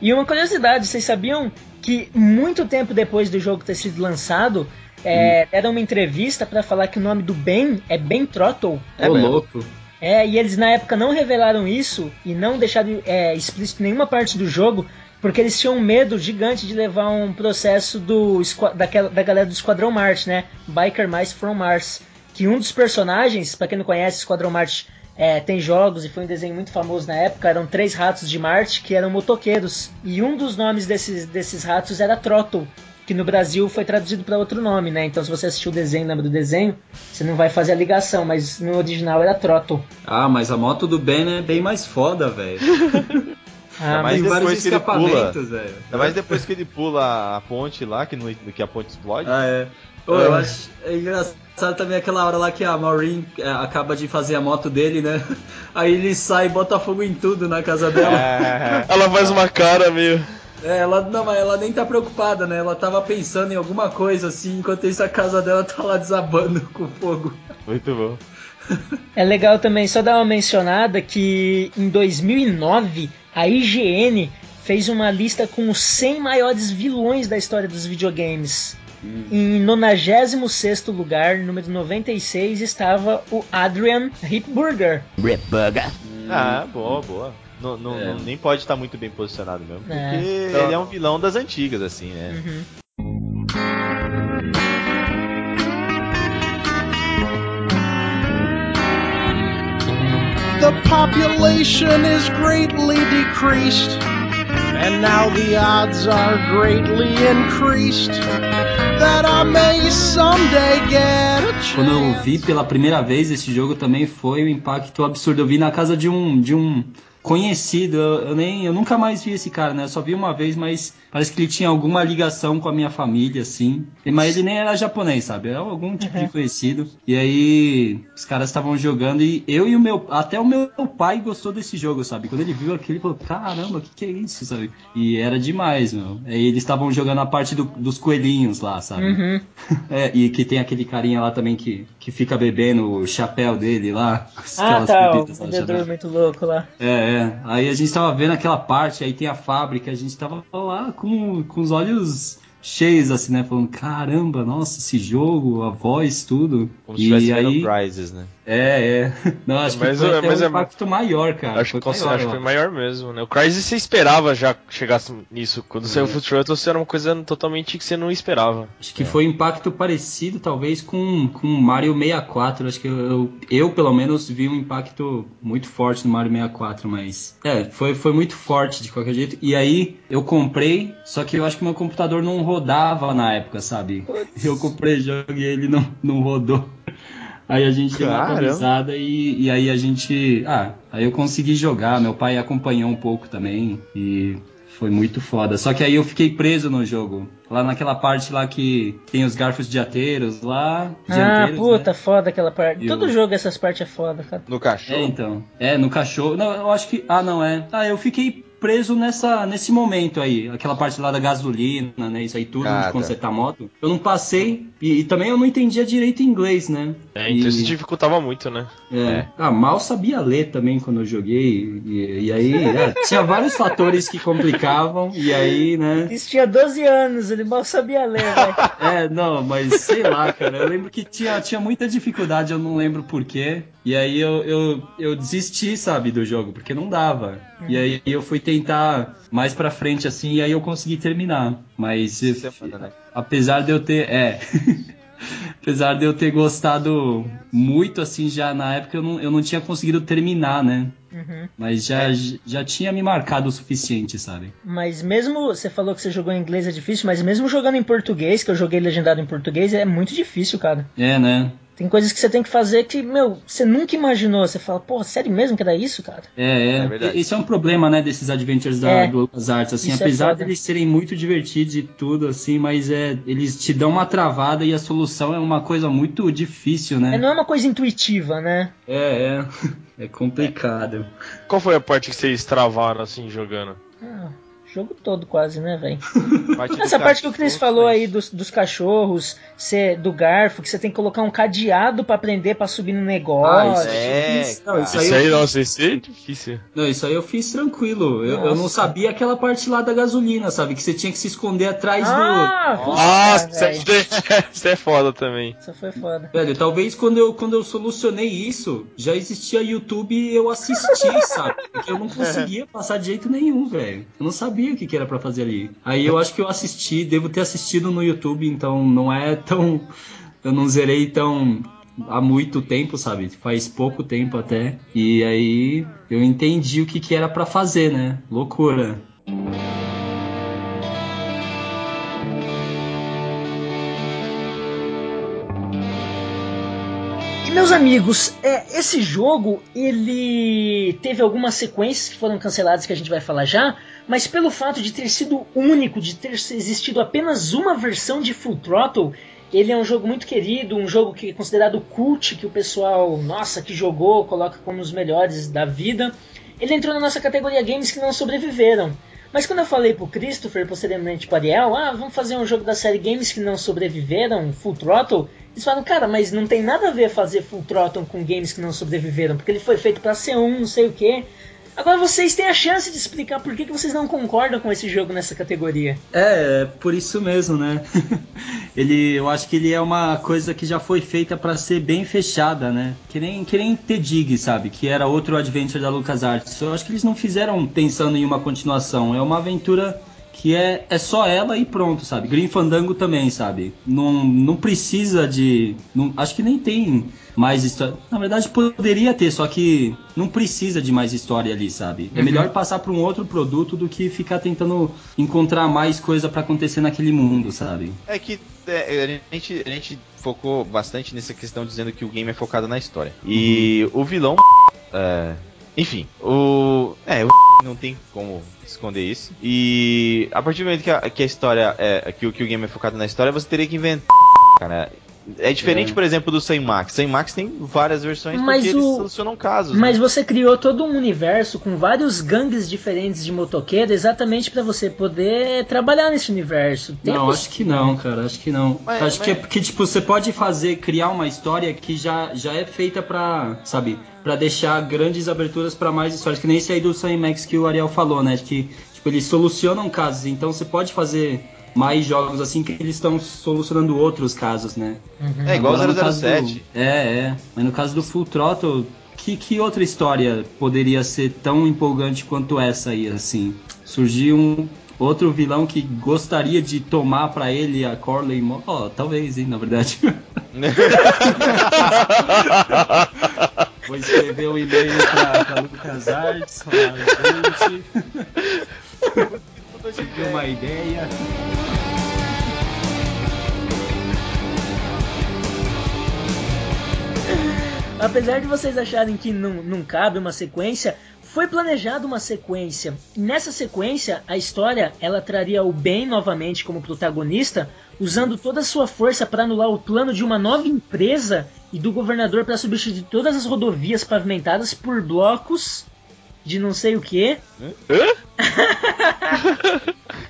[SPEAKER 2] E uma curiosidade, vocês sabiam que muito tempo depois do jogo ter sido lançado, é, deram uma entrevista pra falar que o nome do Ben é Ben Trottle.
[SPEAKER 5] É louco.
[SPEAKER 2] É, e eles na época não revelaram isso e não deixaram é, explícito nenhuma parte do jogo, porque eles tinham um medo gigante de levar um processo do daquela, da galera do Esquadrão Marte, né? Biker Mice from Mars. Que um dos personagens, pra quem não conhece, Esquadrão Marte é, tem jogos e foi um desenho muito famoso na época, eram três ratos de Marte que eram motoqueiros. E um dos nomes desses, desses ratos era Trottle. Que no Brasil foi traduzido para outro nome, né? Então, se você assistiu o desenho, lembra do desenho, você não vai fazer a ligação, mas no original era Trottle.
[SPEAKER 5] Ah, mas a moto do Ben é bem mais foda, velho.
[SPEAKER 2] Ah,
[SPEAKER 4] Ainda mais depois que ele pula.
[SPEAKER 5] escapamentos, velho.
[SPEAKER 4] Ainda mais depois que ele pula a ponte lá, que, no, que a ponte explode.
[SPEAKER 5] Ah, é. Pô, eu acho é engraçado também aquela hora lá que a Maureen é, acaba de fazer a moto dele, né? Aí ele sai e bota fogo em tudo na casa dela.
[SPEAKER 4] É.
[SPEAKER 6] Ela faz uma cara meio.
[SPEAKER 5] É, ela não, mas ela nem tá preocupada, né? Ela tava pensando em alguma coisa assim, enquanto isso a casa dela tá lá desabando com fogo.
[SPEAKER 4] Muito bom.
[SPEAKER 2] É legal também só dar uma mencionada que em 2009 a IGN fez uma lista com os 100 maiores vilões da história dos videogames. Em 96 lugar, número 96, estava o Adrian Hipburger.
[SPEAKER 10] Rip Burger.
[SPEAKER 4] Ah, boa, boa. Não, não-
[SPEAKER 5] É.
[SPEAKER 4] não- nem pode estar muito bem posicionado mesmo. Porque
[SPEAKER 2] É.
[SPEAKER 4] ele é um vilão das antigas, assim, né?
[SPEAKER 2] Uhum.
[SPEAKER 12] The population is greatly decreased, and now the odds are greatly increased that I may someday get a chance.
[SPEAKER 5] Quando eu vi pela primeira vez esse jogo também foi um impacto absurdo. Eu vi na casa de um de um conhecido, eu, eu nem eu nunca mais vi esse cara, né? Eu só vi uma vez, mas parece que ele tinha alguma ligação com a minha família assim. Mas ele nem era japonês, sabe? Era algum tipo de conhecido. E aí os caras estavam jogando e eu e o meu até o meu pai gostou desse jogo, sabe? Quando ele viu aquilo, ele falou: "Caramba, o que que é isso?", sabe? E era demais, meu. Aí eles estavam jogando a parte do- dos coelhinhos lá, sabe?
[SPEAKER 2] Uhum.
[SPEAKER 5] É, e que tem aquele carinha lá também que, que fica bebendo o chapéu dele lá.
[SPEAKER 2] Ah, tá, o
[SPEAKER 5] bebidas lá,
[SPEAKER 2] vendedor
[SPEAKER 5] chapéu.
[SPEAKER 2] muito louco lá.
[SPEAKER 5] É, é. Aí a gente tava vendo aquela parte, aí tem a fábrica, a gente tava lá com, com os olhos cheios, assim, né? Falando, caramba, nossa, esse jogo, a voz, tudo.
[SPEAKER 4] Como se tivesse
[SPEAKER 5] e
[SPEAKER 4] vendo
[SPEAKER 5] aí,
[SPEAKER 4] né?
[SPEAKER 5] É, é. Não, acho
[SPEAKER 6] Mas
[SPEAKER 5] que foi
[SPEAKER 6] é- mas
[SPEAKER 5] um
[SPEAKER 6] é-
[SPEAKER 5] impacto maior, cara.
[SPEAKER 6] acho,
[SPEAKER 5] foi
[SPEAKER 6] que,
[SPEAKER 5] maior,
[SPEAKER 6] acho que foi maior mesmo, né? O Crysis você esperava já que chegasse nisso. Quando saiu o Full Throttle, era uma coisa totalmente que você não esperava.
[SPEAKER 5] Acho que foi um impacto parecido, talvez, com, com o Mario 64. Acho que eu, eu, eu, pelo menos, vi um impacto muito forte no Mario 64, mas. É, foi, foi muito forte de qualquer jeito. E aí eu comprei, só que eu acho que meu computador não rodava na época, sabe? Eu comprei o jogo e ele não, não rodou. Aí a gente deu uma atualizada e, e aí a gente. Ah, aí eu consegui jogar. Meu pai acompanhou um pouco também e foi muito foda. Só que aí eu fiquei preso no jogo. Lá naquela parte lá que tem os garfos dianteiros lá.
[SPEAKER 2] Ah,
[SPEAKER 5] dianteiros,
[SPEAKER 2] puta,
[SPEAKER 5] né?
[SPEAKER 2] foda aquela parte.
[SPEAKER 5] E
[SPEAKER 2] Todo
[SPEAKER 5] o-
[SPEAKER 2] jogo essas partes é foda, cara.
[SPEAKER 4] No
[SPEAKER 5] É,
[SPEAKER 4] cachorro.
[SPEAKER 5] então. É, no cachorro. Não, eu acho que. Ah, não, é. Ah, eu fiquei preso nessa, nesse momento aí. Aquela parte lá da gasolina, né? Isso aí tudo,
[SPEAKER 4] Ah,
[SPEAKER 5] de
[SPEAKER 4] tá.
[SPEAKER 5] consertar a moto. Eu não passei. E, e também eu não entendia direito inglês, né?
[SPEAKER 6] É, então
[SPEAKER 5] E-
[SPEAKER 6] isso dificultava muito, né?
[SPEAKER 5] É. Ah, mal sabia ler também quando eu joguei. E, e aí, é, tinha vários fatores que complicavam. E aí, né?
[SPEAKER 2] Isso tinha 12 anos, ele mal sabia ler, velho.
[SPEAKER 5] É, não, mas sei lá, cara. Eu lembro que tinha, tinha muita dificuldade, eu não lembro porquê. E aí eu, eu, eu desisti, sabe, do jogo, porque não dava. E aí eu fui tentar mais pra frente, assim, e aí eu consegui terminar. Mas eu-
[SPEAKER 4] Semana, né?
[SPEAKER 5] apesar de eu ter. É. apesar de eu ter gostado muito, assim, já na época eu não, eu não tinha conseguido terminar, né?
[SPEAKER 2] Uhum.
[SPEAKER 5] Mas já, já tinha me marcado o suficiente, sabe?
[SPEAKER 2] Mas mesmo, você falou que você jogou em inglês é difícil, mas mesmo jogando em português, que eu joguei legendado em português, é muito difícil, cara.
[SPEAKER 5] É, né?
[SPEAKER 2] Tem coisas que você tem que fazer que, meu, você nunca imaginou. Você fala, pô, sério mesmo que era isso, cara?
[SPEAKER 5] É, é.
[SPEAKER 4] É.
[SPEAKER 5] Esse é um problema, né, desses adventures da
[SPEAKER 2] É.
[SPEAKER 5] LucasArts, assim,
[SPEAKER 2] Isso é
[SPEAKER 5] apesar
[SPEAKER 2] foda.
[SPEAKER 5] deles serem muito divertidos e tudo, assim, mas é, eles te dão uma travada e a solução é uma coisa muito difícil,
[SPEAKER 2] É,
[SPEAKER 5] né?
[SPEAKER 2] não é uma coisa intuitiva, né?
[SPEAKER 5] É, é. É complicado.
[SPEAKER 6] Qual foi a parte que vocês travaram assim jogando?
[SPEAKER 2] Ah, jogo todo quase, né, velho? Essa parte que o Chris falou aí dos, dos cachorros, cê, do garfo, que você tem que colocar um cadeado pra prender pra subir no negócio.
[SPEAKER 4] É,
[SPEAKER 5] Não, isso aí
[SPEAKER 6] Isso
[SPEAKER 5] eu
[SPEAKER 6] aí,
[SPEAKER 5] fiz-
[SPEAKER 6] nossa, isso é difícil.
[SPEAKER 5] Não, isso aí eu fiz tranquilo. Eu, eu não sabia aquela parte lá da gasolina, sabe? Que você tinha que se esconder atrás
[SPEAKER 2] Ah,
[SPEAKER 5] do.
[SPEAKER 6] Nossa, isso é, isso é foda também.
[SPEAKER 2] Isso foi foda.
[SPEAKER 5] Velho, talvez quando eu, quando eu solucionei isso, já existia YouTube e eu assisti, sabe? Porque eu não conseguia passar de jeito nenhum, velho. Eu não sabia o que, que era pra fazer ali. Aí eu acho que eu assisti, devo ter assistido no YouTube, então não é tão. Eu não zerei tão. Há muito tempo, sabe? Faz pouco tempo até. E aí eu entendi o que, que era pra fazer, né? Loucura.
[SPEAKER 2] Meus amigos, é, esse jogo ele teve algumas sequências que foram canceladas que a gente vai falar já, mas pelo fato de ter sido único, de ter existido apenas uma versão de Full Throttle, ele é um jogo muito querido, um jogo que é considerado cult, que o pessoal, nossa, que jogou, coloca como os melhores da vida. Ele entrou na nossa categoria games que não sobreviveram. Mas quando eu falei pro Christopher, posteriormente pro Ariel, ah, vamos fazer um jogo da série Games que não sobreviveram, Full Throttle, eles falam, cara, mas não tem nada a ver fazer Full Throttle com games que não sobreviveram, porque ele foi feito pra ser um, não sei o que. Agora vocês têm a chance de explicar por que, que vocês não concordam com esse jogo nessa categoria.
[SPEAKER 5] É, é por isso mesmo, né? ele, eu acho que ele é uma coisa que já foi feita pra ser bem fechada, né? Que nem, que nem The Dig, sabe? Que era outro adventure da LucasArts. Eu acho que eles não fizeram pensando em uma continuação. É uma aventura que é, é só ela e pronto, sabe? Green Fandango também, sabe? Não, não precisa de. não- acho que nem tem mais história. Na verdade, poderia ter, só que não precisa de mais história ali, sabe? É
[SPEAKER 2] Uhum.
[SPEAKER 5] melhor passar para um outro produto do que ficar tentando encontrar mais coisa pra acontecer naquele mundo, sabe?
[SPEAKER 4] É que é, a, gente, a gente focou bastante nessa questão dizendo que o game é focado na história. E o vilão. é, enfim, o. É, o não tem como esconder isso. E a partir do momento que a, que a história é. Que, o- que o game é focado na história, você teria que inventar. Cara. É diferente,
[SPEAKER 5] É.
[SPEAKER 4] por exemplo, do Sem Max. Sem Max tem várias versões
[SPEAKER 2] Mas
[SPEAKER 4] porque eles
[SPEAKER 2] o-
[SPEAKER 4] solucionam casos.
[SPEAKER 2] Mas
[SPEAKER 4] né?
[SPEAKER 2] você criou todo um universo com vários gangues diferentes de motoqueiro exatamente pra você poder trabalhar nesse universo. Tem
[SPEAKER 5] não, acho que não, cara, acho que não.
[SPEAKER 4] Mas-
[SPEAKER 5] acho que é
[SPEAKER 4] mas-
[SPEAKER 5] porque, tipo, você pode fazer, criar uma história que já, já é feita pra, sabe, pra deixar grandes aberturas pra mais histórias. Que nem esse aí do Sam Max que o Ariel falou, né? Que, tipo, eles solucionam casos, então você pode fazer mais jogos assim que eles estão solucionando outros casos, né?
[SPEAKER 2] Uhum.
[SPEAKER 4] É igual
[SPEAKER 5] Agora, no caso
[SPEAKER 4] 007.
[SPEAKER 5] do- É, é. Mas no caso do Full Throttle, que, que outra história poderia ser tão empolgante quanto essa aí, assim? Surgiu um outro vilão que gostaria de tomar pra ele a Corley Mo... Oh, talvez, hein, na verdade. Vou escrever um e-mail pra, pra LucasArts, falar, gente... Tive uma ideia...
[SPEAKER 2] Apesar de vocês acharem que não, não cabe uma sequência, foi planejada uma sequência. Nessa sequência, a história ela traria o Ben novamente como protagonista, usando toda a sua força para anular o plano de uma nova empresa e do governador para substituir todas as rodovias pavimentadas por blocos de não sei o que.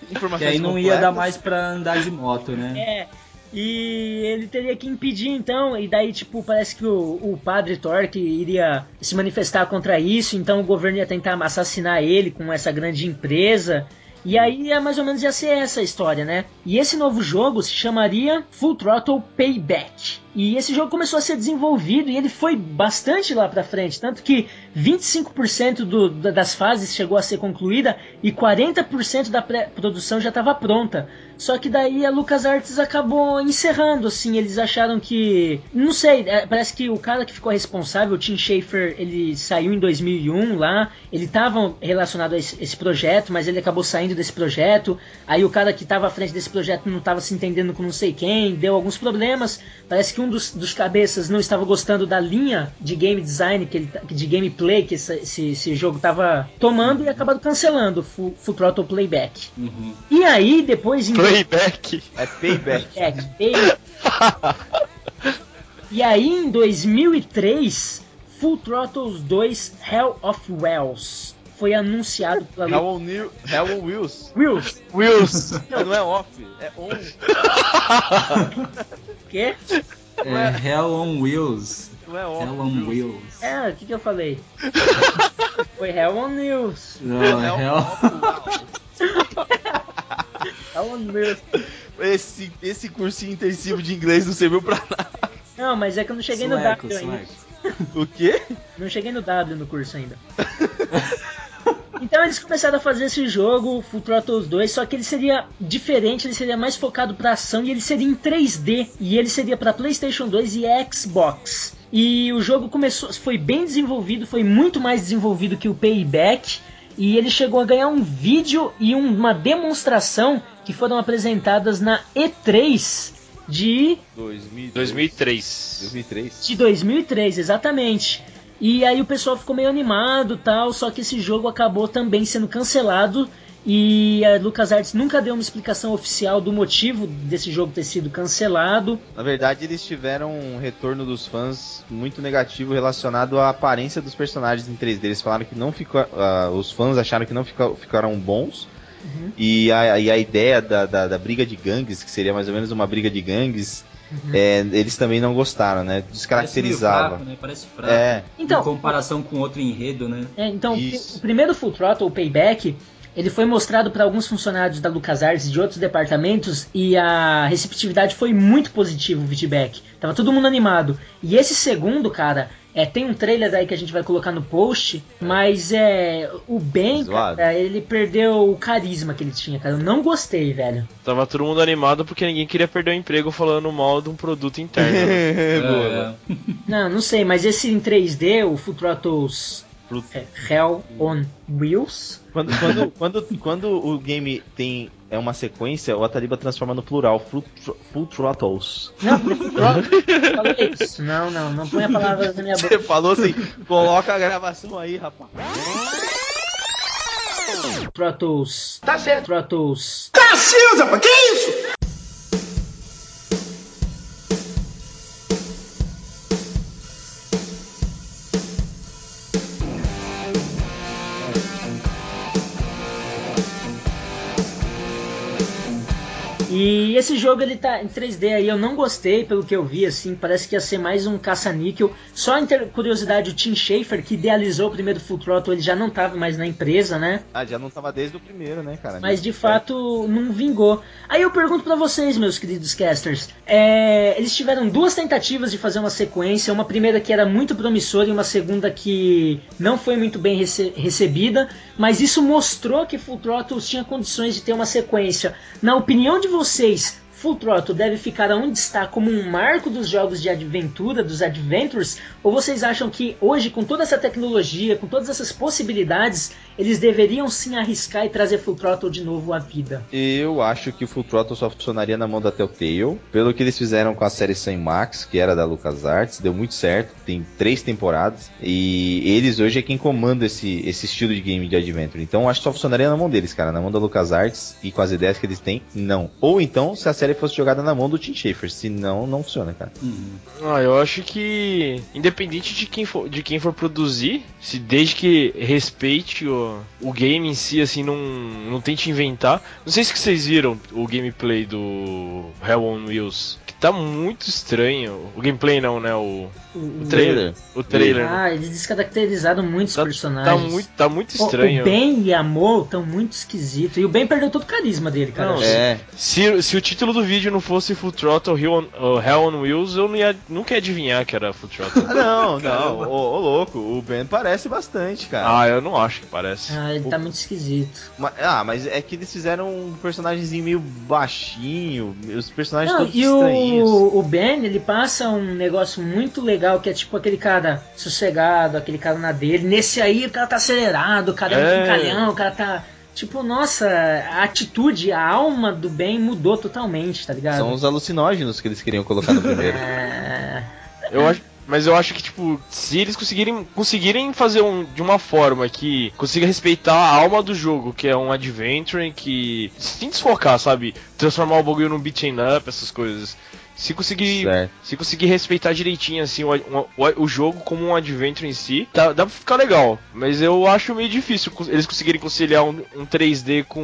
[SPEAKER 5] Que
[SPEAKER 4] Informações
[SPEAKER 5] aí não ia dar mais pra andar de moto, né?
[SPEAKER 2] É. E ele teria que impedir então, e daí tipo, parece que o, o padre Torque iria se manifestar contra isso, então o governo ia tentar assassinar ele com essa grande empresa. E aí é mais ou menos ia ser essa a história, né? E esse novo jogo se chamaria Full Throttle Payback. E esse jogo começou a ser desenvolvido e ele foi bastante lá pra frente, tanto que 25% do, da- das fases chegou a ser concluída e 40% da pré-produção já estava pronta. Só que daí a LucasArts acabou encerrando, assim, eles acharam que, não sei, é, parece que o cara que ficou responsável, o Tim Schafer, ele saiu em 2001 lá, ele estava relacionado a esse, projeto, mas ele acabou saindo desse projeto. Aí o cara que estava à frente desse projeto não estava se entendendo com não sei quem, deu alguns problemas. Parece que um dos, dos cabeças não estava gostando da linha de game design, que ele, de gameplay que esse, esse, esse jogo estava tomando e acabaram cancelando o Full, Full Throttle Playback.
[SPEAKER 5] Uhum.
[SPEAKER 2] E aí, depois em
[SPEAKER 6] Playback.
[SPEAKER 4] É payback.
[SPEAKER 2] é, pay- E aí em 2003, Full Throttle 2 Hell of Wells foi anunciado pela
[SPEAKER 4] Hell on, New, Hell on Wheels.
[SPEAKER 2] Wheels.
[SPEAKER 6] Wheels.
[SPEAKER 4] Mas não é off, é on.
[SPEAKER 2] Quê?
[SPEAKER 11] É Hell on Wheels.
[SPEAKER 4] Não é off.
[SPEAKER 11] Hell on Wheels.
[SPEAKER 2] É, o que, que eu falei? foi Hell on News.
[SPEAKER 11] Não, é Hell.
[SPEAKER 2] Hell on News.
[SPEAKER 4] Esse, esse cursinho intensivo de inglês não serviu pra nada.
[SPEAKER 2] Não, mas é que eu não cheguei
[SPEAKER 11] Sueco,
[SPEAKER 2] no W ainda.
[SPEAKER 11] sueco.
[SPEAKER 4] O quê?
[SPEAKER 2] Não cheguei no W no curso ainda. Então eles começaram a fazer esse jogo, Full Throttle 2, só que ele seria diferente, ele seria mais focado pra ação e ele seria em 3D e ele seria pra PlayStation 2 e Xbox. E o jogo começou, foi bem desenvolvido, foi muito mais desenvolvido que o Payback. E ele chegou a ganhar um vídeo e um- uma demonstração que foram apresentadas na E3 de
[SPEAKER 4] 2002.
[SPEAKER 6] 2003.
[SPEAKER 4] 2003.
[SPEAKER 2] de 2003, exatamente. E aí o pessoal ficou meio animado tal, só que esse jogo acabou também sendo cancelado e a LucasArts nunca deu uma explicação oficial do motivo desse jogo ter sido cancelado.
[SPEAKER 4] Na verdade, eles tiveram um retorno dos fãs muito negativo relacionado à aparência dos personagens em 3D. Eles falaram que não ficou. ah, os fãs acharam que não ficou- ficaram bons. E, a, e a ideia da, da, da briga de gangues, que seria mais ou menos uma briga de gangues, é, eles também não gostaram, né?
[SPEAKER 11] Parece meio
[SPEAKER 4] Descaracterizava.
[SPEAKER 11] fraco, né? Parece fraco.
[SPEAKER 4] É.
[SPEAKER 2] Então-
[SPEAKER 11] em comparação com outro enredo, né?
[SPEAKER 2] É, então,
[SPEAKER 4] Isso.
[SPEAKER 2] o primeiro Full Throttle, o Payback, ele foi mostrado para alguns funcionários da LucasArts e de outros departamentos e a receptividade foi muito positiva, o feedback. Tava todo mundo animado. E esse segundo, cara, é, tem um trailer aí que a gente vai colocar no post, mas é o Ben, cara, ele perdeu o carisma que ele tinha, cara. Eu não gostei, velho.
[SPEAKER 6] Tava todo mundo animado porque ninguém queria perder o emprego falando mal de um produto interno. né?
[SPEAKER 4] Boa.
[SPEAKER 11] É,
[SPEAKER 2] Não, não sei, mas esse em 3D, o Full É, Hell on Wheels,
[SPEAKER 4] Quando, quando, quando, quando o game tem é uma sequência, o Ataliba transforma no plural, full, thr- full throttles.
[SPEAKER 2] Não, Throttle- falei isso. Não, não, não põe a palavra na minha boca.
[SPEAKER 4] Você falou assim, coloca a gravação aí, rapaz.
[SPEAKER 2] Throttles. Tá certo. Throttles.
[SPEAKER 13] Cacilda, pô, que isso?
[SPEAKER 2] E esse jogo ele tá em 3D aí, eu não gostei pelo que eu vi, assim, parece que ia ser mais um caça-níquel. Só em ter curiosidade, o Tim Schafer, que idealizou o primeiro Full Throttle, ele já não tava mais na empresa, né?
[SPEAKER 4] Ah, já não tava desde o primeiro, né, cara?
[SPEAKER 2] Mas de fato não vingou. Aí eu pergunto pra vocês, meus queridos casters. é, eles tiveram duas tentativas de fazer uma sequência, uma primeira que era muito promissora e uma segunda que não foi muito bem rece- recebida, mas isso mostrou que Full Throttle tinha condições de ter uma sequência. Na opinião de vocês, Full Throttle deve ficar onde está como um marco dos jogos de aventura, dos adventures? Ou vocês acham que hoje, com toda essa tecnologia, com todas essas possibilidades, eles deveriam sim arriscar e trazer Full Throttle de novo à vida?
[SPEAKER 4] Eu acho que o Full Throttle só funcionaria na mão da Telltale, pelo que eles fizeram com a série Sam Max, que era da LucasArts, deu muito certo, tem três temporadas, e eles hoje é quem comanda esse, esse estilo de game de adventure. Então eu acho que só funcionaria na mão deles, cara, na mão da LucasArts e com as ideias que eles têm, não. Ou então se a série fosse jogada na mão do Tim Schafer, senão não funciona, cara.
[SPEAKER 6] Ah, eu acho que independente de quem for, de quem for produzir, se desde que respeite o, o game em si, assim, não, não tente inventar. Não sei se vocês viram o gameplay do Hell on Wheels, tá muito estranho. O gameplay não, né? O, o trailer. O trailer. né?
[SPEAKER 2] Ah, eles descaracterizaram muitos
[SPEAKER 6] Tá,
[SPEAKER 2] personagens.
[SPEAKER 6] tá muito, tá muito
[SPEAKER 2] O-
[SPEAKER 6] estranho.
[SPEAKER 2] O Ben e a Mo estão muito esquisitos. E o Ben perdeu todo o carisma dele, cara.
[SPEAKER 6] Não, se, se o título do vídeo não fosse Full Throttle Hell on, uh, Hell on Wheels, eu não ia, nunca ia adivinhar que era Full Throttle.
[SPEAKER 4] Ah, não, não, ô, ô, louco, o Ben parece bastante, cara.
[SPEAKER 6] Ah, eu não acho que parece.
[SPEAKER 2] Ah, ele tá muito esquisito.
[SPEAKER 4] Ma- Ah, mas é que eles fizeram um personagemzinho meio baixinho, os personagens
[SPEAKER 2] Não,
[SPEAKER 4] todos estranhos.
[SPEAKER 2] O, o Ben, ele passa um negócio muito legal, que é tipo aquele cara sossegado, aquele cara na dele. Nesse aí o cara tá acelerado, o cara é, um
[SPEAKER 4] É.
[SPEAKER 2] brincalhão, o cara tá. Tipo, nossa, a atitude, a alma do Ben mudou totalmente, tá ligado?
[SPEAKER 4] São os alucinógenos que eles queriam colocar no primeiro.
[SPEAKER 2] É.
[SPEAKER 6] Eu acho, mas eu acho que, tipo, se eles conseguirem, conseguirem fazer um, de uma forma que consiga respeitar a alma do jogo, que é um adventure, que sem desfocar, sabe? Transformar o bagulho num beat'em up, essas coisas. Se conseguir,
[SPEAKER 4] Certo.
[SPEAKER 6] se conseguir respeitar direitinho assim o, o, o jogo como um adventure em si, dá, dá pra ficar legal. Mas eu acho meio difícil eles conseguirem conciliar um, um 3D com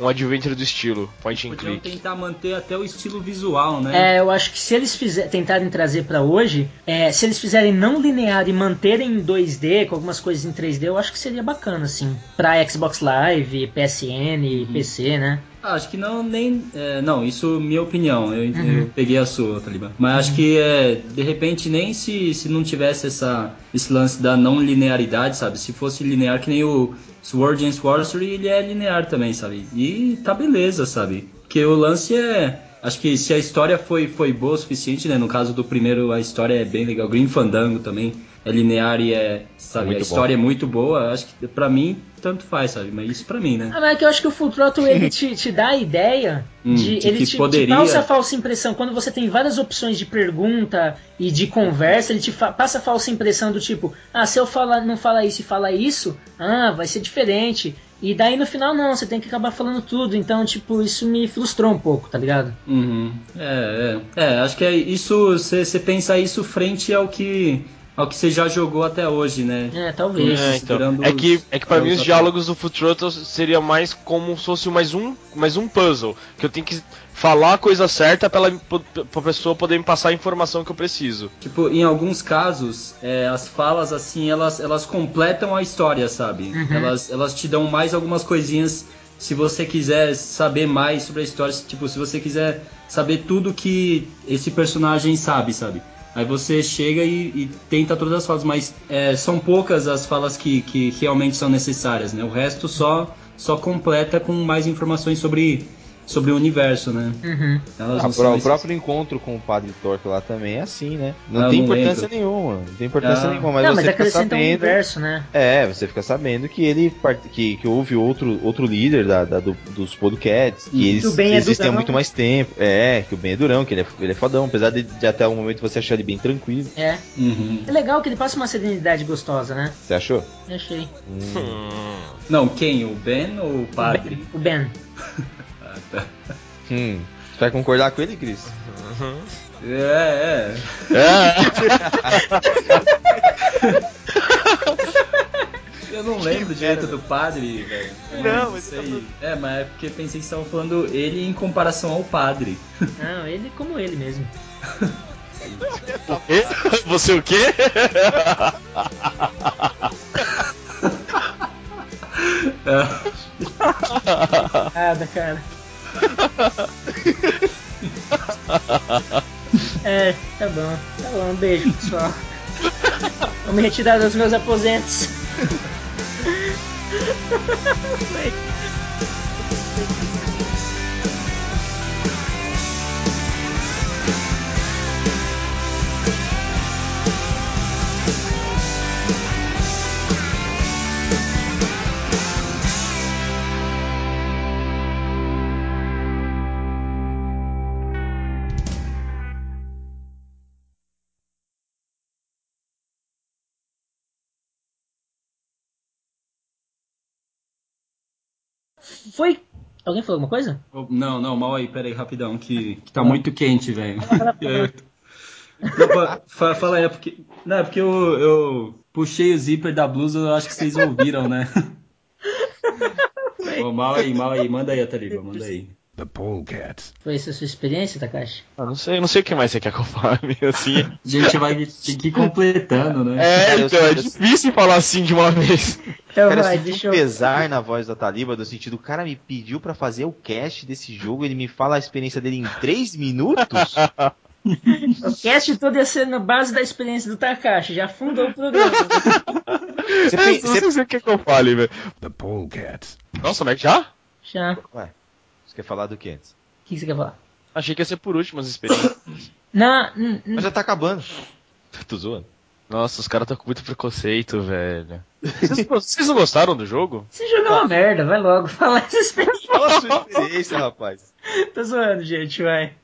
[SPEAKER 6] um adventure do estilo point and
[SPEAKER 5] Podiam
[SPEAKER 6] click.
[SPEAKER 5] tentar manter até o estilo visual, né?
[SPEAKER 2] É, eu acho que se eles fizer, tentarem trazer pra hoje, é, se eles fizerem não linear e manterem em 2D, com algumas coisas em 3D, eu acho que seria bacana, assim. Pra Xbox Live, PSN, PC, né?
[SPEAKER 5] Ah, acho que não, nem. é, não, isso é minha opinião. Eu,
[SPEAKER 2] Uhum.
[SPEAKER 5] eu peguei a sua, Taliban. Mas acho que é, de repente, nem se, se não tivesse essa, esse lance da não linearidade, sabe? Se fosse linear que nem o Sword and Sorcery, ele é linear também, sabe? E tá beleza, sabe? Porque o lance é. Acho que se a história foi, foi boa o suficiente, né? No caso do primeiro, a história é bem legal. Green Fandango também é linear e é. Sabe?
[SPEAKER 4] Muito
[SPEAKER 5] a
[SPEAKER 4] bom.
[SPEAKER 5] história é muito boa. Acho que pra mim, tanto faz, sabe? Mas isso pra mim, né?
[SPEAKER 2] Ah, mas é que eu acho que o Full Throttle ele te, te dá a ideia
[SPEAKER 5] Hum,
[SPEAKER 2] de.
[SPEAKER 5] de
[SPEAKER 2] ele
[SPEAKER 5] que
[SPEAKER 2] te, te
[SPEAKER 5] poderia-
[SPEAKER 2] passa a falsa impressão. Quando você tem várias opções de pergunta e de conversa, ele te fa- passa a falsa impressão do tipo: ah, se eu falar, não falar isso e falar isso, ah, vai ser diferente. E daí no final não, você tem que acabar falando tudo. Então, tipo, isso me frustrou um pouco, tá ligado?
[SPEAKER 5] Uhum. É, é, é, acho que é isso. Você pensa isso frente ao que ao que você já jogou até hoje, né?
[SPEAKER 2] É, talvez.
[SPEAKER 6] É, então. É que, é que pra mim os diálogos do Full Throttle seria mais como se fosse mais um, mais um puzzle. Que eu tenho que falar a coisa certa pra, ela, pra pessoa poder me passar a informação que eu preciso.
[SPEAKER 5] Tipo, em alguns casos, é, as falas assim, elas, elas completam a história, sabe? Elas, elas te dão mais algumas coisinhas se você quiser saber mais sobre a história, tipo, se você quiser saber tudo que esse personagem sabe, sabe? Aí você chega e, e tenta todas as falas, mas é, são poucas as falas que, que realmente são necessárias, né? O resto só, só completa com mais informações sobre, sobre o universo, né?
[SPEAKER 2] Uhum.
[SPEAKER 5] Elas
[SPEAKER 4] Ah,
[SPEAKER 5] não
[SPEAKER 4] pro- o próprio encontro com o Padre Torque lá também é assim, né? Não
[SPEAKER 5] Ah,
[SPEAKER 4] tem
[SPEAKER 5] não
[SPEAKER 4] importância
[SPEAKER 5] lembro.
[SPEAKER 4] nenhuma, não tem importância
[SPEAKER 5] Ah.
[SPEAKER 4] nenhuma, mas
[SPEAKER 2] não,
[SPEAKER 4] você
[SPEAKER 2] mas
[SPEAKER 4] fica
[SPEAKER 2] acrescenta um
[SPEAKER 4] sabendo.
[SPEAKER 2] universo, né?
[SPEAKER 4] É, você fica sabendo que ele part- que, que houve outro, outro líder da, da- do- dos Polecats, que eles
[SPEAKER 2] Que o Ben é
[SPEAKER 4] existem há muito mais tempo. É, que o Ben é durão, que ele é, ele é fodão, apesar de, de até o momento você achar ele bem tranquilo.
[SPEAKER 2] É.
[SPEAKER 5] Uhum.
[SPEAKER 2] É legal que ele passa uma serenidade gostosa, né?
[SPEAKER 4] Você achou?
[SPEAKER 2] Eu achei.
[SPEAKER 5] Não, quem? O Ben ou o padre?
[SPEAKER 2] O Ben.
[SPEAKER 5] Ah, tá.
[SPEAKER 4] Hum. Você vai concordar com ele, Cris?
[SPEAKER 5] É, é. Eu não lembro direito do padre, velho. Eu
[SPEAKER 6] Não, mas
[SPEAKER 5] sei. É, mas é porque pensei que estavam falando ele em comparação ao padre.
[SPEAKER 2] Não, ele como ele mesmo.
[SPEAKER 6] Você o quê?
[SPEAKER 2] Nada, cara. É, tá bom. Tá bom, um beijo, pessoal. Vou me retirar dos meus aposentos. Foi. Alguém falou alguma coisa?
[SPEAKER 5] Oh, Não, não, mal aí, pera aí, rapidão, que, que tá muito quente, velho.
[SPEAKER 2] fala.
[SPEAKER 5] Não, aí, é porque. Não, é porque eu, eu puxei o zíper da blusa, eu acho que vocês ouviram, né? Mal aí, mal aí, manda aí, Ataliba, manda aí.
[SPEAKER 3] The polecats.
[SPEAKER 2] Foi essa a sua experiência, Takashi?
[SPEAKER 6] Ah, não sei, não sei o que mais você quer que eu fale, assim.
[SPEAKER 5] A gente vai ter que ir completando, né?
[SPEAKER 6] É,
[SPEAKER 4] eu-
[SPEAKER 6] então, é
[SPEAKER 4] eu-
[SPEAKER 6] difícil falar assim de uma vez.
[SPEAKER 2] Então
[SPEAKER 4] Cara,
[SPEAKER 2] vai,
[SPEAKER 4] eu senti
[SPEAKER 2] deixa
[SPEAKER 4] um
[SPEAKER 2] eu.
[SPEAKER 4] pesar na voz da Taliba, do sentido, o cara me pediu pra fazer o cast desse jogo, ele me fala a experiência dele em 3 minutos?
[SPEAKER 2] O cast todo ia ser na base da experiência do Takashi, já fundou o programa.
[SPEAKER 4] Você,
[SPEAKER 6] É,
[SPEAKER 4] pe-
[SPEAKER 6] não
[SPEAKER 4] você-
[SPEAKER 6] sei se o que que eu fale, velho.
[SPEAKER 3] The polecats.
[SPEAKER 6] Nossa, mas já?
[SPEAKER 2] Já. O
[SPEAKER 4] Ué, você quer falar do que antes?
[SPEAKER 2] que você quer falar?
[SPEAKER 6] Achei que ia ser por último as experiências.
[SPEAKER 2] Não,
[SPEAKER 4] Mas já tá acabando. Tô zoando.
[SPEAKER 6] Nossa, os caras estão com muito preconceito, velho. Vocês, vocês não gostaram do jogo?
[SPEAKER 2] esse jogo é uma merda, vai logo falar essa experiência.
[SPEAKER 4] Fala a sua experiência, rapaz.
[SPEAKER 2] Tô zoando, gente, vai.